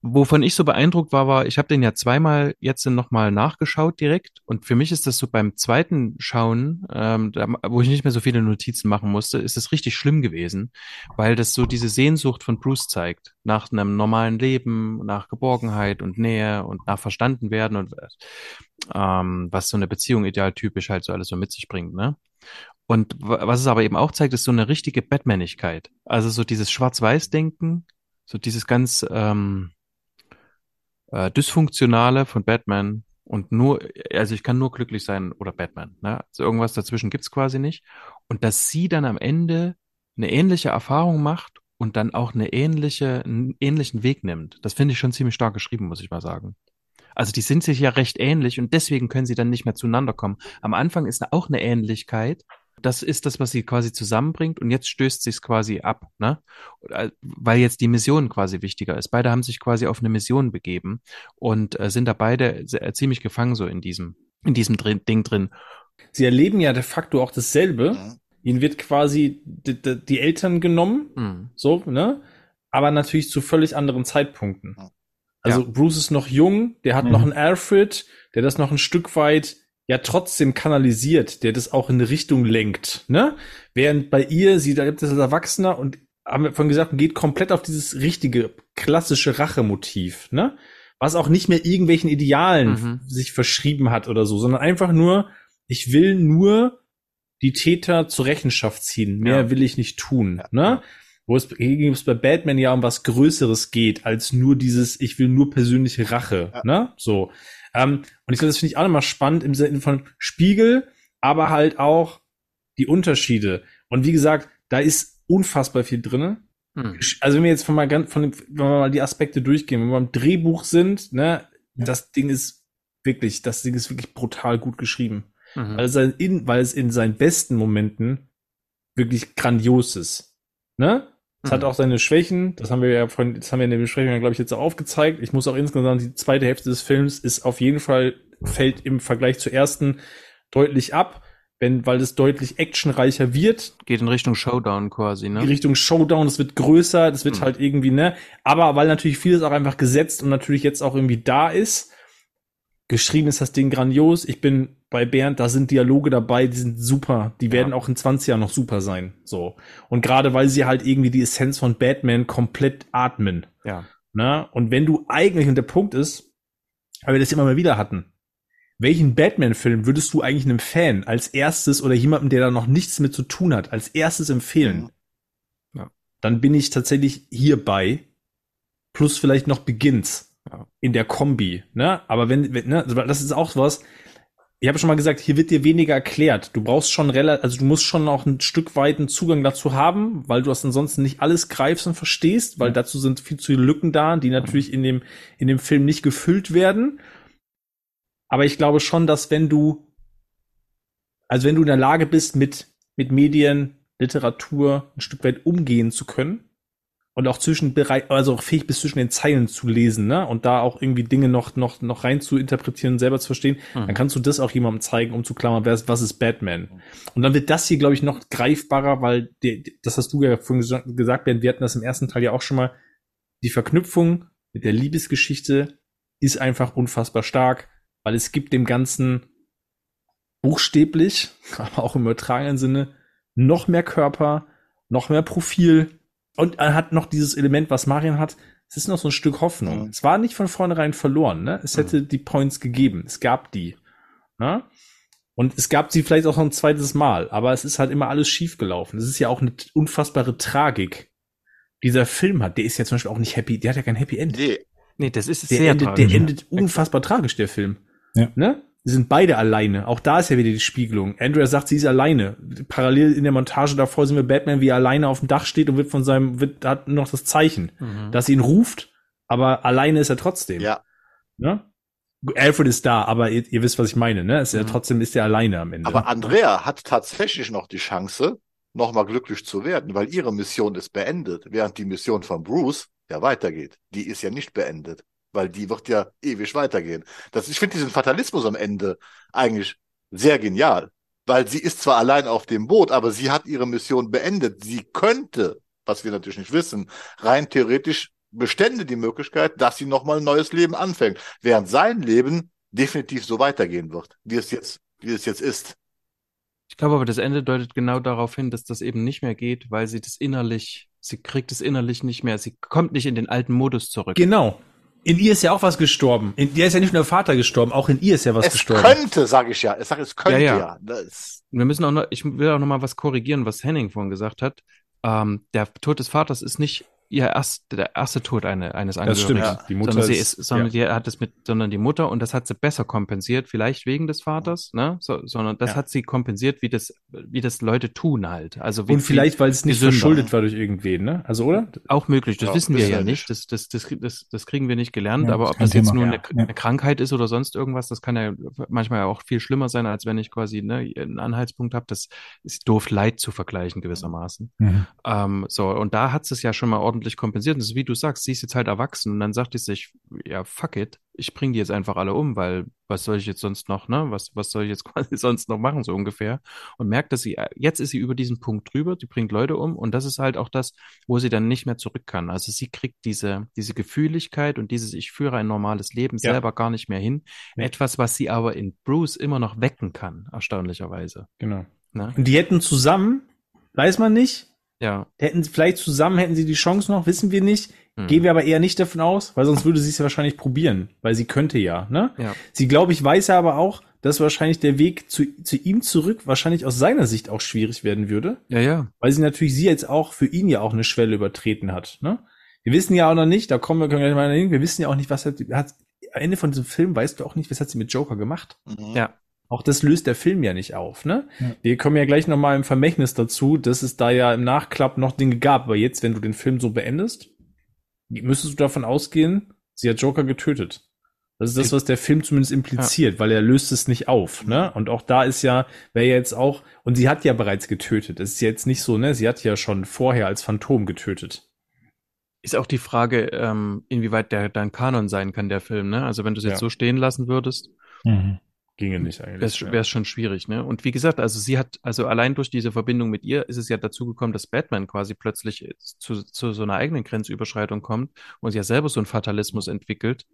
Wovon ich so beeindruckt war, war, ich habe den ja zweimal jetzt nochmal nachgeschaut direkt und für mich ist das so beim zweiten Schauen, ähm, da, wo ich nicht mehr so viele Notizen machen musste, ist es richtig schlimm gewesen, weil das so diese Sehnsucht von Bruce zeigt, nach einem normalen Leben, nach Geborgenheit und Nähe und nach verstanden werden und ähm, was so eine Beziehung idealtypisch halt so alles so mit sich bringt, ne? Und wa- was es aber eben auch zeigt, ist so eine richtige Batmanigkeit. Also so dieses Schwarz-Weiß-Denken, so dieses ganz ähm, äh, dysfunktionale von Batman und nur, also ich kann nur glücklich sein oder Batman. Ne? Also irgendwas dazwischen gibt's quasi nicht. Und dass sie dann am Ende eine ähnliche Erfahrung macht und dann auch eine ähnliche, einen ähnlichen Weg nimmt. Das finde ich schon ziemlich stark geschrieben, muss ich mal sagen. Also die sind sich ja recht ähnlich und deswegen können sie dann nicht mehr zueinander kommen. Am Anfang ist auch eine Ähnlichkeit. Das ist das, was sie quasi zusammenbringt und jetzt stößt sie es quasi ab, ne? Äh, Weil jetzt die Mission quasi wichtiger ist. Beide haben sich quasi auf eine Mission begeben und äh, sind da beide sehr, ziemlich gefangen so in diesem, in diesem drin, Ding drin. Sie erleben ja de facto auch dasselbe. Mhm. Ihnen wird quasi die, die, die Eltern genommen, Hm. so, ne? Aber natürlich zu völlig anderen Zeitpunkten. Ja. Also Ja. Bruce ist noch jung, der hat Mhm. noch einen Alfred, der das noch ein Stück weit ja trotzdem kanalisiert, der das auch in eine Richtung lenkt, ne? Während bei ihr, sie da gibt es als Erwachsener und haben wir vorhin gesagt, geht komplett auf dieses richtige, klassische Rachemotiv, ne? Was auch nicht mehr irgendwelchen Idealen Mhm. sich verschrieben hat oder so, sondern einfach nur, ich will nur die Täter zur Rechenschaft ziehen. Mehr Ja. will ich nicht tun, Ja. ne? Wo es, es bei Batman ja um was Größeres geht, als nur dieses, ich will nur persönliche Rache, Ja. ne? So. Ähm, und ich glaube, das finde ich auch nochmal spannend im Sinne von Spiegel, aber halt auch die Unterschiede. Und wie gesagt, da ist unfassbar viel drinne. Hm. Also wenn wir jetzt von mal ganz, von dem, wenn wir mal die Aspekte durchgehen, wenn wir beim Drehbuch sind, ne, das Ding ist wirklich, das Ding ist wirklich brutal gut geschrieben. Mhm. Weil es, in, weil es in seinen besten Momenten wirklich grandios ist. Ne? Es hat Mhm. auch seine Schwächen, das haben wir ja von, das haben wir in der Besprechung glaube ich, jetzt auch aufgezeigt. Ich muss auch insgesamt, die zweite Hälfte des Films ist auf jeden Fall, fällt im Vergleich zur ersten deutlich ab, wenn, weil es deutlich actionreicher wird, Geht in Richtung Showdown quasi, ne? die Richtung Showdown, das wird größer, das wird Mhm. halt irgendwie, ne? Aber weil natürlich vieles auch einfach gesetzt und natürlich jetzt auch irgendwie da ist. Geschrieben ist das Ding grandios. Ich bin bei Bernd, da sind Dialoge dabei, die sind super. Die werden auch in 20 Jahren noch super sein. So. Und gerade weil sie halt irgendwie die Essenz von Batman komplett atmen. Ja. Ne? Und wenn du eigentlich, und der Punkt ist, weil wir das immer mal wieder hatten, welchen Batman-Film würdest du eigentlich einem Fan als erstes oder jemandem, der da noch nichts mit zu tun hat, als erstes empfehlen? Ja. Dann bin ich tatsächlich hierbei. Plus vielleicht noch Begins Ja. in der Kombi. Ne? Aber wenn, wenn ne, das ist auch was. Ich habe schon mal gesagt, hier wird dir weniger erklärt. Du brauchst schon relativ, also du musst schon auch ein Stück weit einen Zugang dazu haben, weil du das ansonsten nicht alles greifst und verstehst, weil dazu sind viel zu viele Lücken da, die natürlich in dem, in dem Film nicht gefüllt werden. Aber ich glaube schon, dass wenn du, also wenn du in der Lage bist, mit, mit Medien, Literatur ein Stück weit umgehen zu können und auch zwischen also auch fähig bist, zwischen den Zeilen zu lesen, ne? Und da auch irgendwie Dinge noch, noch, noch rein zu interpretieren, selber zu verstehen, Mhm. dann kannst du das auch jemandem zeigen, um zu klammern, wer ist, was ist Batman. Und dann wird das hier, glaube ich, noch greifbarer, weil die, das hast du ja vorhin gesa- gesagt, Ben, wir hatten das im ersten Teil ja auch schon mal. Die Verknüpfung mit der Liebesgeschichte ist einfach unfassbar stark, weil es gibt dem Ganzen buchstäblich, aber auch im übertragenen Sinne, noch mehr Körper, noch mehr Profil und er hat noch dieses Element, was Marian hat. Es ist noch so ein Stück Hoffnung. Mhm. Es war nicht von vornherein verloren. Ne? Es hätte die Points gegeben. Es gab die. Ne? Und es gab sie vielleicht auch noch ein zweites Mal. Aber es ist halt immer alles schief gelaufen. Es ist ja auch eine unfassbare Tragik. Dieser Film hat, der ist ja zum Beispiel auch nicht happy. Der hat ja kein Happy End. Nee, Nee, das ist Der sehr endet, tragisch. der endet unfassbar tragisch, der Film. Ja. Ne? Sie sind beide alleine. Auch da ist ja wieder die Spiegelung. Andrea sagt, sie ist alleine. Parallel in der Montage davor sehen wir Batman, wie er alleine auf dem Dach steht und wird von seinem, wird, hat noch das Zeichen, Mhm. dass sie ihn ruft, aber alleine ist er trotzdem. Ja. Ne? Alfred ist da, aber ihr, ihr wisst, was ich meine, ne? Ist Mhm. trotzdem ist er alleine am Ende. Aber Andrea hat tatsächlich noch die Chance, nochmal glücklich zu werden, weil ihre Mission ist beendet, während die Mission von Bruce ja weitergeht. Die ist ja nicht beendet, weil die wird ja ewig weitergehen. Das, ich finde diesen Fatalismus am Ende eigentlich sehr genial, weil sie ist zwar allein auf dem Boot, aber sie hat ihre Mission beendet. Sie könnte, was wir natürlich nicht wissen, rein theoretisch bestände die Möglichkeit, dass sie nochmal ein neues Leben anfängt, während sein Leben definitiv so weitergehen wird, wie es jetzt, wie es jetzt ist. Ich glaube aber, das Ende deutet genau darauf hin, dass das eben nicht mehr geht, weil sie das innerlich, sie kriegt es innerlich nicht mehr, sie kommt nicht in den alten Modus zurück. genau. In ihr ist ja auch was gestorben. In ihr ist ja nicht nur der Vater gestorben, auch in ihr ist ja was es gestorben. könnte, sage ich ja. Ich sage, es könnte Ja, ja. ja. Das, Wir müssen auch noch, ich will auch noch mal was korrigieren, was Henning vorhin gesagt hat. Ähm, der Tod des Vaters ist nicht ihr erst, der erste Tod eine, eines das stimmt. Angehörigen. Die Mutter sondern sie ist, sondern ja. die hat es mit, sondern die Mutter und das hat sie besser kompensiert, vielleicht wegen des Vaters, ne? So, sondern das Ja. hat sie kompensiert, wie das, wie das Leute tun halt. Also wie Und vielleicht, weil es nicht die Sünder. verschuldet war durch irgendwen, ne? Also, oder? auch möglich. Das Ja, wissen wir ja nicht. Das, das, das, das, das kriegen wir nicht gelernt. Ja, aber ob das jetzt Thema. nur Ja, eine, eine Krankheit ist oder sonst irgendwas, das kann ja manchmal auch viel schlimmer sein, als wenn ich quasi ne, einen Anhaltspunkt habe. Das ist doof, Leid zu vergleichen gewissermaßen. Mhm. Ähm, so, und da hat es ja schon mal ordentlich kompensiert. Und das ist, wie du sagst, sie ist jetzt halt erwachsen und dann sagt sie sich, ja, fuck it, ich bring die jetzt einfach alle um, weil was soll ich jetzt sonst noch, ne? Was, was soll ich jetzt quasi sonst noch machen, so ungefähr? Und merkt, dass sie, jetzt ist sie über diesen Punkt drüber, die bringt Leute um und das ist halt auch das, wo sie dann nicht mehr zurück kann. Also sie kriegt diese, diese Gefühligkeit und dieses, ich führe ein normales Leben Ja. selber gar nicht mehr hin. Etwas, was sie aber in Bruce immer noch wecken kann, erstaunlicherweise. Genau. Ne? Und die hätten zusammen, weiß man nicht, Ja. hätten vielleicht zusammen hätten sie die Chance noch, wissen wir nicht. Hm. Gehen wir aber eher nicht davon aus, weil sonst würde sie es ja wahrscheinlich probieren, weil sie könnte ja, ne? Ja. Sie, glaube ich, weiß ja aber auch, dass wahrscheinlich der Weg zu, zu ihm zurück wahrscheinlich aus seiner Sicht auch schwierig werden würde, Ja, ja. weil sie natürlich sie jetzt auch für ihn ja auch eine Schwelle übertreten hat, ne? Wir wissen ja auch noch nicht, da kommen wir können wir gleich mal hin, wir wissen ja auch nicht, was hat, hat am Ende von diesem Film weißt du auch nicht, was hat sie mit Joker gemacht. mhm. Ja. Auch das löst der Film ja nicht auf, ne? Ja. Wir kommen ja gleich noch mal im Vermächtnis dazu, dass es da ja im Nachklapp noch Dinge gab. Aber jetzt, wenn du den Film so beendest, müsstest du davon ausgehen, sie hat Joker getötet. Das ist das, was der Film zumindest impliziert, weil er löst es nicht auf, ne? Und auch da ist ja, ja jetzt auch, und sie hat ja bereits getötet. Es ist jetzt nicht so, ne? Sie hat ja schon vorher als Phantom getötet. Ist auch die Frage, ähm, inwieweit der dann Kanon sein kann, der Film, ne? Also wenn du es jetzt Ja. so stehen lassen würdest, Mhm. Ginge nicht eigentlich. wäre es schon schwierig, ne? Und wie gesagt, also sie hat, also allein durch diese Verbindung mit ihr ist es ja dazu gekommen, dass Batman quasi plötzlich zu, zu so einer eigenen Grenzüberschreitung kommt und sie ja selber so einen Fatalismus entwickelt.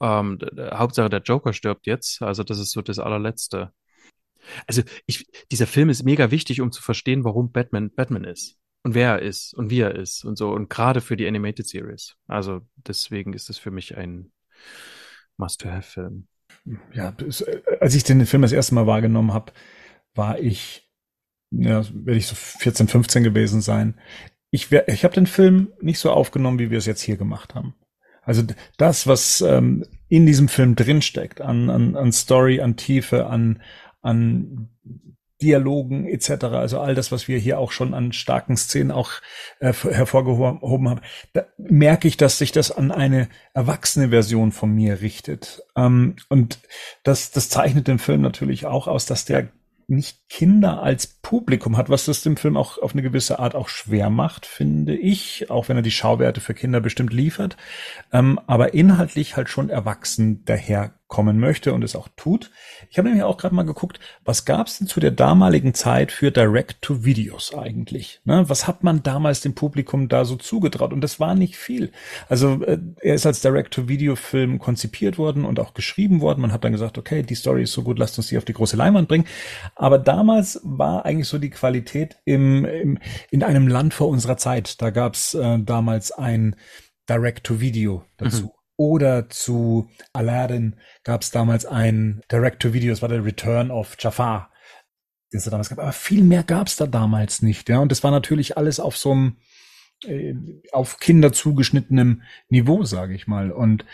Ähm, Hauptsache der Joker stirbt jetzt, also das ist so das allerletzte. Also ich, dieser Film ist mega wichtig, um zu verstehen, warum Batman Batman ist und wer er ist und wie er ist und so und gerade für die Animated Series. Also deswegen ist es für mich ein Must-to-have-Film. Ja, äh, als ich den Film das erste Mal wahrgenommen habe, war ich, ja, werde ich so 14, 15 gewesen sein. Ich, wär- ich habe den Film nicht so aufgenommen, wie wir es jetzt hier gemacht haben. Also das, was ähm, in diesem Film drinsteckt, an, an, an Story, an Tiefe, an, an Dialogen etc., also all das, was wir hier auch schon an starken Szenen auch äh, hervorgehoben haben, da merke ich, dass sich das an eine erwachsene Version von mir richtet. Ähm, und das, das zeichnet den Film natürlich auch aus, dass der nicht Kinder als Publikum hat, was das dem Film auch auf eine gewisse Art auch schwer macht, finde ich, auch wenn er die Schauwerte für Kinder bestimmt liefert, ähm, aber inhaltlich halt schon erwachsen daherkommen möchte und es auch tut. Ich habe nämlich auch gerade mal geguckt, was gab es denn zu der damaligen Zeit für Direct-to-Videos eigentlich? Ne? Was hat man damals dem Publikum da so zugetraut? Und das war nicht viel. Also äh, er ist als Direct-to-Video-Film konzipiert worden und auch geschrieben worden. Man hat dann gesagt, okay, die Story ist so gut, lasst uns die auf die große Leinwand bringen. Aber damals war eigentlich so die Qualität im, im in einem Land vor unserer Zeit. Da gab es äh, damals ein Direct-to-Video dazu. Mhm. Oder zu Aladdin gab es damals ein Direct-to-Video, das war der Return of Jafar, den es da damals gab. Aber viel mehr gab es da damals nicht. Ja, und das war natürlich alles auf so einem äh, auf Kinder zugeschnittenem Niveau, sage ich mal. Und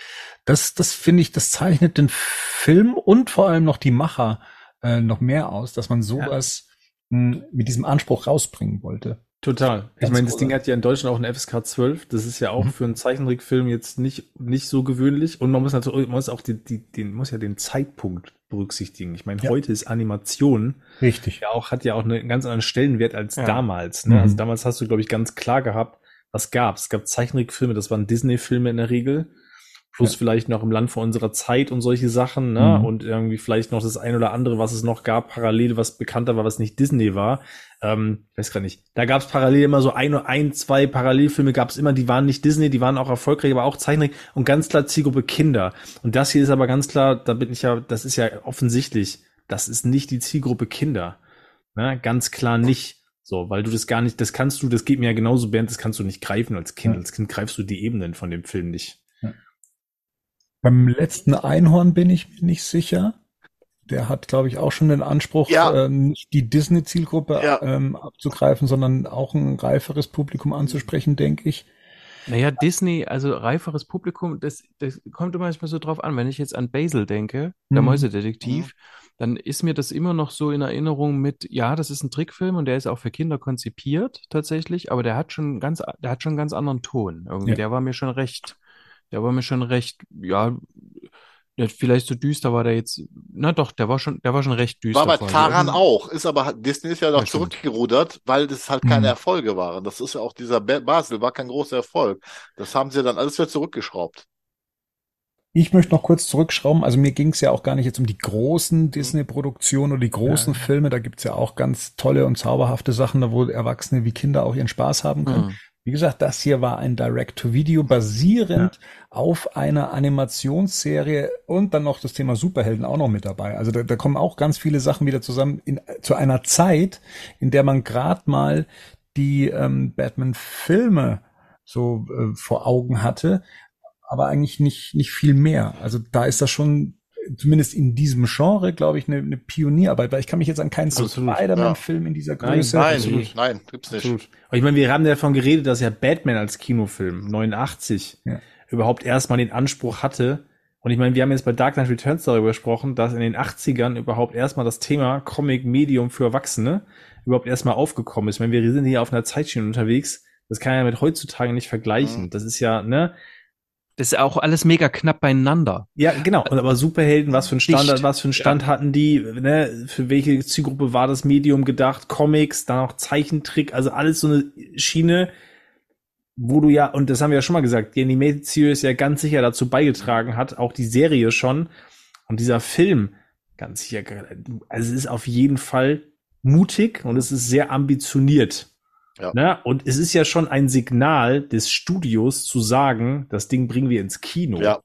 das, das finde ich, das zeichnet den Film und vor allem noch die Macher äh, noch mehr aus, dass man sowas ja. mh, mit diesem Anspruch rausbringen wollte. Total. ich meine, das Ding hat ja in Deutschland auch eine FSK 12. Das ist ja auch mhm. für einen Zeichentrickfilm jetzt nicht, nicht so gewöhnlich. Und man muss natürlich, man muss auch die, die, den, muss ja den Zeitpunkt berücksichtigen. Ich meine, ja. heute ist Animation. Richtig. Ja auch, hat ja auch einen ganz anderen Stellenwert als ja. damals. Ne? Mhm. Also damals hast du, glaube ich, ganz klar gehabt, was gab's? Es gab Zeichentrickfilme, das waren Disney-Filme in der Regel plus ja. vielleicht noch im Land vor unserer Zeit und solche Sachen, ne? Mhm. Und irgendwie vielleicht noch das ein oder andere, was es noch gab, parallel, was bekannter war, was nicht Disney war. Ähm, weiß gar nicht. Da gab es parallel immer so ein, ein zwei Parallelfilme gab es immer, die waren nicht Disney, die waren auch erfolgreich, aber auch Zeichentrick und ganz klar Zielgruppe Kinder. Und das hier ist aber ganz klar, da bin ich ja, das ist ja offensichtlich, das ist nicht die Zielgruppe Kinder. Ne? Ganz klar nicht. So, weil du das gar nicht, das kannst du, das geht mir ja genauso, Bernd, das kannst du nicht greifen als Kind. Ja. Als Kind greifst du die Ebenen von dem Film nicht. Beim letzten Einhorn bin ich mir nicht sicher. Der hat, glaube ich, auch schon den Anspruch, ja. äh, nicht die Disney-Zielgruppe ja. ähm, abzugreifen, sondern auch ein reiferes Publikum anzusprechen, denke ich. Naja, Disney, also reiferes Publikum, das, das kommt immer manchmal so drauf an. Wenn ich jetzt an Basil denke, der mhm. Mäusedetektiv, mhm. dann ist mir das immer noch so in Erinnerung mit, ja, das ist ein Trickfilm und der ist auch für Kinder konzipiert tatsächlich, aber der hat schon ganz, der hat schon einen ganz anderen Ton. Irgendwie, ja. der war mir schon recht der war mir schon recht, ja, vielleicht so düster war der jetzt. Na doch, der war schon, der war schon recht düster. War bei Taran auch, ist aber Disney ist ja noch ja, zurückgerudert, weil das halt keine mhm. Erfolge waren. Das ist ja auch dieser Basel war kein großer Erfolg. Das haben sie dann alles wieder zurückgeschraubt. Ich möchte noch kurz zurückschrauben. Also mir ging es ja auch gar nicht jetzt um die großen mhm. Disney-Produktionen oder die großen ja. Filme. Da gibt's ja auch ganz tolle und zauberhafte Sachen, da wo Erwachsene wie Kinder auch ihren Spaß haben können. Mhm. Wie gesagt, das hier war ein Direct-to-Video basierend ja. auf einer Animationsserie und dann noch das Thema Superhelden auch noch mit dabei. Also da, da kommen auch ganz viele Sachen wieder zusammen in, zu einer Zeit, in der man gerade mal die ähm, Batman-Filme so äh, vor Augen hatte, aber eigentlich nicht nicht viel mehr. Also da ist das schon zumindest in diesem Genre, glaube ich, eine, eine Pionierarbeit, weil ich kann mich jetzt an keinen Spider-Man-Film ja. in dieser Größe. Nein, nein, nein gibt's nicht. Absolut. Aber ich meine, wir haben ja davon geredet, dass ja Batman als Kinofilm 89 ja. überhaupt erstmal den Anspruch hatte. Und ich meine, wir haben jetzt bei Dark Knight Returns darüber gesprochen, dass in den 80ern überhaupt erstmal das Thema Comic-Medium für Erwachsene überhaupt erstmal aufgekommen ist. Ich meine, wir sind hier auf einer Zeitschiene unterwegs. Das kann ja mit heutzutage nicht vergleichen. Mhm. Das ist ja, ne? Das ist auch alles mega knapp beieinander. Ja, genau. Und aber Superhelden, was für einen Standard, Dicht. was für einen Stand ja. hatten die, ne? Für welche Zielgruppe war das Medium gedacht? Comics, dann auch Zeichentrick, also alles so eine Schiene, wo du ja, und das haben wir ja schon mal gesagt, die Animated Series ja ganz sicher dazu beigetragen hat, auch die Serie schon. Und dieser Film, ganz sicher, also es ist auf jeden Fall mutig und es ist sehr ambitioniert. Ja. Ne? Und es ist ja schon ein Signal des Studios zu sagen, das Ding bringen wir ins Kino. Ja.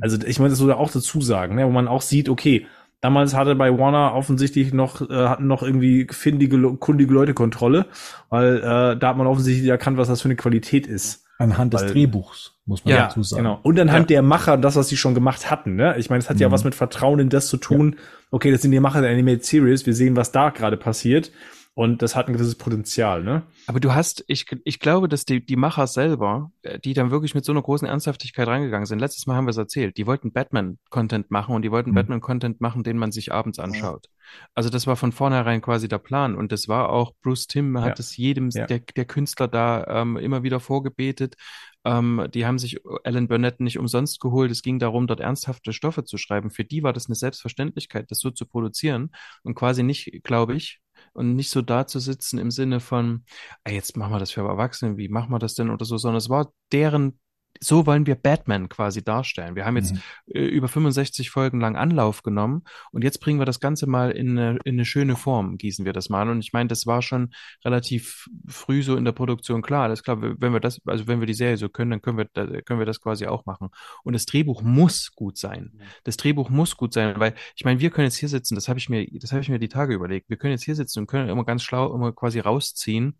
Also ich meine, das würde auch dazu sagen, ne? wo man auch sieht, okay, damals hatte bei Warner offensichtlich noch, äh, hatten noch irgendwie findige, kundige Leute Kontrolle, weil äh, da hat man offensichtlich erkannt, was das für eine Qualität ist. Anhand des Drehbuchs, muss man ja, dazu sagen. Genau. Und anhand ja. der Macher, das, was sie schon gemacht hatten. Ne? Ich meine, es hat mhm. ja was mit Vertrauen in das zu tun. Ja. Okay, das sind die Macher der Animated Series, wir sehen, was da gerade passiert. Und das hat ein gewisses Potenzial, ne? Aber du hast, ich, ich glaube, dass die, die Macher selber, äh, die dann wirklich mit so einer großen Ernsthaftigkeit reingegangen sind, letztes Mal haben wir es erzählt, die wollten Batman-Content machen und die wollten mhm. Batman-Content machen, den man sich abends anschaut. Also das war von vornherein quasi der Plan und das war auch, Bruce Tim hat es jedem, ja. der, der Künstler da ähm, immer wieder vorgebetet. Ähm, die haben sich Alan Burnett nicht umsonst geholt. Es ging darum, dort ernsthafte Stoffe zu schreiben. Für die war das eine Selbstverständlichkeit, das so zu produzieren und quasi nicht, glaube ich, und nicht so da zu sitzen im Sinne von, ey, jetzt machen wir das für Erwachsene, wie machen wir das denn oder so, sondern es war deren so wollen wir Batman quasi darstellen. Wir haben jetzt mhm. äh, über 65 Folgen lang Anlauf genommen und jetzt bringen wir das Ganze mal in eine, in eine schöne Form, gießen wir das mal. Und ich meine, das war schon relativ früh so in der Produktion klar. Alles klar, wenn wir das, also wenn wir die Serie so können, dann können wir, können wir das quasi auch machen. Und das Drehbuch muss gut sein. Das Drehbuch muss gut sein, weil ich meine, wir können jetzt hier sitzen, das habe ich mir, das habe ich mir die Tage überlegt. Wir können jetzt hier sitzen und können immer ganz schlau immer quasi rausziehen,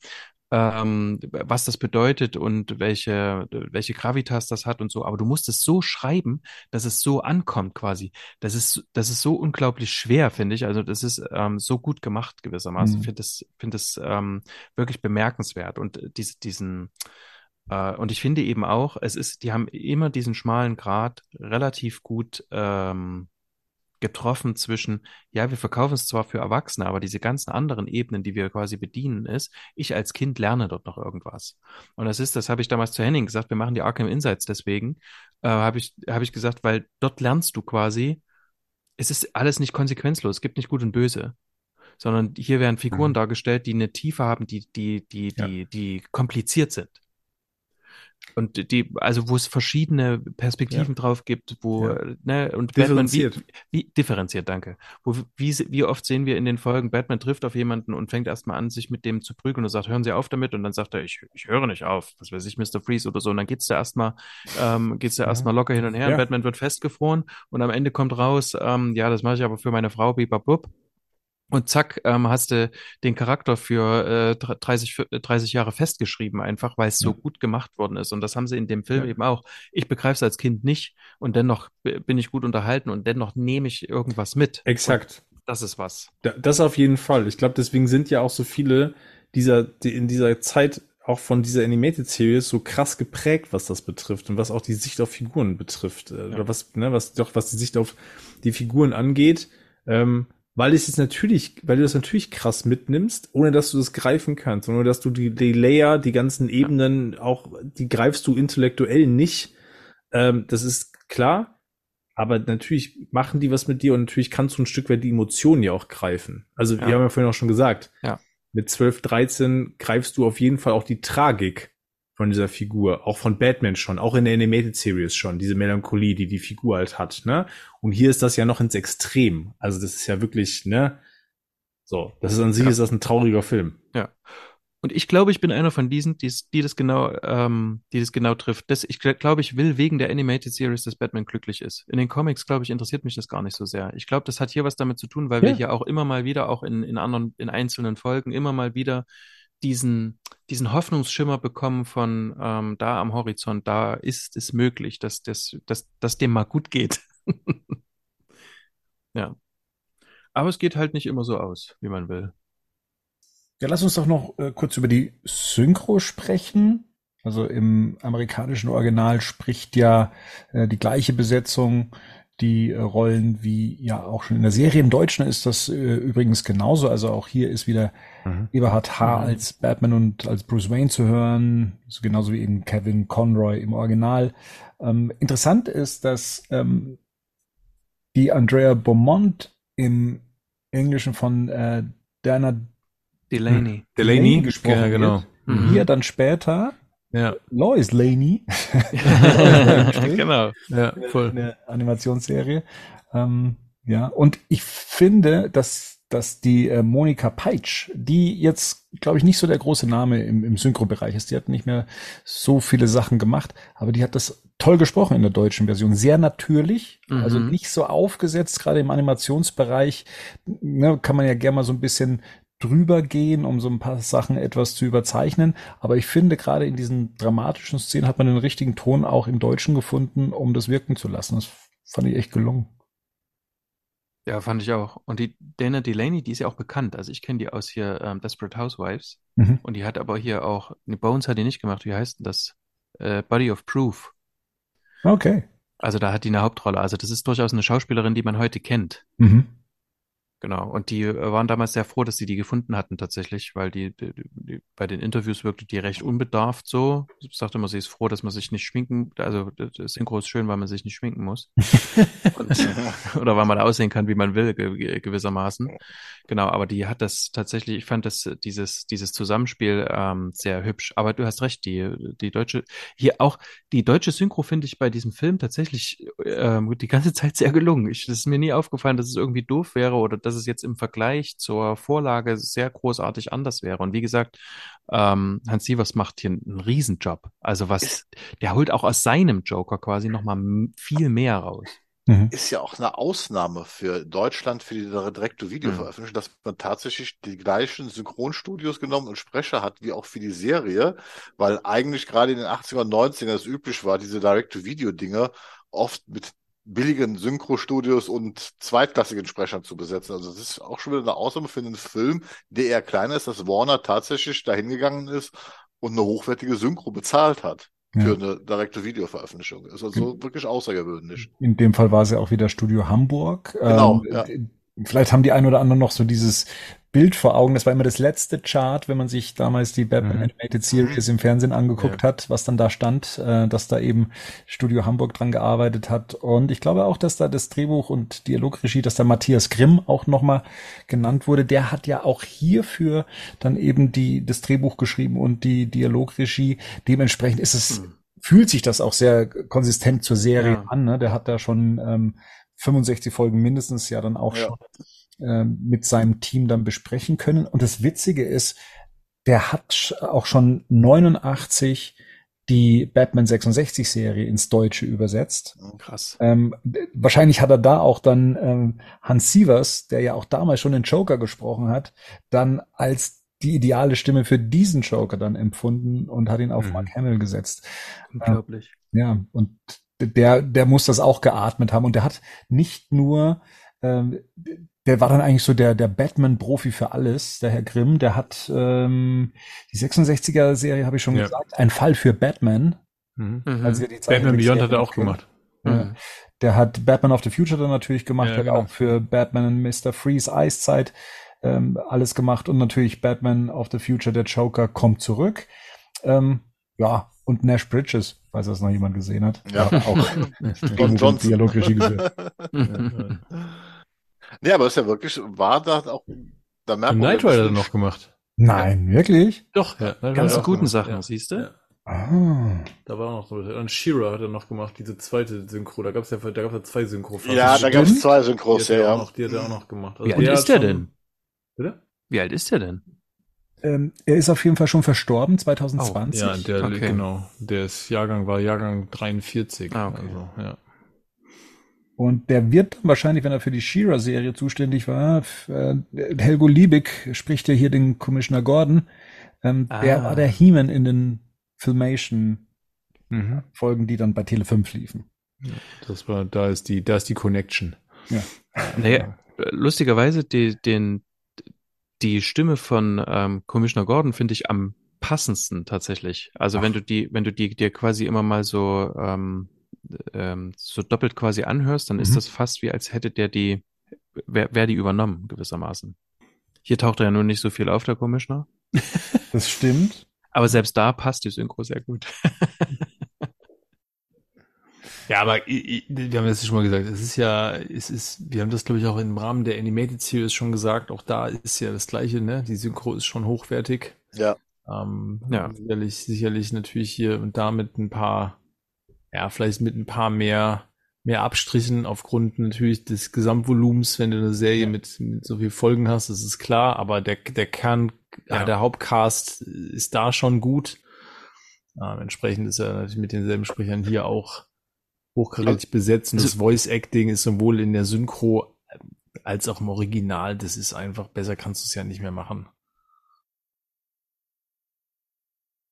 ähm, was das bedeutet und welche, welche Gravitas das hat und so. Aber du musst es so schreiben, dass es so ankommt quasi. Das ist, das ist so unglaublich schwer, finde ich. Also das ist ähm, so gut gemacht gewissermaßen. Mhm. Ich finde das, finde das ähm, wirklich bemerkenswert. Und diese, diesen, Äh, und ich finde eben auch, es ist, die haben immer diesen schmalen Grat relativ gut ähm, getroffen zwischen, ja, wir verkaufen es zwar für Erwachsene, aber diese ganzen anderen Ebenen, die wir quasi bedienen, ist, ich als Kind lerne dort noch irgendwas. Und das ist, das habe ich damals zu Henning gesagt, wir machen die Arkham Insights deswegen, äh, habe ich, habe ich gesagt, weil dort lernst du quasi, es ist alles nicht konsequenzlos, es gibt nicht gut und böse sondern hier werden Figuren mhm. dargestellt, die eine Tiefe haben, die, die, die, ja. die, die kompliziert sind. Und die, also wo es verschiedene Perspektiven ja. drauf gibt, wo, ja. ne, und differenziert. Batman, wie, wie, differenziert, danke. Wo, wie, wie oft sehen wir in den Folgen, Batman trifft auf jemanden und fängt erstmal an, sich mit dem zu prügeln und sagt, hören Sie auf damit, und dann sagt er, ich, ich höre nicht auf, was weiß ich, Mr. Freeze oder so, und dann geht's da erstmal, ähm, geht's da ja. erstmal locker hin und her, und Batman wird festgefroren, und am Ende kommt raus, ähm, ja, das mache ich aber für meine Frau, bibabub. Und zack, ähm, hast du den Charakter für äh, 30, 30 Jahre festgeschrieben, einfach weil es so gut gemacht worden ist. Und das haben sie in dem Film ja. eben auch. Ich begreife es als Kind nicht und dennoch bin ich gut unterhalten und dennoch nehme ich irgendwas mit. Exakt. Und das ist was. Das auf jeden Fall. Ich glaube, deswegen sind ja auch so viele dieser, die in dieser Zeit auch von dieser Animated Series so krass geprägt, was das betrifft und was auch die Sicht auf Figuren betrifft. Äh, ja. Oder was, ne, was doch, was die Sicht auf die Figuren angeht. Ähm, weil es jetzt natürlich, weil du das natürlich krass mitnimmst, ohne dass du das greifen kannst, ohne dass du die, die Layer, die ganzen Ebenen auch, die greifst du intellektuell nicht. Ähm, das ist klar. Aber natürlich machen die was mit dir und natürlich kannst du ein Stück weit die Emotionen ja auch greifen. Also, ja. wir haben ja vorhin auch schon gesagt, ja. mit 12, 13 greifst du auf jeden Fall auch die Tragik von dieser Figur, auch von Batman schon, auch in der Animated Series schon, diese Melancholie, die die Figur halt hat, ne? Und hier ist das ja noch ins Extrem. Also das ist ja wirklich, ne? So, das ist an sich ja. ist das ein trauriger Film. Ja. Und ich glaube, ich bin einer von diesen, die, die das genau, ähm, die das genau trifft. Das, ich glaube, ich will wegen der Animated Series, dass Batman glücklich ist. In den Comics, glaube ich, interessiert mich das gar nicht so sehr. Ich glaube, das hat hier was damit zu tun, weil ja. wir hier auch immer mal wieder, auch in, in anderen, in einzelnen Folgen, immer mal wieder diesen, diesen Hoffnungsschimmer bekommen von ähm, da am Horizont, da ist es möglich, dass, dass, dass, dass dem mal gut geht. ja. Aber es geht halt nicht immer so aus, wie man will. Ja, lass uns doch noch äh, kurz über die Synchro sprechen. Also im amerikanischen Original spricht ja äh, die gleiche Besetzung die äh, Rollen wie ja auch schon in der Serie. Im Deutschen ist das äh, übrigens genauso. Also auch hier ist wieder mhm. Eberhard H. Mhm. als Batman und als Bruce Wayne zu hören, so genauso wie eben Kevin Conroy im Original. Ähm, interessant ist, dass ähm, die Andrea Beaumont im Englischen von äh, Dana Delaney, Delaney gesprochen ja, genau. wird. Mhm. Hier dann später ja. Lois Laney. genau. Ja, voll. Eine Animationsserie. Ähm, ja, und ich finde, dass, dass die äh, Monika Peitsch, die jetzt, glaube ich, nicht so der große Name im, im Synchro-Bereich ist, die hat nicht mehr so viele Sachen gemacht, aber die hat das toll gesprochen in der deutschen Version. Sehr natürlich, mhm. also nicht so aufgesetzt, gerade im Animationsbereich. Ne, kann man ja gerne mal so ein bisschen drüber gehen, um so ein paar Sachen etwas zu überzeichnen. Aber ich finde, gerade in diesen dramatischen Szenen hat man den richtigen Ton auch im Deutschen gefunden, um das wirken zu lassen. Das fand ich echt gelungen. Ja, fand ich auch. Und die Dana Delaney, die ist ja auch bekannt. Also ich kenne die aus hier ähm, Desperate Housewives. Mhm. Und die hat aber hier auch, ne, Bones hat die nicht gemacht. Wie heißt denn das? Äh, Body of Proof. Okay. Also da hat die eine Hauptrolle. Also das ist durchaus eine Schauspielerin, die man heute kennt. Mhm. Genau, und die äh, waren damals sehr froh, dass sie die gefunden hatten tatsächlich, weil die, die, die bei den Interviews wirkte die recht unbedarft so. Ich sagte immer, sie ist froh, dass man sich nicht schminken, also das Synchro ist schön, weil man sich nicht schminken muss. und, oder weil man aussehen kann, wie man will, gewissermaßen. Genau, aber die hat das tatsächlich, ich fand das, dieses, dieses Zusammenspiel ähm, sehr hübsch. Aber du hast recht, die, die deutsche, hier auch, die deutsche Synchro finde ich bei diesem Film tatsächlich ähm, die ganze Zeit sehr gelungen. Ich, das ist mir nie aufgefallen, dass es irgendwie doof wäre oder dass dass es jetzt im Vergleich zur Vorlage sehr großartig anders wäre. Und wie gesagt, ähm, Hans Sievers macht hier einen Riesenjob. Also was, der holt auch aus seinem Joker quasi nochmal viel mehr raus. Mhm. Ist ja auch eine Ausnahme für Deutschland, für die Direct-to-Video-Veröffentlichung, mhm. dass man tatsächlich die gleichen Synchronstudios genommen und Sprecher hat, wie auch für die Serie, weil eigentlich gerade in den 80er und 90er es üblich war, diese Direct-to-Video-Dinge oft mit billigen Synchro-Studios und zweitklassigen Sprechern zu besetzen. Also das ist auch schon wieder eine Ausnahme für einen Film, der eher kleiner ist, dass Warner tatsächlich dahin gegangen ist und eine hochwertige Synchro bezahlt hat Ja. für eine direkte Videoveröffentlichung. Ist also wirklich außergewöhnlich. In dem Fall war es ja auch wieder Studio Hamburg. Genau, Ähm, ja. Vielleicht haben die ein oder anderen noch so dieses Bild vor Augen. Das war immer das letzte Chart, wenn man sich damals die Batman Mhm. Animated Series im Fernsehen angeguckt hat, was dann da stand, äh, dass da eben Studio Hamburg dran gearbeitet hat. Und ich glaube auch, dass da das Drehbuch und Dialogregie, dass da Matthias Grimm auch nochmal genannt wurde. Der hat ja auch hierfür dann eben die, das Drehbuch geschrieben und die Dialogregie. Dementsprechend ist es, fühlt sich das auch sehr konsistent zur Serie Ja. an. Ne? Der hat da schon ähm, 65 Folgen mindestens ja dann auch Ja. schon ähm, mit seinem Team dann besprechen können. Und das Witzige ist, der hat auch schon 89 die Batman 66 Serie ins Deutsche übersetzt. Krass. Ähm, wahrscheinlich hat er da auch dann ähm, Hans Sievers, der ja auch damals schon den Joker gesprochen hat, dann als die ideale Stimme für diesen Joker dann empfunden und hat ihn auf Mhm. Mark Hamill gesetzt. Unglaublich. Ja, und der, der muss das auch geatmet haben. Und der hat nicht nur, ähm, der war dann eigentlich so der, der Batman-Profi für alles, der Herr Grimm. Der hat ähm, die 66er-Serie, habe ich schon Ja. gesagt, ein Fall für Batman. Mhm. Mhm. Also die Batman Beyond hat er auch gemacht. Ja. Mhm. Der hat Batman of the Future dann natürlich gemacht, Ja, hat genau. auch für Batman und Mr. Freeze Eiszeit ähm, alles gemacht und natürlich Batman of the Future, der Joker kommt zurück. Ähm, ja, und Nash Bridges, falls das noch jemand gesehen hat. Ja. Auch Don Johnson. Dialogregie geführt. Mhm. Nee, aber ist ja wirklich, war da auch, da merkt man Knight Rider er noch gemacht. Nein, wirklich? Doch, ja. Ganz guten gemacht. Sachen, Ja. siehst du? Ja. Ah. Da war auch noch so. Und Shira hat er noch gemacht, diese zweite Synchro. Da gab's ja, da gab's ja zwei synchro Ja, da gab es zwei die Synchros, hat ja, auch ja. noch, die hat er auch noch gemacht. Also Wie alt ist der schon- denn? Bitte? Wie alt ist der denn? Ähm, er ist auf jeden Fall schon verstorben, 2020. Ja, der, Okay. genau. Der ist Jahrgang, war Jahrgang 43. Ah, okay. Also, ja. Und der wird dann wahrscheinlich, wenn er für die She-Ra-Serie zuständig war, äh, Helgo Liebig spricht ja hier den Commissioner Gordon. Ähm, Der Ah. war der He-Man in den Filmation-Folgen, Mhm. die dann bei Tele 5 liefen. Das war, da ist die, da ist die Connection. Naja, äh, lustigerweise, die, den, die Stimme von ähm, Commissioner Gordon finde ich am passendsten tatsächlich. Also Ach. wenn du die, wenn du die dir quasi immer mal so ähm, ähm, so doppelt quasi anhörst, dann ist Mhm. das fast wie als hätte der die, wer, wer die übernommen gewissermaßen. Hier taucht er ja nur nicht so viel auf, der Commissioner. Das stimmt. Aber selbst da passt die Synchro sehr gut. Ja, aber wir haben das schon mal gesagt, es ist ja, es ist, wir haben das glaube ich auch im Rahmen der Animated Series schon gesagt, auch da ist ja das Gleiche, ne? Die Synchro ist schon hochwertig. Ja. Ähm, Ja. Sicherlich, sicherlich natürlich hier und da mit ein paar, ja, vielleicht mit ein paar mehr, mehr Abstrichen aufgrund natürlich des Gesamtvolumens, wenn du eine Serie mit, mit so viel Folgen hast, das ist klar, aber der, der Kern, Ja. äh, der Hauptcast ist da schon gut. Ähm, entsprechend ist er natürlich mit denselben Sprechern hier auch hochkarätig besetzt und Also- das Voice Acting ist sowohl in der Synchro als auch im Original, das ist einfach, besser kannst du es ja nicht mehr machen.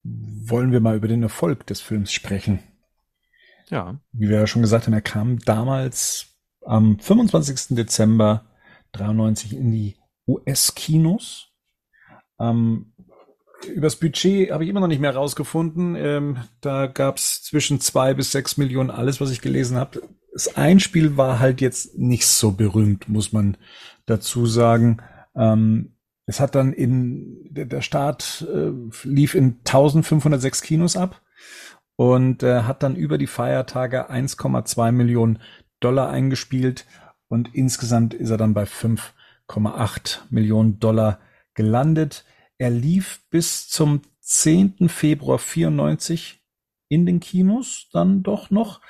Wollen wir mal über den Erfolg des Films sprechen? Ja. Wie wir ja schon gesagt haben, er kam damals am 25. Dezember 93 in die US-Kinos. Ähm, übers Budget habe ich immer noch nicht mehr rausgefunden. Ähm, da gab es zwischen zwei bis sechs Millionen alles, was ich gelesen habe. Das Einspiel war halt jetzt nicht so berühmt, muss man dazu sagen. Ähm, es hat dann in der Start äh, lief in 1506 Kinos ab und äh, hat dann über die Feiertage 1,2 Millionen Dollar eingespielt und insgesamt ist er dann bei 5,8 Millionen Dollar gelandet. Er lief bis zum 10. Februar 94 in den Kinos dann doch noch.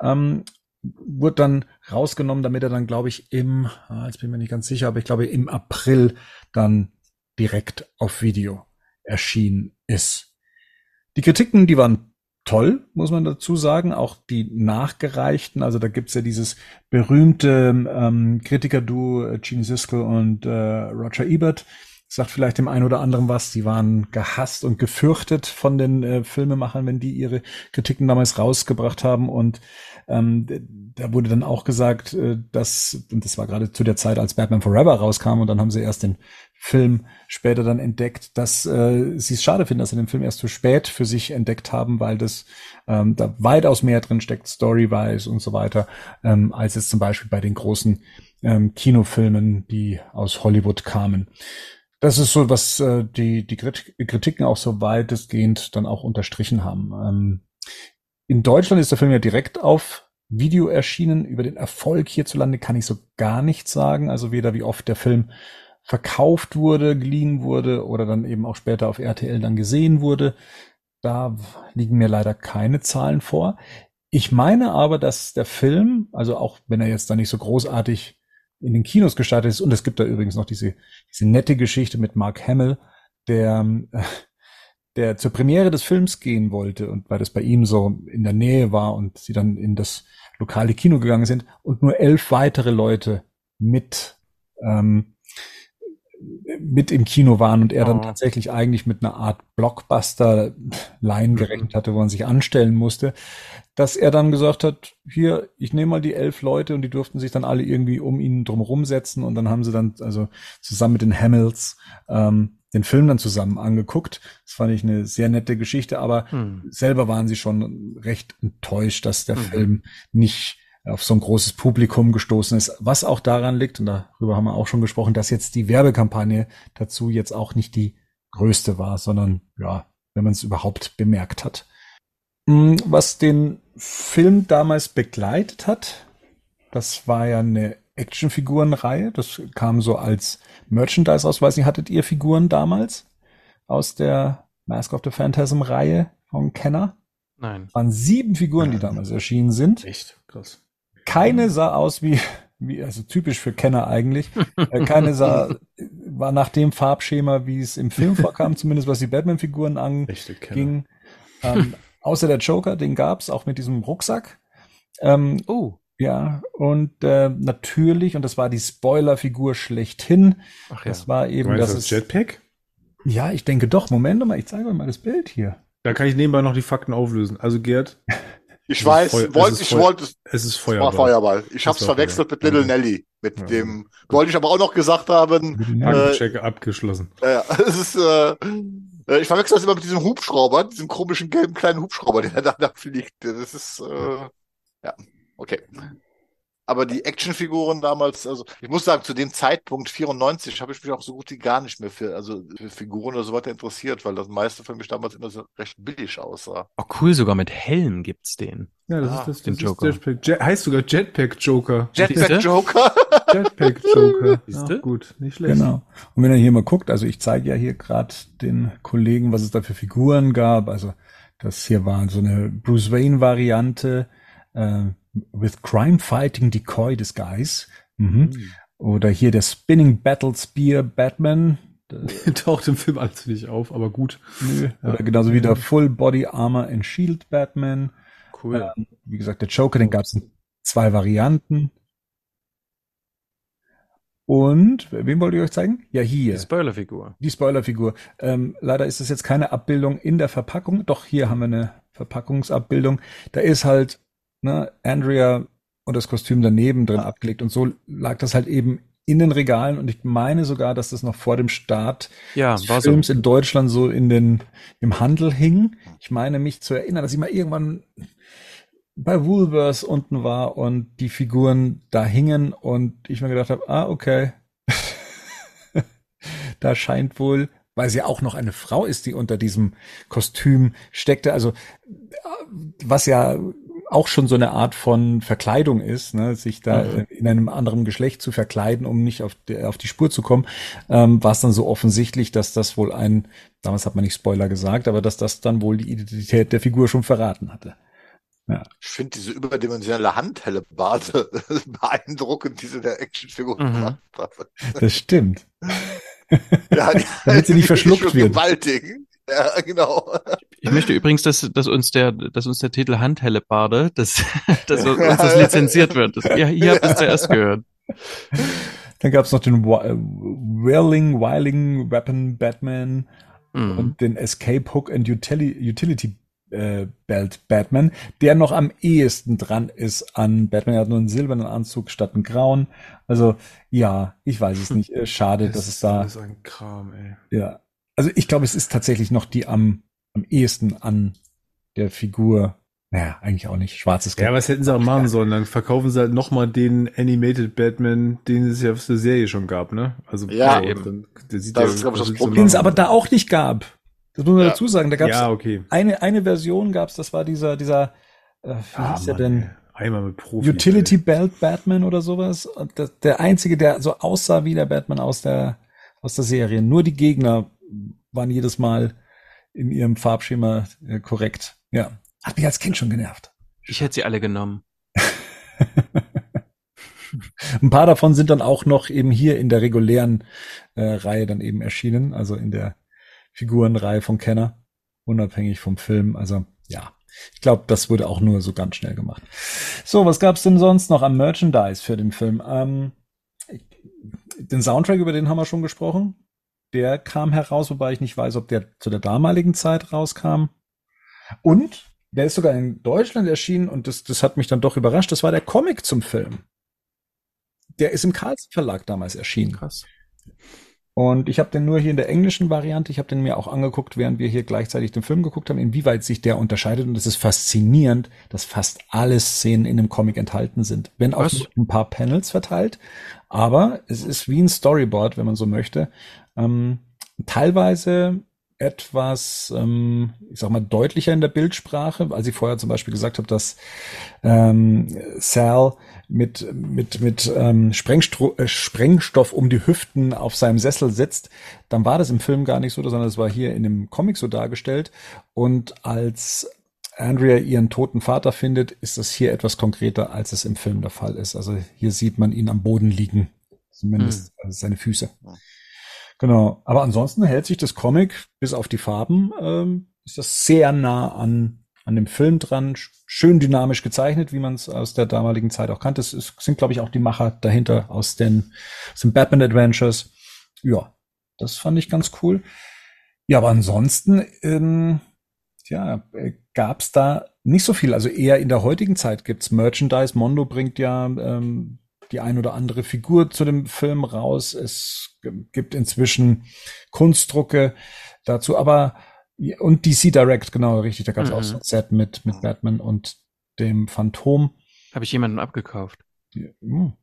Ähm, wurde dann rausgenommen, damit er dann, glaube ich, im, ah, jetzt bin ich mir nicht ganz sicher, aber ich glaube im April dann direkt auf Video erschienen ist. Die Kritiken, die waren toll, muss man dazu sagen, auch die nachgereichten. Also da gibt's ja dieses berühmte ähm, Kritiker-Duo äh, Gene Siskel und äh, Roger Ebert. Sagt vielleicht dem einen oder anderen was. Die waren gehasst und gefürchtet von den äh, Filmemachern, wenn die ihre Kritiken damals rausgebracht haben. Und ähm, da wurde dann auch gesagt, äh, dass, und das war gerade zu der Zeit, als Batman Forever rauskam, und dann haben sie erst den Film später dann entdeckt, dass äh, sie es schade finden, dass sie den Film erst zu spät für sich entdeckt haben, weil das ähm, da weitaus mehr drin steckt, Story-wise und so weiter, ähm, als es zum Beispiel bei den großen ähm, Kinofilmen, die aus Hollywood kamen. Das ist so, was äh, die, die Kritiken auch so weitestgehend dann auch unterstrichen haben. Ähm, in Deutschland ist der Film ja direkt auf Video erschienen. Über den Erfolg hierzulande kann ich so gar nichts sagen. Also weder wie oft der Film verkauft wurde, geliehen wurde oder dann eben auch später auf RTL dann gesehen wurde. Da liegen mir leider keine Zahlen vor. Ich meine aber, dass der Film, also auch wenn er jetzt da nicht so großartig in den Kinos gestartet ist, und es gibt da übrigens noch diese, diese nette Geschichte mit Mark Hamill, der, der zur Premiere des Films gehen wollte und weil das bei ihm so in der Nähe war und sie dann in das lokale Kino gegangen sind und nur elf weitere Leute mit ähm, mit im Kino waren und er dann oh. tatsächlich eigentlich mit einer Art Blockbuster-Line mhm. gerechnet hatte, wo man sich anstellen musste, dass er dann gesagt hat, hier, ich nehme mal die elf Leute und die durften sich dann alle irgendwie um ihn drumherum setzen und dann haben sie dann also zusammen mit den Hamills ähm, den Film dann zusammen angeguckt. Das fand ich eine sehr nette Geschichte, aber hm. selber waren sie schon recht enttäuscht, dass der hm. Film nicht auf so ein großes Publikum gestoßen ist, was auch daran liegt, und darüber haben wir auch schon gesprochen, dass jetzt die Werbekampagne dazu jetzt auch nicht die größte war, sondern ja, wenn man es überhaupt bemerkt hat. Hm, was den Film damals begleitet hat, das war ja eine Actionfigurenreihe. Das kam so als Merchandise aus. Weiß nicht, hattet ihr Figuren damals aus der Mask of the Phantasm Reihe von Kenner? Nein. waren sieben Figuren, die damals erschienen sind. Echt krass. Keine sah aus wie, wie also typisch für Kenner eigentlich. Äh, keine sah, war nach dem Farbschema, wie es im Film vorkam, zumindest was die Batman-Figuren anging. Ähm, außer der Joker, den gab's auch mit diesem Rucksack. Ähm, oh. Ja, und äh, natürlich, und das war die Spoiler-Figur schlechthin. Ach ja. Das war eben das. das Jetpack? Ja, ich denke doch. Moment mal, ich zeige euch mal das Bild hier. Da kann ich nebenbei noch die Fakten auflösen. Also Gerd, ich weiß, wollte, ich wollte es. Es ist Feuerball. Es war Feuerball. Ich habe es verwechselt mit Little Nelly. Mit ja. dem, wollte ich aber auch noch gesagt haben. Äh, abgeschlossen. Ja, es ist, äh, ich verwechsel das immer mit diesem Hubschrauber, diesem komischen gelben kleinen Hubschrauber, der da, da fliegt. Das ist, äh, ja, okay aber die Actionfiguren damals, also ich muss sagen, zu dem Zeitpunkt 94 habe ich mich auch so gut wie gar nicht mehr für, also für Figuren oder so weiter interessiert, weil das meiste für mich damals immer so recht billig aussah. Oh cool, sogar mit Helm gibt's den. Ja, das ah, ist das, den das Joker. Jetpack, Jet, heißt sogar Jetpack Joker. Jetpack Joker? Jetpack Joker. Ja, gut, nicht schlecht. Genau. Und wenn er hier mal guckt, also ich zeige ja hier gerade den Kollegen, was es da für Figuren gab. Also das hier war so eine Bruce Wayne Variante. Äh, with Crime Fighting Decoy Disguise. Mhm. Mhm. Oder hier der Spinning Battle Spear Batman. Taucht im Film alles nicht auf, aber gut. Nö. Oder genauso wie der Full Body Armor and Shield Batman. Cool. Ähm, wie gesagt, der Joker, den gab es in zwei Varianten. Und, wem wollte ich euch zeigen? Ja, hier. Die Spoilerfigur. Die Spoilerfigur. Ähm, leider ist das jetzt keine Abbildung in der Verpackung. Doch, hier haben wir eine Verpackungsabbildung. Da ist halt ne, Andrea und das Kostüm daneben drin abgelegt. Und so lag das halt eben in den Regalen und ich meine sogar, dass das noch vor dem Start ja, des Films so. in Deutschland so in den im Handel hing. Ich meine mich zu erinnern, dass ich mal irgendwann bei Woolworths unten war und die Figuren da hingen und ich mir gedacht habe, ah okay, da scheint wohl, weil sie auch noch eine Frau ist, die unter diesem Kostüm steckte, also was ja auch schon so eine Art von Verkleidung ist, ne, sich da mhm. in einem anderen Geschlecht zu verkleiden, um nicht auf die, auf die Spur zu kommen, ähm, war es dann so offensichtlich, dass das wohl ein, damals hat man nicht Spoiler gesagt, aber dass das dann wohl die Identität der Figur schon verraten hatte. Ja. Ich finde diese überdimensionale Handhelle Bade beeindruckend, diese der Actionfigur mhm. gemacht. Das stimmt. ja, die, Damit sie nicht verschluckt wird. Gewaltig. Ja, genau. Ich möchte übrigens, dass, dass uns der, dass uns der Titel Handhellebarde, dass, dass uns das lizenziert wird. Das, ja, hier habt ihr es zuerst gehört. Dann gab es noch den Whirling, Whirling Weapon Batman mm. und den Escape Hook and Utility, Utility äh, Belt Batman, der noch am ehesten dran ist an Batman. Er hat nur einen silbernen Anzug statt einen grauen. Also ja, ich weiß es nicht. Äh, schade, dass es da. Das ist ein Kram, ey. Ja, also ich glaube, es ist tatsächlich noch die am am ehesten an der Figur. Naja, eigentlich auch nicht. Schwarzes Ja, was hätten sie auch machen sollen? Dann verkaufen sie halt nochmal den Animated Batman, den es ja aus der Serie schon gab, ne? Also Ja, eben. dann, der sieht Das ja, ist, glaub ich, was das Problem. Den es aber da auch nicht gab. Das muss man Ja. dazu sagen. Da gab es Ja, okay. eine, eine Version gab's, das war dieser, dieser, äh, wie Ah, hieß der denn? ey. Einmal mit Profi. Utility Belt Batman oder sowas. Und das, der einzige, der so aussah wie der Batman aus der, aus der Serie. Nur die Gegner waren jedes Mal in ihrem Farbschema äh, korrekt. Ja. Hat mich als Kind schon genervt. Ich hätte sie alle genommen. Ein paar davon sind dann auch noch eben hier in der regulären äh, Reihe dann eben erschienen, also in der Figurenreihe von Kenner, unabhängig vom Film. Also ja, ich glaube, das wurde auch nur so ganz schnell gemacht. So, was gab's denn sonst noch am Merchandise für den Film? Ähm, den Soundtrack, über den haben wir schon gesprochen. Der kam heraus, wobei ich nicht weiß, ob der zu der damaligen Zeit rauskam. Und der ist sogar in Deutschland erschienen und das, das hat mich dann doch überrascht. Das war der Comic zum Film. Der ist im Carlsen Verlag damals erschienen. Krass. Und ich habe den nur hier in der englischen Variante, ich habe den mir auch angeguckt, während wir hier gleichzeitig den Film geguckt haben, inwieweit sich der unterscheidet. Und es ist faszinierend, dass fast alle Szenen in dem Comic enthalten sind. Wenn auch ein paar Panels verteilt. Aber es ist wie ein Storyboard, wenn man so möchte. Ähm, teilweise etwas, ähm, ich sag mal, deutlicher in der Bildsprache, als ich vorher zum Beispiel gesagt habe, dass ähm, Sal mit, mit, mit ähm, Sprengstro äh, Sprengstoff um die Hüften auf seinem Sessel sitzt, dann war das im Film gar nicht so, sondern es war hier in dem Comic so dargestellt. Und als Andrea ihren toten Vater findet, ist das hier etwas konkreter, als es im Film der Fall ist. Also hier sieht man ihn am Boden liegen, zumindest also seine Füße. Genau. Aber ansonsten hält sich das Comic bis auf die Farben, ähm, ist das sehr nah an, an dem Film dran. Sch- Schön dynamisch gezeichnet, wie man es aus der damaligen Zeit auch kannte. Es ist, sind, glaube ich, auch die Macher dahinter aus den, aus den Batman Adventures. Ja, das fand ich ganz cool. Ja, aber ansonsten, ähm, ja, äh, gab's da nicht so viel. Also eher in der heutigen Zeit gibt's Merchandise. Mondo bringt ja ähm, die ein oder andere Figur zu dem Film raus. Es gibt inzwischen Kunstdrucke dazu, aber und DC Direct, genau, richtig, da gab's auch Mhm. so ein Set mit, mit Batman und dem Phantom. Habe ich jemanden abgekauft. Ja, hm.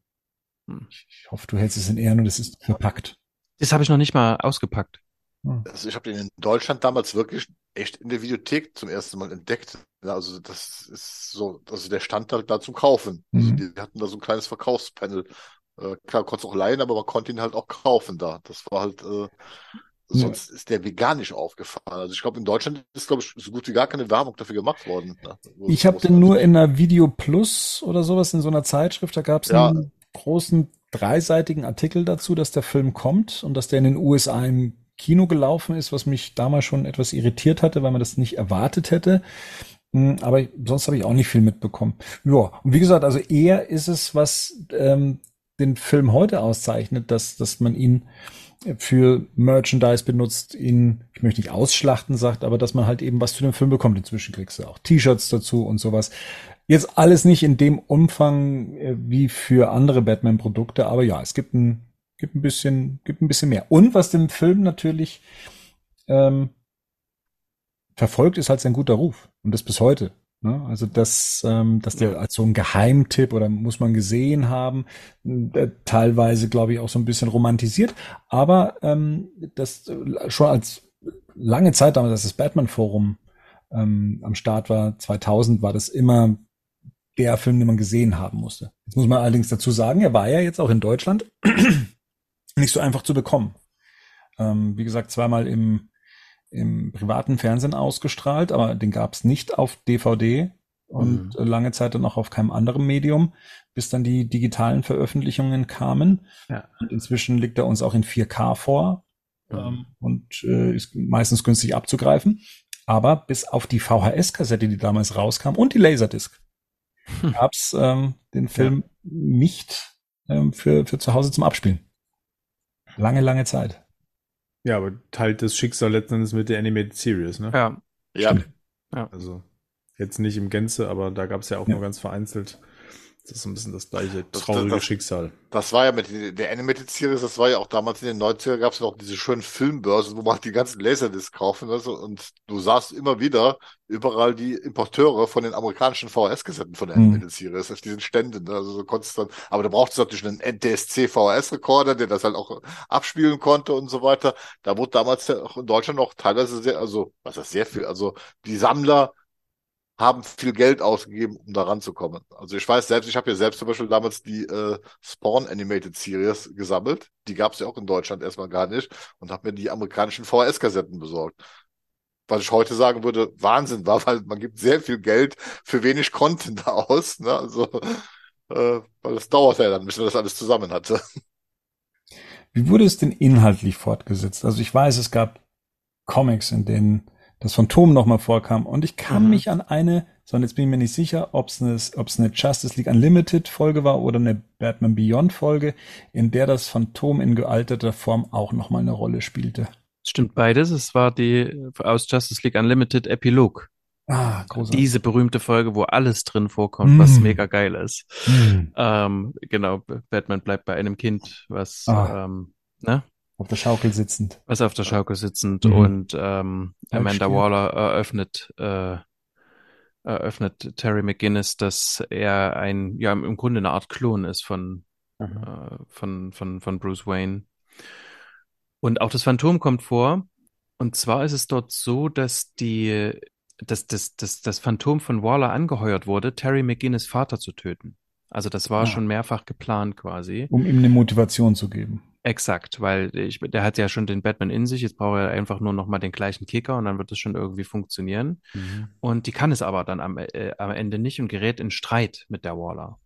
Hm. Ich ich hoffe, du hältst es in Ehren und es ist verpackt. Das habe ich noch nicht mal ausgepackt. Hm. Also ich habe den in Deutschland damals wirklich echt in der Videothek zum ersten Mal entdeckt. Ja, also das ist so, also der stand halt da zum Kaufen. Also Mhm. die hatten da so ein kleines Verkaufspanel. Äh, klar, konntest auch leihen, aber man konnte ihn halt auch kaufen da. Das war halt, äh, sonst ist der nicht aufgefallen. Also ich glaube, in Deutschland ist, glaube ich, so gut wie gar keine Werbung dafür gemacht worden. Ne? Ich habe den nur in einer Video Plus oder sowas in so einer Zeitschrift. Da gab es Ja. einen großen dreiseitigen Artikel dazu, dass der Film kommt und dass der in den USA im Kino gelaufen ist, was mich damals schon etwas irritiert hatte, weil man das nicht erwartet hätte. Hm, Aber sonst habe ich auch nicht viel mitbekommen. Ja, und wie gesagt, also eher ist es, was ähm, den Film heute auszeichnet, dass, dass man ihn für Merchandise benutzt, ihn, ich möchte nicht ausschlachten, sagt, aber dass man halt eben was zu dem Film bekommt. Inzwischen kriegst du auch T-Shirts dazu und sowas. Jetzt alles nicht in dem Umfang äh, wie für andere Batman-Produkte, aber ja, es gibt ein, gibt ein bisschen, gibt ein bisschen mehr. Und was dem Film natürlich ähm, verfolgt, ist halt sein guter Ruf. Und das bis heute. Ne? Also das, ähm, dass der als so ein Geheimtipp oder muss man gesehen haben, äh, teilweise glaube ich auch so ein bisschen romantisiert, aber ähm, das äh, schon als lange Zeit damals, als das Batman Forum ähm, am Start war, 2000, war das immer der Film, den man gesehen haben musste. Jetzt muss man allerdings dazu sagen, er war ja jetzt auch in Deutschland nicht so einfach zu bekommen. Ähm, wie gesagt, zweimal im im privaten Fernsehen ausgestrahlt, aber den gab es nicht auf DVD und Mhm. lange Zeit dann auch auf keinem anderen Medium, bis dann die digitalen Veröffentlichungen kamen. Ja. Und inzwischen liegt er uns auch in 4K vor ähm, und äh, ist meistens günstig abzugreifen. Aber bis auf die VHS-Kassette, die damals rauskam, und die Laserdisc, Hm. gab's ähm, den Film nicht ähm, für, für zu Hause zum Abspielen. Lange, lange Zeit. Ja, aber teilt das Schicksal letzten Endes mit der Animated Series, ne? Ja, Ja, Ja. Also jetzt nicht im Gänze, aber da gab es ja auch Ja. nur ganz vereinzelt. Das ist so ein bisschen das gleiche Das- traurige das- Schicksal. Das war ja mit der- Animated Series, das war ja auch damals in den 90er gab es ja auch diese schönen Filmbörsen, wo man die ganzen Laserdiscs kaufen du, und du sahst immer wieder überall die Importeure von den amerikanischen VHS-Kassetten von der Mhm. Animated Series auf diesen Ständen. ne? Also du konntest dann, aber du brauchtest natürlich einen NTSC VHS-Rekorder, der das halt auch abspielen konnte und so weiter. Da wurde damals ja auch in Deutschland noch teilweise sehr, also was ist sehr viel, also die Sammler haben viel Geld ausgegeben, um da ranzukommen. Also ich weiß selbst, ich habe ja selbst zum Beispiel damals die äh, Spawn Animated Series gesammelt. Die gab es ja auch in Deutschland erstmal gar nicht und habe mir die amerikanischen VHS-Kassetten besorgt. Was ich heute sagen würde, Wahnsinn war, weil man gibt sehr viel Geld für wenig Content aus. Ne? Also, äh, weil das dauert ja dann, bis man das alles zusammen hatte. Wie wurde es denn inhaltlich fortgesetzt? Also ich weiß, es gab Comics, in denen das Phantom nochmal vorkam und ich kann Mhm. mich an eine, sondern jetzt bin ich mir nicht sicher, ob es eine, ob es eine Justice League Unlimited Folge war oder eine Batman Beyond Folge, in der das Phantom in gealterter Form auch nochmal eine Rolle spielte. Stimmt beides. Es war die äh, aus Justice League Unlimited Epilog. Ah, großartig. Diese berühmte Folge, wo alles drin vorkommt, was Mm. mega geil ist. Hm. Ähm, genau, Batman bleibt bei einem Kind, was, Ah. ähm, ne, Auf der Schaukel sitzend. was auf der Schaukel sitzend Mhm. und ähm, Ja, Amanda. Waller eröffnet, äh, eröffnet Terry McGinnis, dass er ein, ja, im Grunde eine Art Klon ist von, äh, von, von, von Bruce Wayne. Und auch das Phantom kommt vor. Und zwar ist es dort so, dass die, dass, dass, dass das Phantom von Waller angeheuert wurde, Terry McGinnis Vater zu töten. Also das war Ah. schon mehrfach geplant quasi. Um ihm eine Motivation zu geben. Exakt, weil ich, der hat ja schon den Batman in sich, jetzt braucht er einfach nur noch mal den gleichen Kicker und dann wird es schon irgendwie funktionieren. Und die kann es aber dann am, äh, am Ende nicht und gerät in Streit mit der Waller.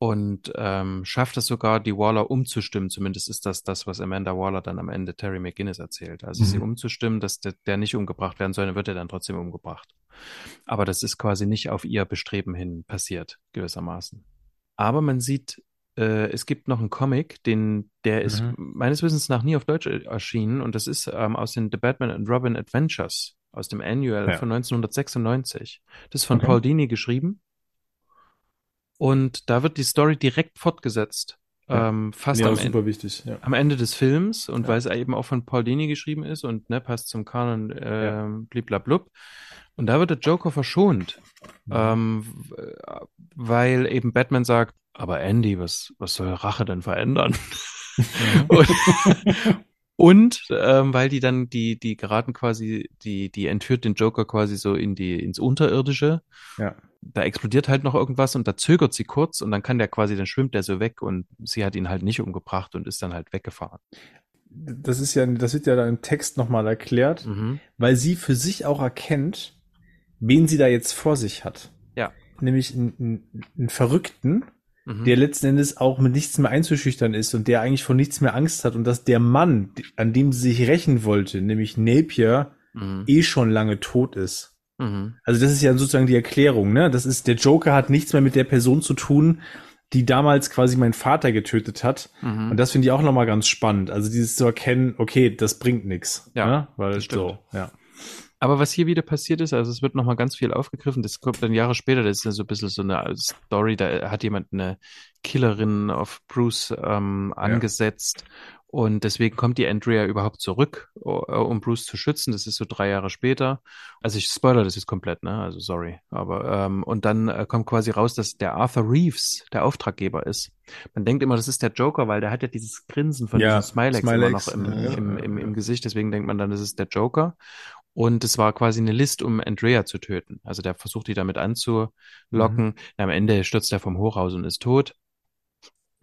Und ähm, schafft es sogar, die Waller umzustimmen. Zumindest ist das das, was Amanda Waller dann am Ende Terry McGinnis erzählt. Also Mhm. sie umzustimmen, dass der, der nicht umgebracht werden soll, dann wird er dann trotzdem umgebracht. Aber das ist quasi nicht auf ihr Bestreben hin passiert, gewissermaßen. Aber man sieht, äh, es gibt noch einen Comic, den, der ist Mhm. meines Wissens nach nie auf Deutsch erschienen und das ist ähm, aus den The Batman and Robin Adventures, aus dem Annual Ja. von 1996. Das ist von Okay. Paul Dini geschrieben. Und da wird die Story direkt fortgesetzt. Ja. Ähm, fast Ja, am, super wichtig. Ja. am Ende des Films und weil es eben auch von Paul Dini geschrieben ist und ne, passt zum Kanon äh, Ja. bliblablub. Und da wird der Joker verschont, Mhm. ähm, w- weil eben Batman sagt, aber Andy, was, was soll Rache denn verändern? und und ähm, weil die dann, die, die geraten quasi, die, die entführt den Joker quasi so in die, ins Unterirdische. Ja. Da explodiert halt noch irgendwas und da zögert sie kurz und dann kann der quasi, dann schwimmt der so weg und sie hat ihn halt nicht umgebracht und ist dann halt weggefahren. Das ist ja, das wird ja da im Text nochmal erklärt, Mhm. weil sie für sich auch erkennt, wen sie da jetzt vor sich hat. Ja. Nämlich einen, einen, einen Verrückten, Mhm. der letzten Endes auch mit nichts mehr einzuschüchtern ist und der eigentlich vor nichts mehr Angst hat und dass der Mann, an dem sie sich rächen wollte, nämlich Napier, Mhm. eh schon lange tot ist. Mhm. Also das ist ja sozusagen die Erklärung, ne? Das ist, der Joker hat nichts mehr mit der Person zu tun, die damals quasi meinen Vater getötet hat. Mhm. Und das finde ich auch nochmal ganz spannend. Also dieses zu erkennen, okay, das bringt nichts. Ja, ne? Weil das stimmt. so, ja. Aber was hier wieder passiert ist, also es wird nochmal ganz viel aufgegriffen, das kommt dann Jahre später, das ist ja so ein bisschen so eine Story, da hat jemand eine Killerin auf Bruce ähm, angesetzt und deswegen kommt die Andrea überhaupt zurück, äh, um Bruce zu schützen, das ist so drei Jahre später. Also ich spoiler das jetzt komplett, ne, also sorry, aber ähm, und dann äh, kommt quasi raus, dass der Arthur Reeves der Auftraggeber ist. Man denkt immer, das ist der Joker, weil der hat ja dieses Grinsen von Ja, diesem Smilex, immer Smilex, noch im, ja, im, ja, im, ja. im Gesicht, deswegen denkt man dann, das ist der Joker. Und es war quasi eine List, um Andrea zu töten. Also der versucht die damit anzulocken. Mhm. Am Ende stürzt er vom Hochhaus und ist tot.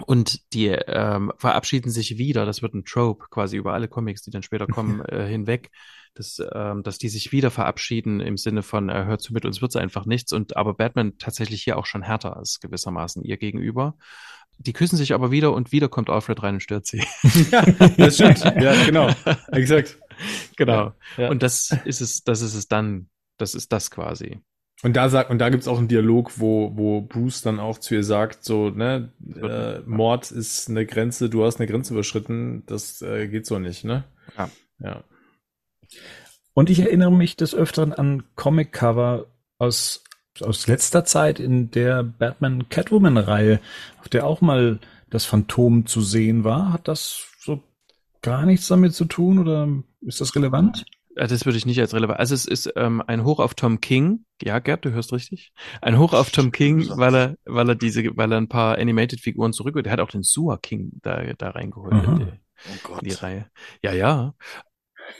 Und die ähm, verabschieden sich wieder. Das wird ein Trope quasi über alle Comics, die dann später kommen, äh, hinweg, dass, ähm, dass die sich wieder verabschieden im Sinne von, äh, hört zu, mit uns wird's einfach nichts. Und aber Batman tatsächlich hier auch schon härter ist gewissermaßen ihr gegenüber. Die küssen sich aber wieder und wieder kommt Alfred rein und stört sie. das stimmt. Ja, genau. Exakt. genau. Ja. Und das ist es, das ist es dann, das ist das quasi. Und da sagt, und da gibt's auch einen Dialog, wo, wo Bruce dann auch zu ihr sagt, so, ne, äh, Mord ist eine Grenze, du hast eine Grenze überschritten, das äh, geht so nicht, ne? Ja. Ja. Und ich erinnere mich des Öfteren an Comic-Cover aus, aus letzter Zeit in der Batman-Catwoman-Reihe, auf der auch mal das Phantom zu sehen war. Hat das so gar nichts damit zu tun oder ist das relevant? Äh, Das würde ich nicht als relevant. Also es ist ähm, ein Hoch auf Tom King. Ja, Gerd, du hörst richtig. Ein Hoch auf Tom King, weil er, weil er diese, weil er ein paar Animated-Figuren zurückholt. Der hat auch den Sua King da, da reingeholt Aha. in die, Oh Gott. in die Reihe. Ja, ja.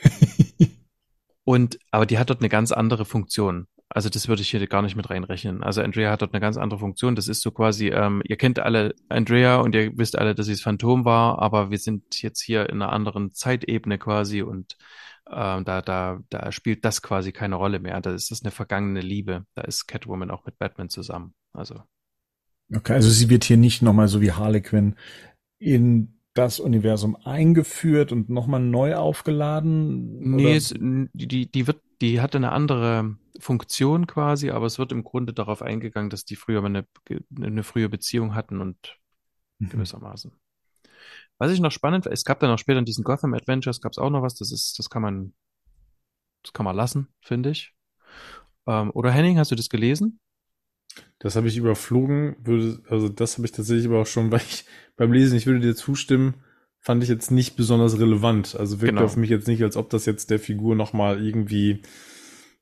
Und, aber die hat dort eine ganz andere Funktion. Also das würde ich hier gar nicht mit reinrechnen. Also Andrea hat dort eine ganz andere Funktion. Das ist so quasi, ähm, ihr kennt alle Andrea und ihr wisst alle, dass sie das Phantom war, aber wir sind jetzt hier in einer anderen Zeitebene quasi und ähm, da, da, da spielt das quasi keine Rolle mehr. Da ist das eine vergangene Liebe. Da ist Catwoman auch mit Batman zusammen. Also Okay, also sie wird hier nicht nochmal so wie Harlequin in das Universum eingeführt und nochmal neu aufgeladen? Nee, es, die, die, die wird, die hatte eine andere Funktion quasi, aber es wird im Grunde darauf eingegangen, dass die früher eine, eine frühe Beziehung hatten und Mhm. gewissermaßen. Was ich noch spannend, es gab dann auch später in diesen Gotham Adventures gab es auch noch was, das ist, das kann man, das kann man lassen, finde ich. Ähm, oder Henning, hast du das gelesen? Das habe ich überflogen, würde, also das habe ich tatsächlich aber auch schon, weil ich beim Lesen, ich würde dir zustimmen, fand ich jetzt nicht besonders relevant. Also wirkt Genau. auf mich jetzt nicht, als ob das jetzt der Figur nochmal irgendwie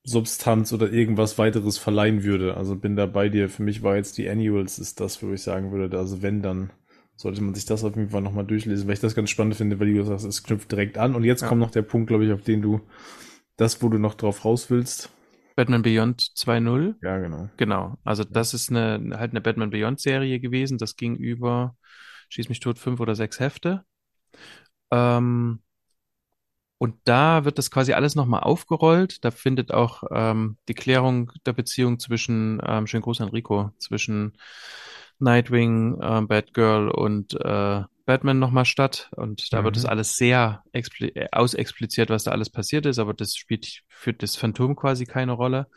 Substanz oder irgendwas weiteres verleihen würde. Also bin da bei dir. Für mich war jetzt die Annuals ist das, wo ich sagen würde, also wenn, dann sollte man sich das auf jeden Fall nochmal durchlesen, weil ich das ganz spannend finde, weil du sagst, es knüpft direkt an. Und jetzt Ja. kommt noch der Punkt, glaube ich, auf den du, das, wo du noch drauf raus willst. Batman Beyond 2.0? Ja, genau. Genau. Also das ist eine, halt eine Batman Beyond Serie gewesen. Das ging über, schieß mich tot, fünf oder sechs Hefte. Ähm, und da wird das quasi alles nochmal aufgerollt. Da findet auch ähm, die Klärung der Beziehung zwischen, ähm, schönen Gruß an Rico, zwischen Nightwing, ähm, Batgirl und äh, Batman nochmal statt. Und da wird Mhm. es alles sehr äh, ausexpliziert, was da alles passiert ist, aber das spielt für das Phantom quasi keine Rolle.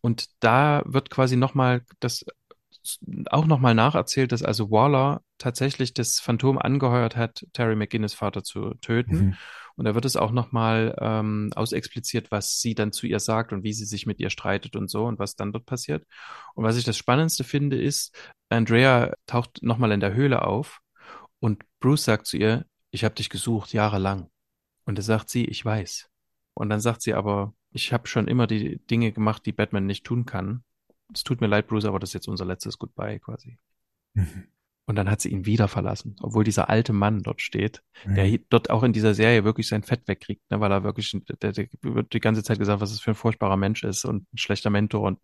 Und da wird quasi nochmal das auch nochmal nacherzählt, dass also Waller tatsächlich das Phantom angeheuert hat, Terry McGinnis Vater zu töten. Mhm. Und da wird es auch nochmal ähm, ausexpliziert, was sie dann zu ihr sagt und wie sie sich mit ihr streitet und so und was dann dort passiert. Und was ich das Spannendste finde, ist, Andrea taucht nochmal in der Höhle auf und Bruce sagt zu ihr, ich habe dich gesucht, jahrelang. Und da sagt sie, ich weiß. Und dann sagt sie aber, ich habe schon immer die Dinge gemacht, die Batman nicht tun kann. Es tut mir leid, Bruce, aber das ist jetzt unser letztes Goodbye quasi. Mhm. Und dann hat sie ihn wieder verlassen, obwohl dieser alte Mann dort steht, der Mhm. hi- dort auch in dieser Serie wirklich sein Fett wegkriegt, ne, weil er wirklich, der, der wird die ganze Zeit gesagt, was es für ein furchtbarer Mensch ist und ein schlechter Mentor und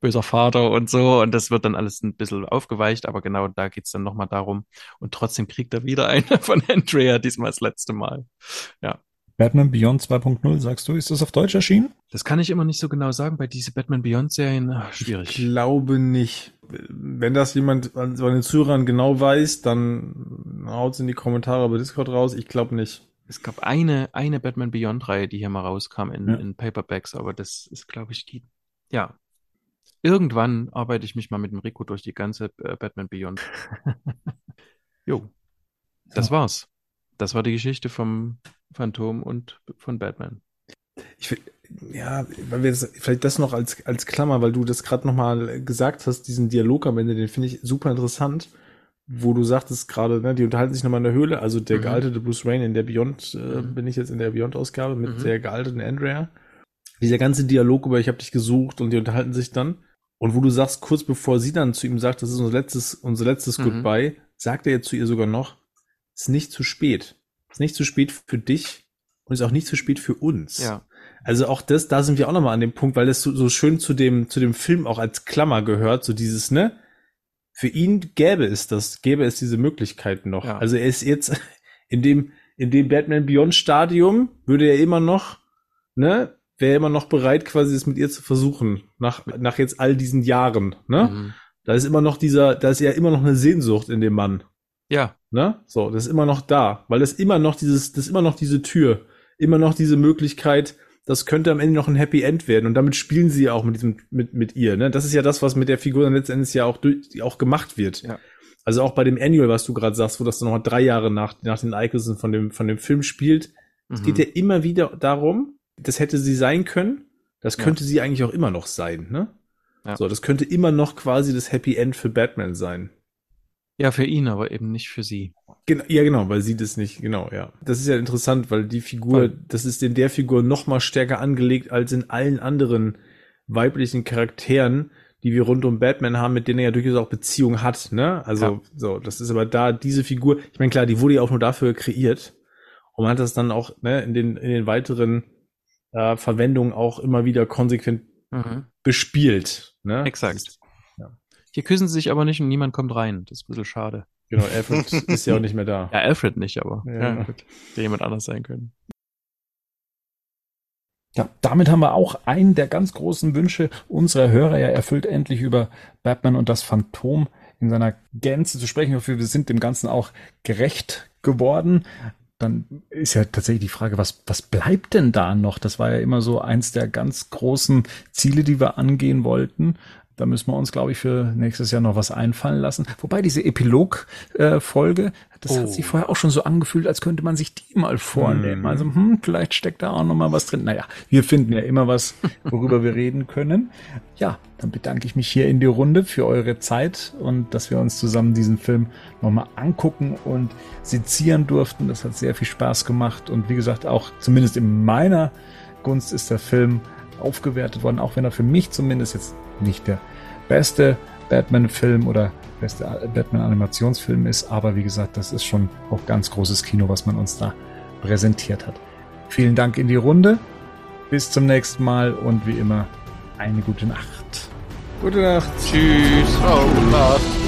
böser Vater und so. Und das wird dann alles ein bisschen aufgeweicht, aber genau da geht's dann nochmal darum. Und trotzdem kriegt er wieder eine von Andrea, diesmal das letzte Mal. Batman Beyond 2.0, sagst du, ist das auf Deutsch erschienen? Das kann ich immer nicht so genau sagen bei diese Batman Beyond Serien. ach, Ich Schwierig. glaube nicht. Wenn das jemand an von den Zuhörern genau weiß, dann haut's in die Kommentare bei Discord raus. Ich glaube nicht. Es gab eine, eine Batman Beyond Reihe, die hier mal rauskam in, Ja. in Paperbacks, aber das ist, glaube ich, die, ja. Irgendwann arbeite ich mich mal mit dem Rico durch die ganze äh, Batman Beyond. jo. Das So. war's. Das war die Geschichte vom Phantom und von Batman. Ich will, ja, weil wir das, vielleicht das noch als, als Klammer, weil du das gerade nochmal gesagt hast, diesen Dialog am Ende, den finde ich super interessant, wo du sagtest gerade, ne, die unterhalten sich nochmal in der Höhle, also der Mhm. gealtete Bruce Wayne in der Beyond, äh, Mhm. bin ich jetzt in der Beyond-Ausgabe mit Mhm. der gealteten Andrea. Dieser ganze Dialog über ich habe dich gesucht und die unterhalten sich dann. Und wo du sagst, kurz bevor sie dann zu ihm sagt, das ist unser letztes, unser letztes Mhm. Goodbye, sagt er jetzt zu ihr sogar noch, ist nicht zu spät. Ist nicht zu spät für dich und ist auch nicht zu spät für uns. Ja. Also auch das, da sind wir auch nochmal an dem Punkt, weil das so, so schön zu dem, zu dem Film auch als Klammer gehört, so dieses, ne? Für ihn gäbe es das, gäbe es diese Möglichkeiten noch. Ja. Also er ist jetzt in dem, in dem Batman Beyond Stadium würde er immer noch, ne? Wäre er immer noch bereit, quasi das mit ihr zu versuchen, nach, nach jetzt all diesen Jahren, ne? Mhm. Da ist immer noch dieser, da ist ja immer noch eine Sehnsucht in dem Mann. Ja. Ne? So, das ist immer noch da, weil das immer noch dieses, das ist immer noch diese Tür, immer noch diese Möglichkeit, das könnte am Ende noch ein Happy End werden und damit spielen sie ja auch mit diesem, mit, mit ihr, ne? Das ist ja das, was mit der Figur dann letztendlich ja auch durch, auch gemacht wird. Ja. Also auch bei dem Annual, was du gerade sagst, wo das dann noch drei Jahre nach, nach den Ereignissen von dem, von dem Film spielt, es Mhm. geht ja immer wieder darum, das hätte sie sein können. Das Ja. könnte sie eigentlich auch immer noch sein, ne? Ja. So, das könnte immer noch quasi das Happy End für Batman sein. Ja, für ihn, aber eben nicht für sie. Genau, ja, genau, weil sie das nicht, genau, ja. Das ist ja interessant, weil die Figur, Voll. das ist in der Figur noch mal stärker angelegt als in allen anderen weiblichen Charakteren, die wir rund um Batman haben, mit denen er ja durchaus auch Beziehung hat, ne? Also, Ja. so, das ist aber da diese Figur, ich meine, klar, die wurde ja auch nur dafür kreiert. Und man hat das dann auch, ne, in den, in den weiteren äh, Verwendungen auch immer wieder konsequent Mhm. bespielt, ne? Exakt. Hier küssen sie sich aber nicht und niemand kommt rein. Das ist ein bisschen schade. Genau, Alfred ist ja auch nicht mehr da. Ja, Alfred nicht, aber Ja, ja, gut. Hätte jemand anders sein können. Ja, damit haben wir auch einen der ganz großen Wünsche unserer Hörer ja erfüllt, endlich über Batman und das Phantom in seiner Gänze zu sprechen. Ich hoffe, wir sind dem Ganzen auch gerecht geworden. Dann ist ja tatsächlich die Frage, was, was bleibt denn da noch? Das war ja immer so eins der ganz großen Ziele, die wir angehen wollten. Da müssen wir uns, glaube ich, für nächstes Jahr noch was einfallen lassen. Wobei diese Epilog-Folge, das Oh. hat sich vorher auch schon so angefühlt, als könnte man sich die mal vornehmen. Mhm. Also, hm, vielleicht steckt da auch noch mal was drin. Naja, wir finden ja immer was, worüber wir reden können. Ja, dann bedanke ich mich hier in die Runde für eure Zeit und dass wir uns zusammen diesen Film nochmal angucken und sezieren durften. Das hat sehr viel Spaß gemacht und wie gesagt, auch zumindest in meiner Gunst ist der Film aufgewertet worden, auch wenn er für mich zumindest jetzt nicht der beste Batman-Film oder beste Batman-Animationsfilm ist. Aber wie gesagt, das ist schon auch ganz großes Kino, was man uns da präsentiert hat. Vielen Dank in die Runde. Bis zum nächsten Mal und wie immer eine gute Nacht. Gute Nacht. Tschüss. Gute Nacht.